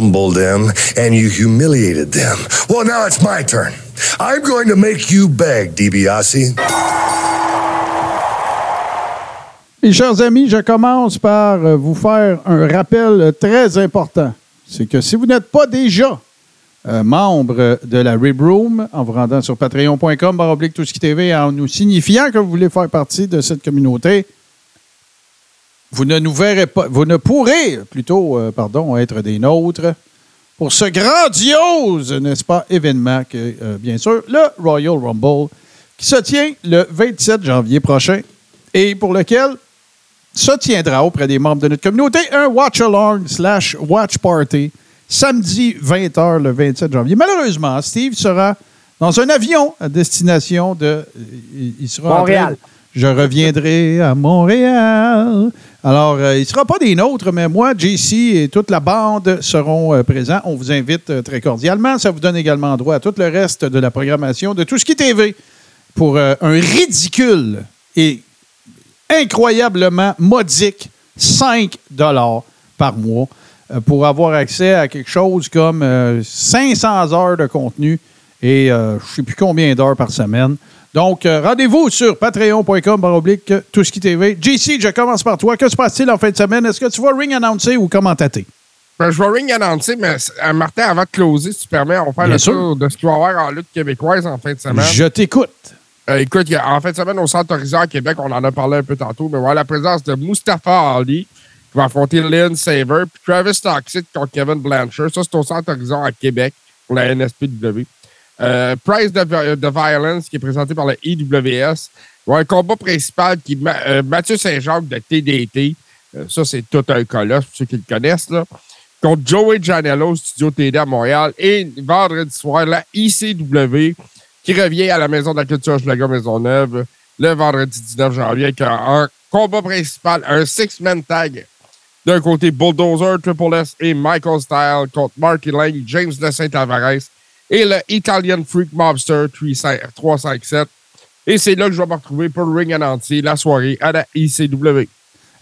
Them and you humiliated them. Well, now it's my turn. I'm going to make you beg. Mes chers amis, je commence par euh, vous faire un rappel très important. C'est que si vous n'êtes pas déjà euh, membre de la Rib Room, en vous rendant sur patreon.com, en nous signifiant que vous voulez faire partie de cette communauté, vous ne nous verrez pas, vous ne pourrez plutôt, euh, pardon, être des nôtres pour ce grandiose, n'est-ce pas, événement que, euh, bien sûr, le Royal Rumble, qui se tient le 27 janvier prochain et pour lequel se tiendra auprès des membres de notre communauté un watch-along slash watch party samedi 20h le 27 janvier. Malheureusement, Steve sera dans un avion à destination de... Il il sera Montréal. Je reviendrai à Montréal. Alors, euh, il ne sera pas des nôtres, mais moi, JC et toute la bande seront euh, présents. On vous invite euh, très cordialement. Ça vous donne également droit à tout le reste de la programmation de Tout ce qui est TV pour un ridicule et incroyablement modique 5 dollars par mois pour avoir accès à quelque chose comme euh, 500 heures de contenu et je ne sais plus combien d'heures par semaine. Donc, euh, rendez-vous sur patreon.com baroblique tout ce qui TV. JC, je commence par toi. Que se passe-t-il en fin de semaine? Est-ce que tu vas ring annoncer ou commentater? Ben, je vais ring annoncer, mais euh, Martin, avant de closer, si tu permets, on va faire Bien le sûr. tour de ce qu'il va y avoir en lutte québécoise en fin de semaine. Je t'écoute. Euh, écoute, en fin de semaine, au Centre Horizon à Québec, on en a parlé un peu tantôt, mais voilà la présence de Mustafa Ali qui va affronter Lynn Saver, puis Travis Toxic contre Kevin Blanchard. Ça, c'est au Centre Horizon à Québec pour la NSPW. Euh, Price de, de Violence qui est présenté par le IWS. Un combat principal qui est euh, Mathieu Saint-Jacques de TDT. Euh, ça, c'est tout un colosse, pour ceux qui le connaissent. Là. Contre Joey Janello, Studio TD à Montréal. Et vendredi soir, la ICW qui revient à la Maison de la Culture Schlager Maisonneuve le vendredi 19 janvier avec un combat principal, un six-man tag. D'un côté, Bulldozer, Triple S et Michael Style contre Marky Lang, James de Saint-Alvarez et le Italian Freak Mobster 357. Et c'est là que je vais me retrouver pour le ring en entier la soirée à la ICW.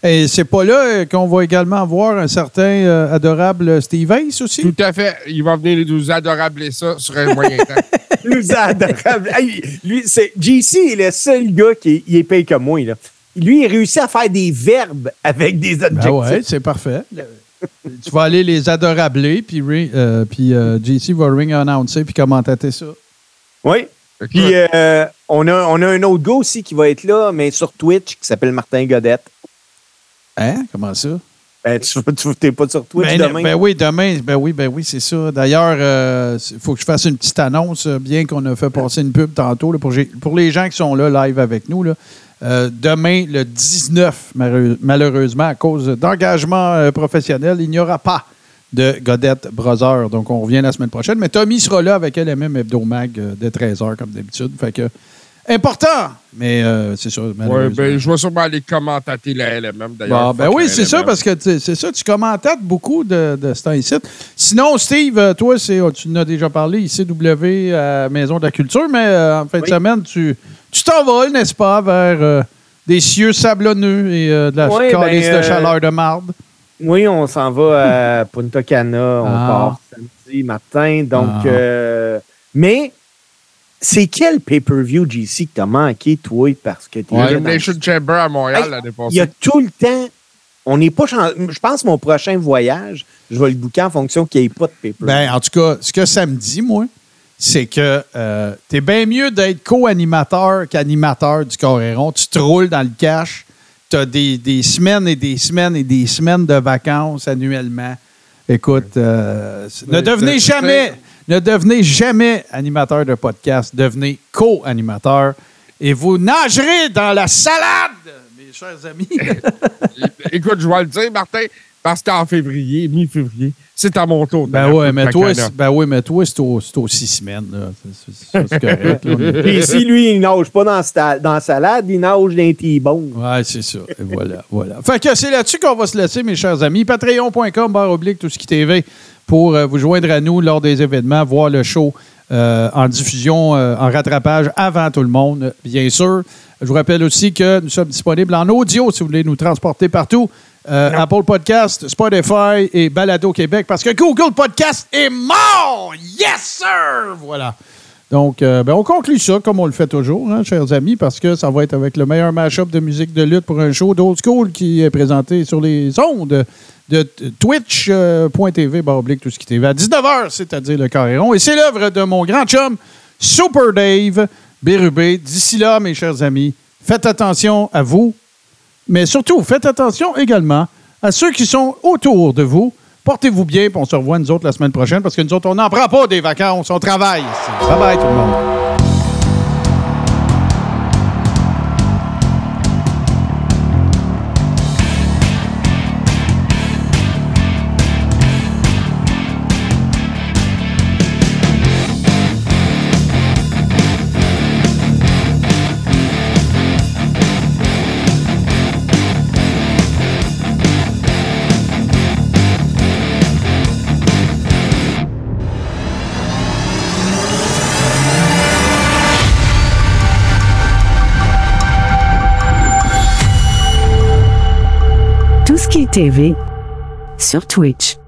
Et c'est pas là qu'on va également voir un certain euh, adorable Steve Ace aussi? Tout à fait. Il va venir nous adorables ça sur un moyen temps. *laughs* Plus adorable. Hey, lui, c'est, JC est le seul gars qui est, il est payé comme moi. Là. Lui, il réussit à faire des verbes avec des adjectifs. Ben ouais, c'est parfait. Tu vas aller les adorabler, puis euh, puis, euh, JC va ring annoncer puis commentater ça. Oui. Puis euh, on, a, on a un autre gars aussi qui va être là, mais sur Twitch, qui s'appelle Martin Godette. Hein? Comment ça? Ben, tu n'es pas sur Twitch Ben, demain? ben oui, demain. Ben oui, ben oui, c'est ça. D'ailleurs, il faut que je fasse une petite annonce, bien qu'on a fait passer une pub tantôt. là, pour, pour les gens qui sont là, live avec nous, là, euh, demain, le 19, malheureux- malheureusement, à cause d'engagement euh, professionnel, il n'y aura pas de Godette Brother. Donc, on revient la semaine prochaine. Mais Tommy sera là avec LMM Hebdomag euh, dès 13h, comme d'habitude. Fait que, important, mais euh, c'est ça, Ouais, malheureusement. ben, je vais sûrement aller commentater la LMM d'ailleurs. Bon, ben oui, c'est ça, parce que c'est ça, tu commentates beaucoup de, de ce temps-ci. Sinon, Steve, euh, toi, c'est, tu en as déjà parlé, ICW à Maison de la Culture, mais euh, en fin de semaine, tu, tu t'envoles, n'est-ce pas, vers euh, des cieux sablonneux et euh, de la Ouais, calice ben, de euh, chaleur de marde? Oui, on s'en va à Punta Cana. On Ah. part samedi matin. Donc, Ah. euh, mais c'est quel pay-per-view, JC, que t'as manqué, toi, parce que t'es dans- Elimination Chamber à Montréal Hey, l'année Il y a tout le temps. On n'est pas. chan- Je pense que mon prochain voyage, je vais le booker en fonction qu'il n'y ait pas de pay-per-view. Ben, en tout cas, ce que ça me dit, moi, c'est que euh, t'es bien mieux d'être co-animateur qu'animateur du Coréron. Tu te roules dans le cash. Tu as des, des semaines et des semaines et des semaines de vacances annuellement. Écoute, euh, ne devenez jamais, ne devenez jamais animateur de podcast. Devenez co-animateur et vous nagerez dans la salade, mes chers amis. *laughs* Écoute, je vais le dire, Martin, parce qu'en février, mi-février, c'est à mon tour. de Ben Coupe mais toi, ben oui, mais toi, c'est au- c'est aux six semaines. C'est- *laughs* correct. Puis ici, lui, il nage pas dans, la salade, il nage dans T-bone. Ouais, c'est ça. Et voilà, voilà. Fait que c'est là-dessus qu'on va se laisser, mes chers amis. Patreon.com, barre oblique, tout ce qui TV, pour euh, vous joindre à nous lors des événements, voir le show euh, en diffusion, euh, en rattrapage avant tout le monde, bien sûr. Je vous rappelle aussi que nous sommes disponibles en audio si vous voulez nous transporter partout. Euh, Apple Podcast, Spotify et Balado Québec parce que Google Podcast est mort! Yes, sir! Voilà. Donc, euh, ben, on conclut ça comme on le fait toujours, hein, chers amis, parce que ça va être avec le meilleur mashup de musique de lutte pour un show d'old school qui est présenté sur les ondes de twitch.tv, baroblique, tout ce qui TV à 19h, c'est-à-dire le carré rond. Et c'est l'œuvre de mon grand chum, Super Dave Bérubé. D'ici là, mes chers amis, faites attention à vous, mais surtout, faites attention également à ceux qui sont autour de vous. Portez-vous bien, puis on se revoit nous autres la semaine prochaine, parce que nous autres, on n'en prend pas des vacances, on travaille. Bye bye tout le monde. TV sur Twitch.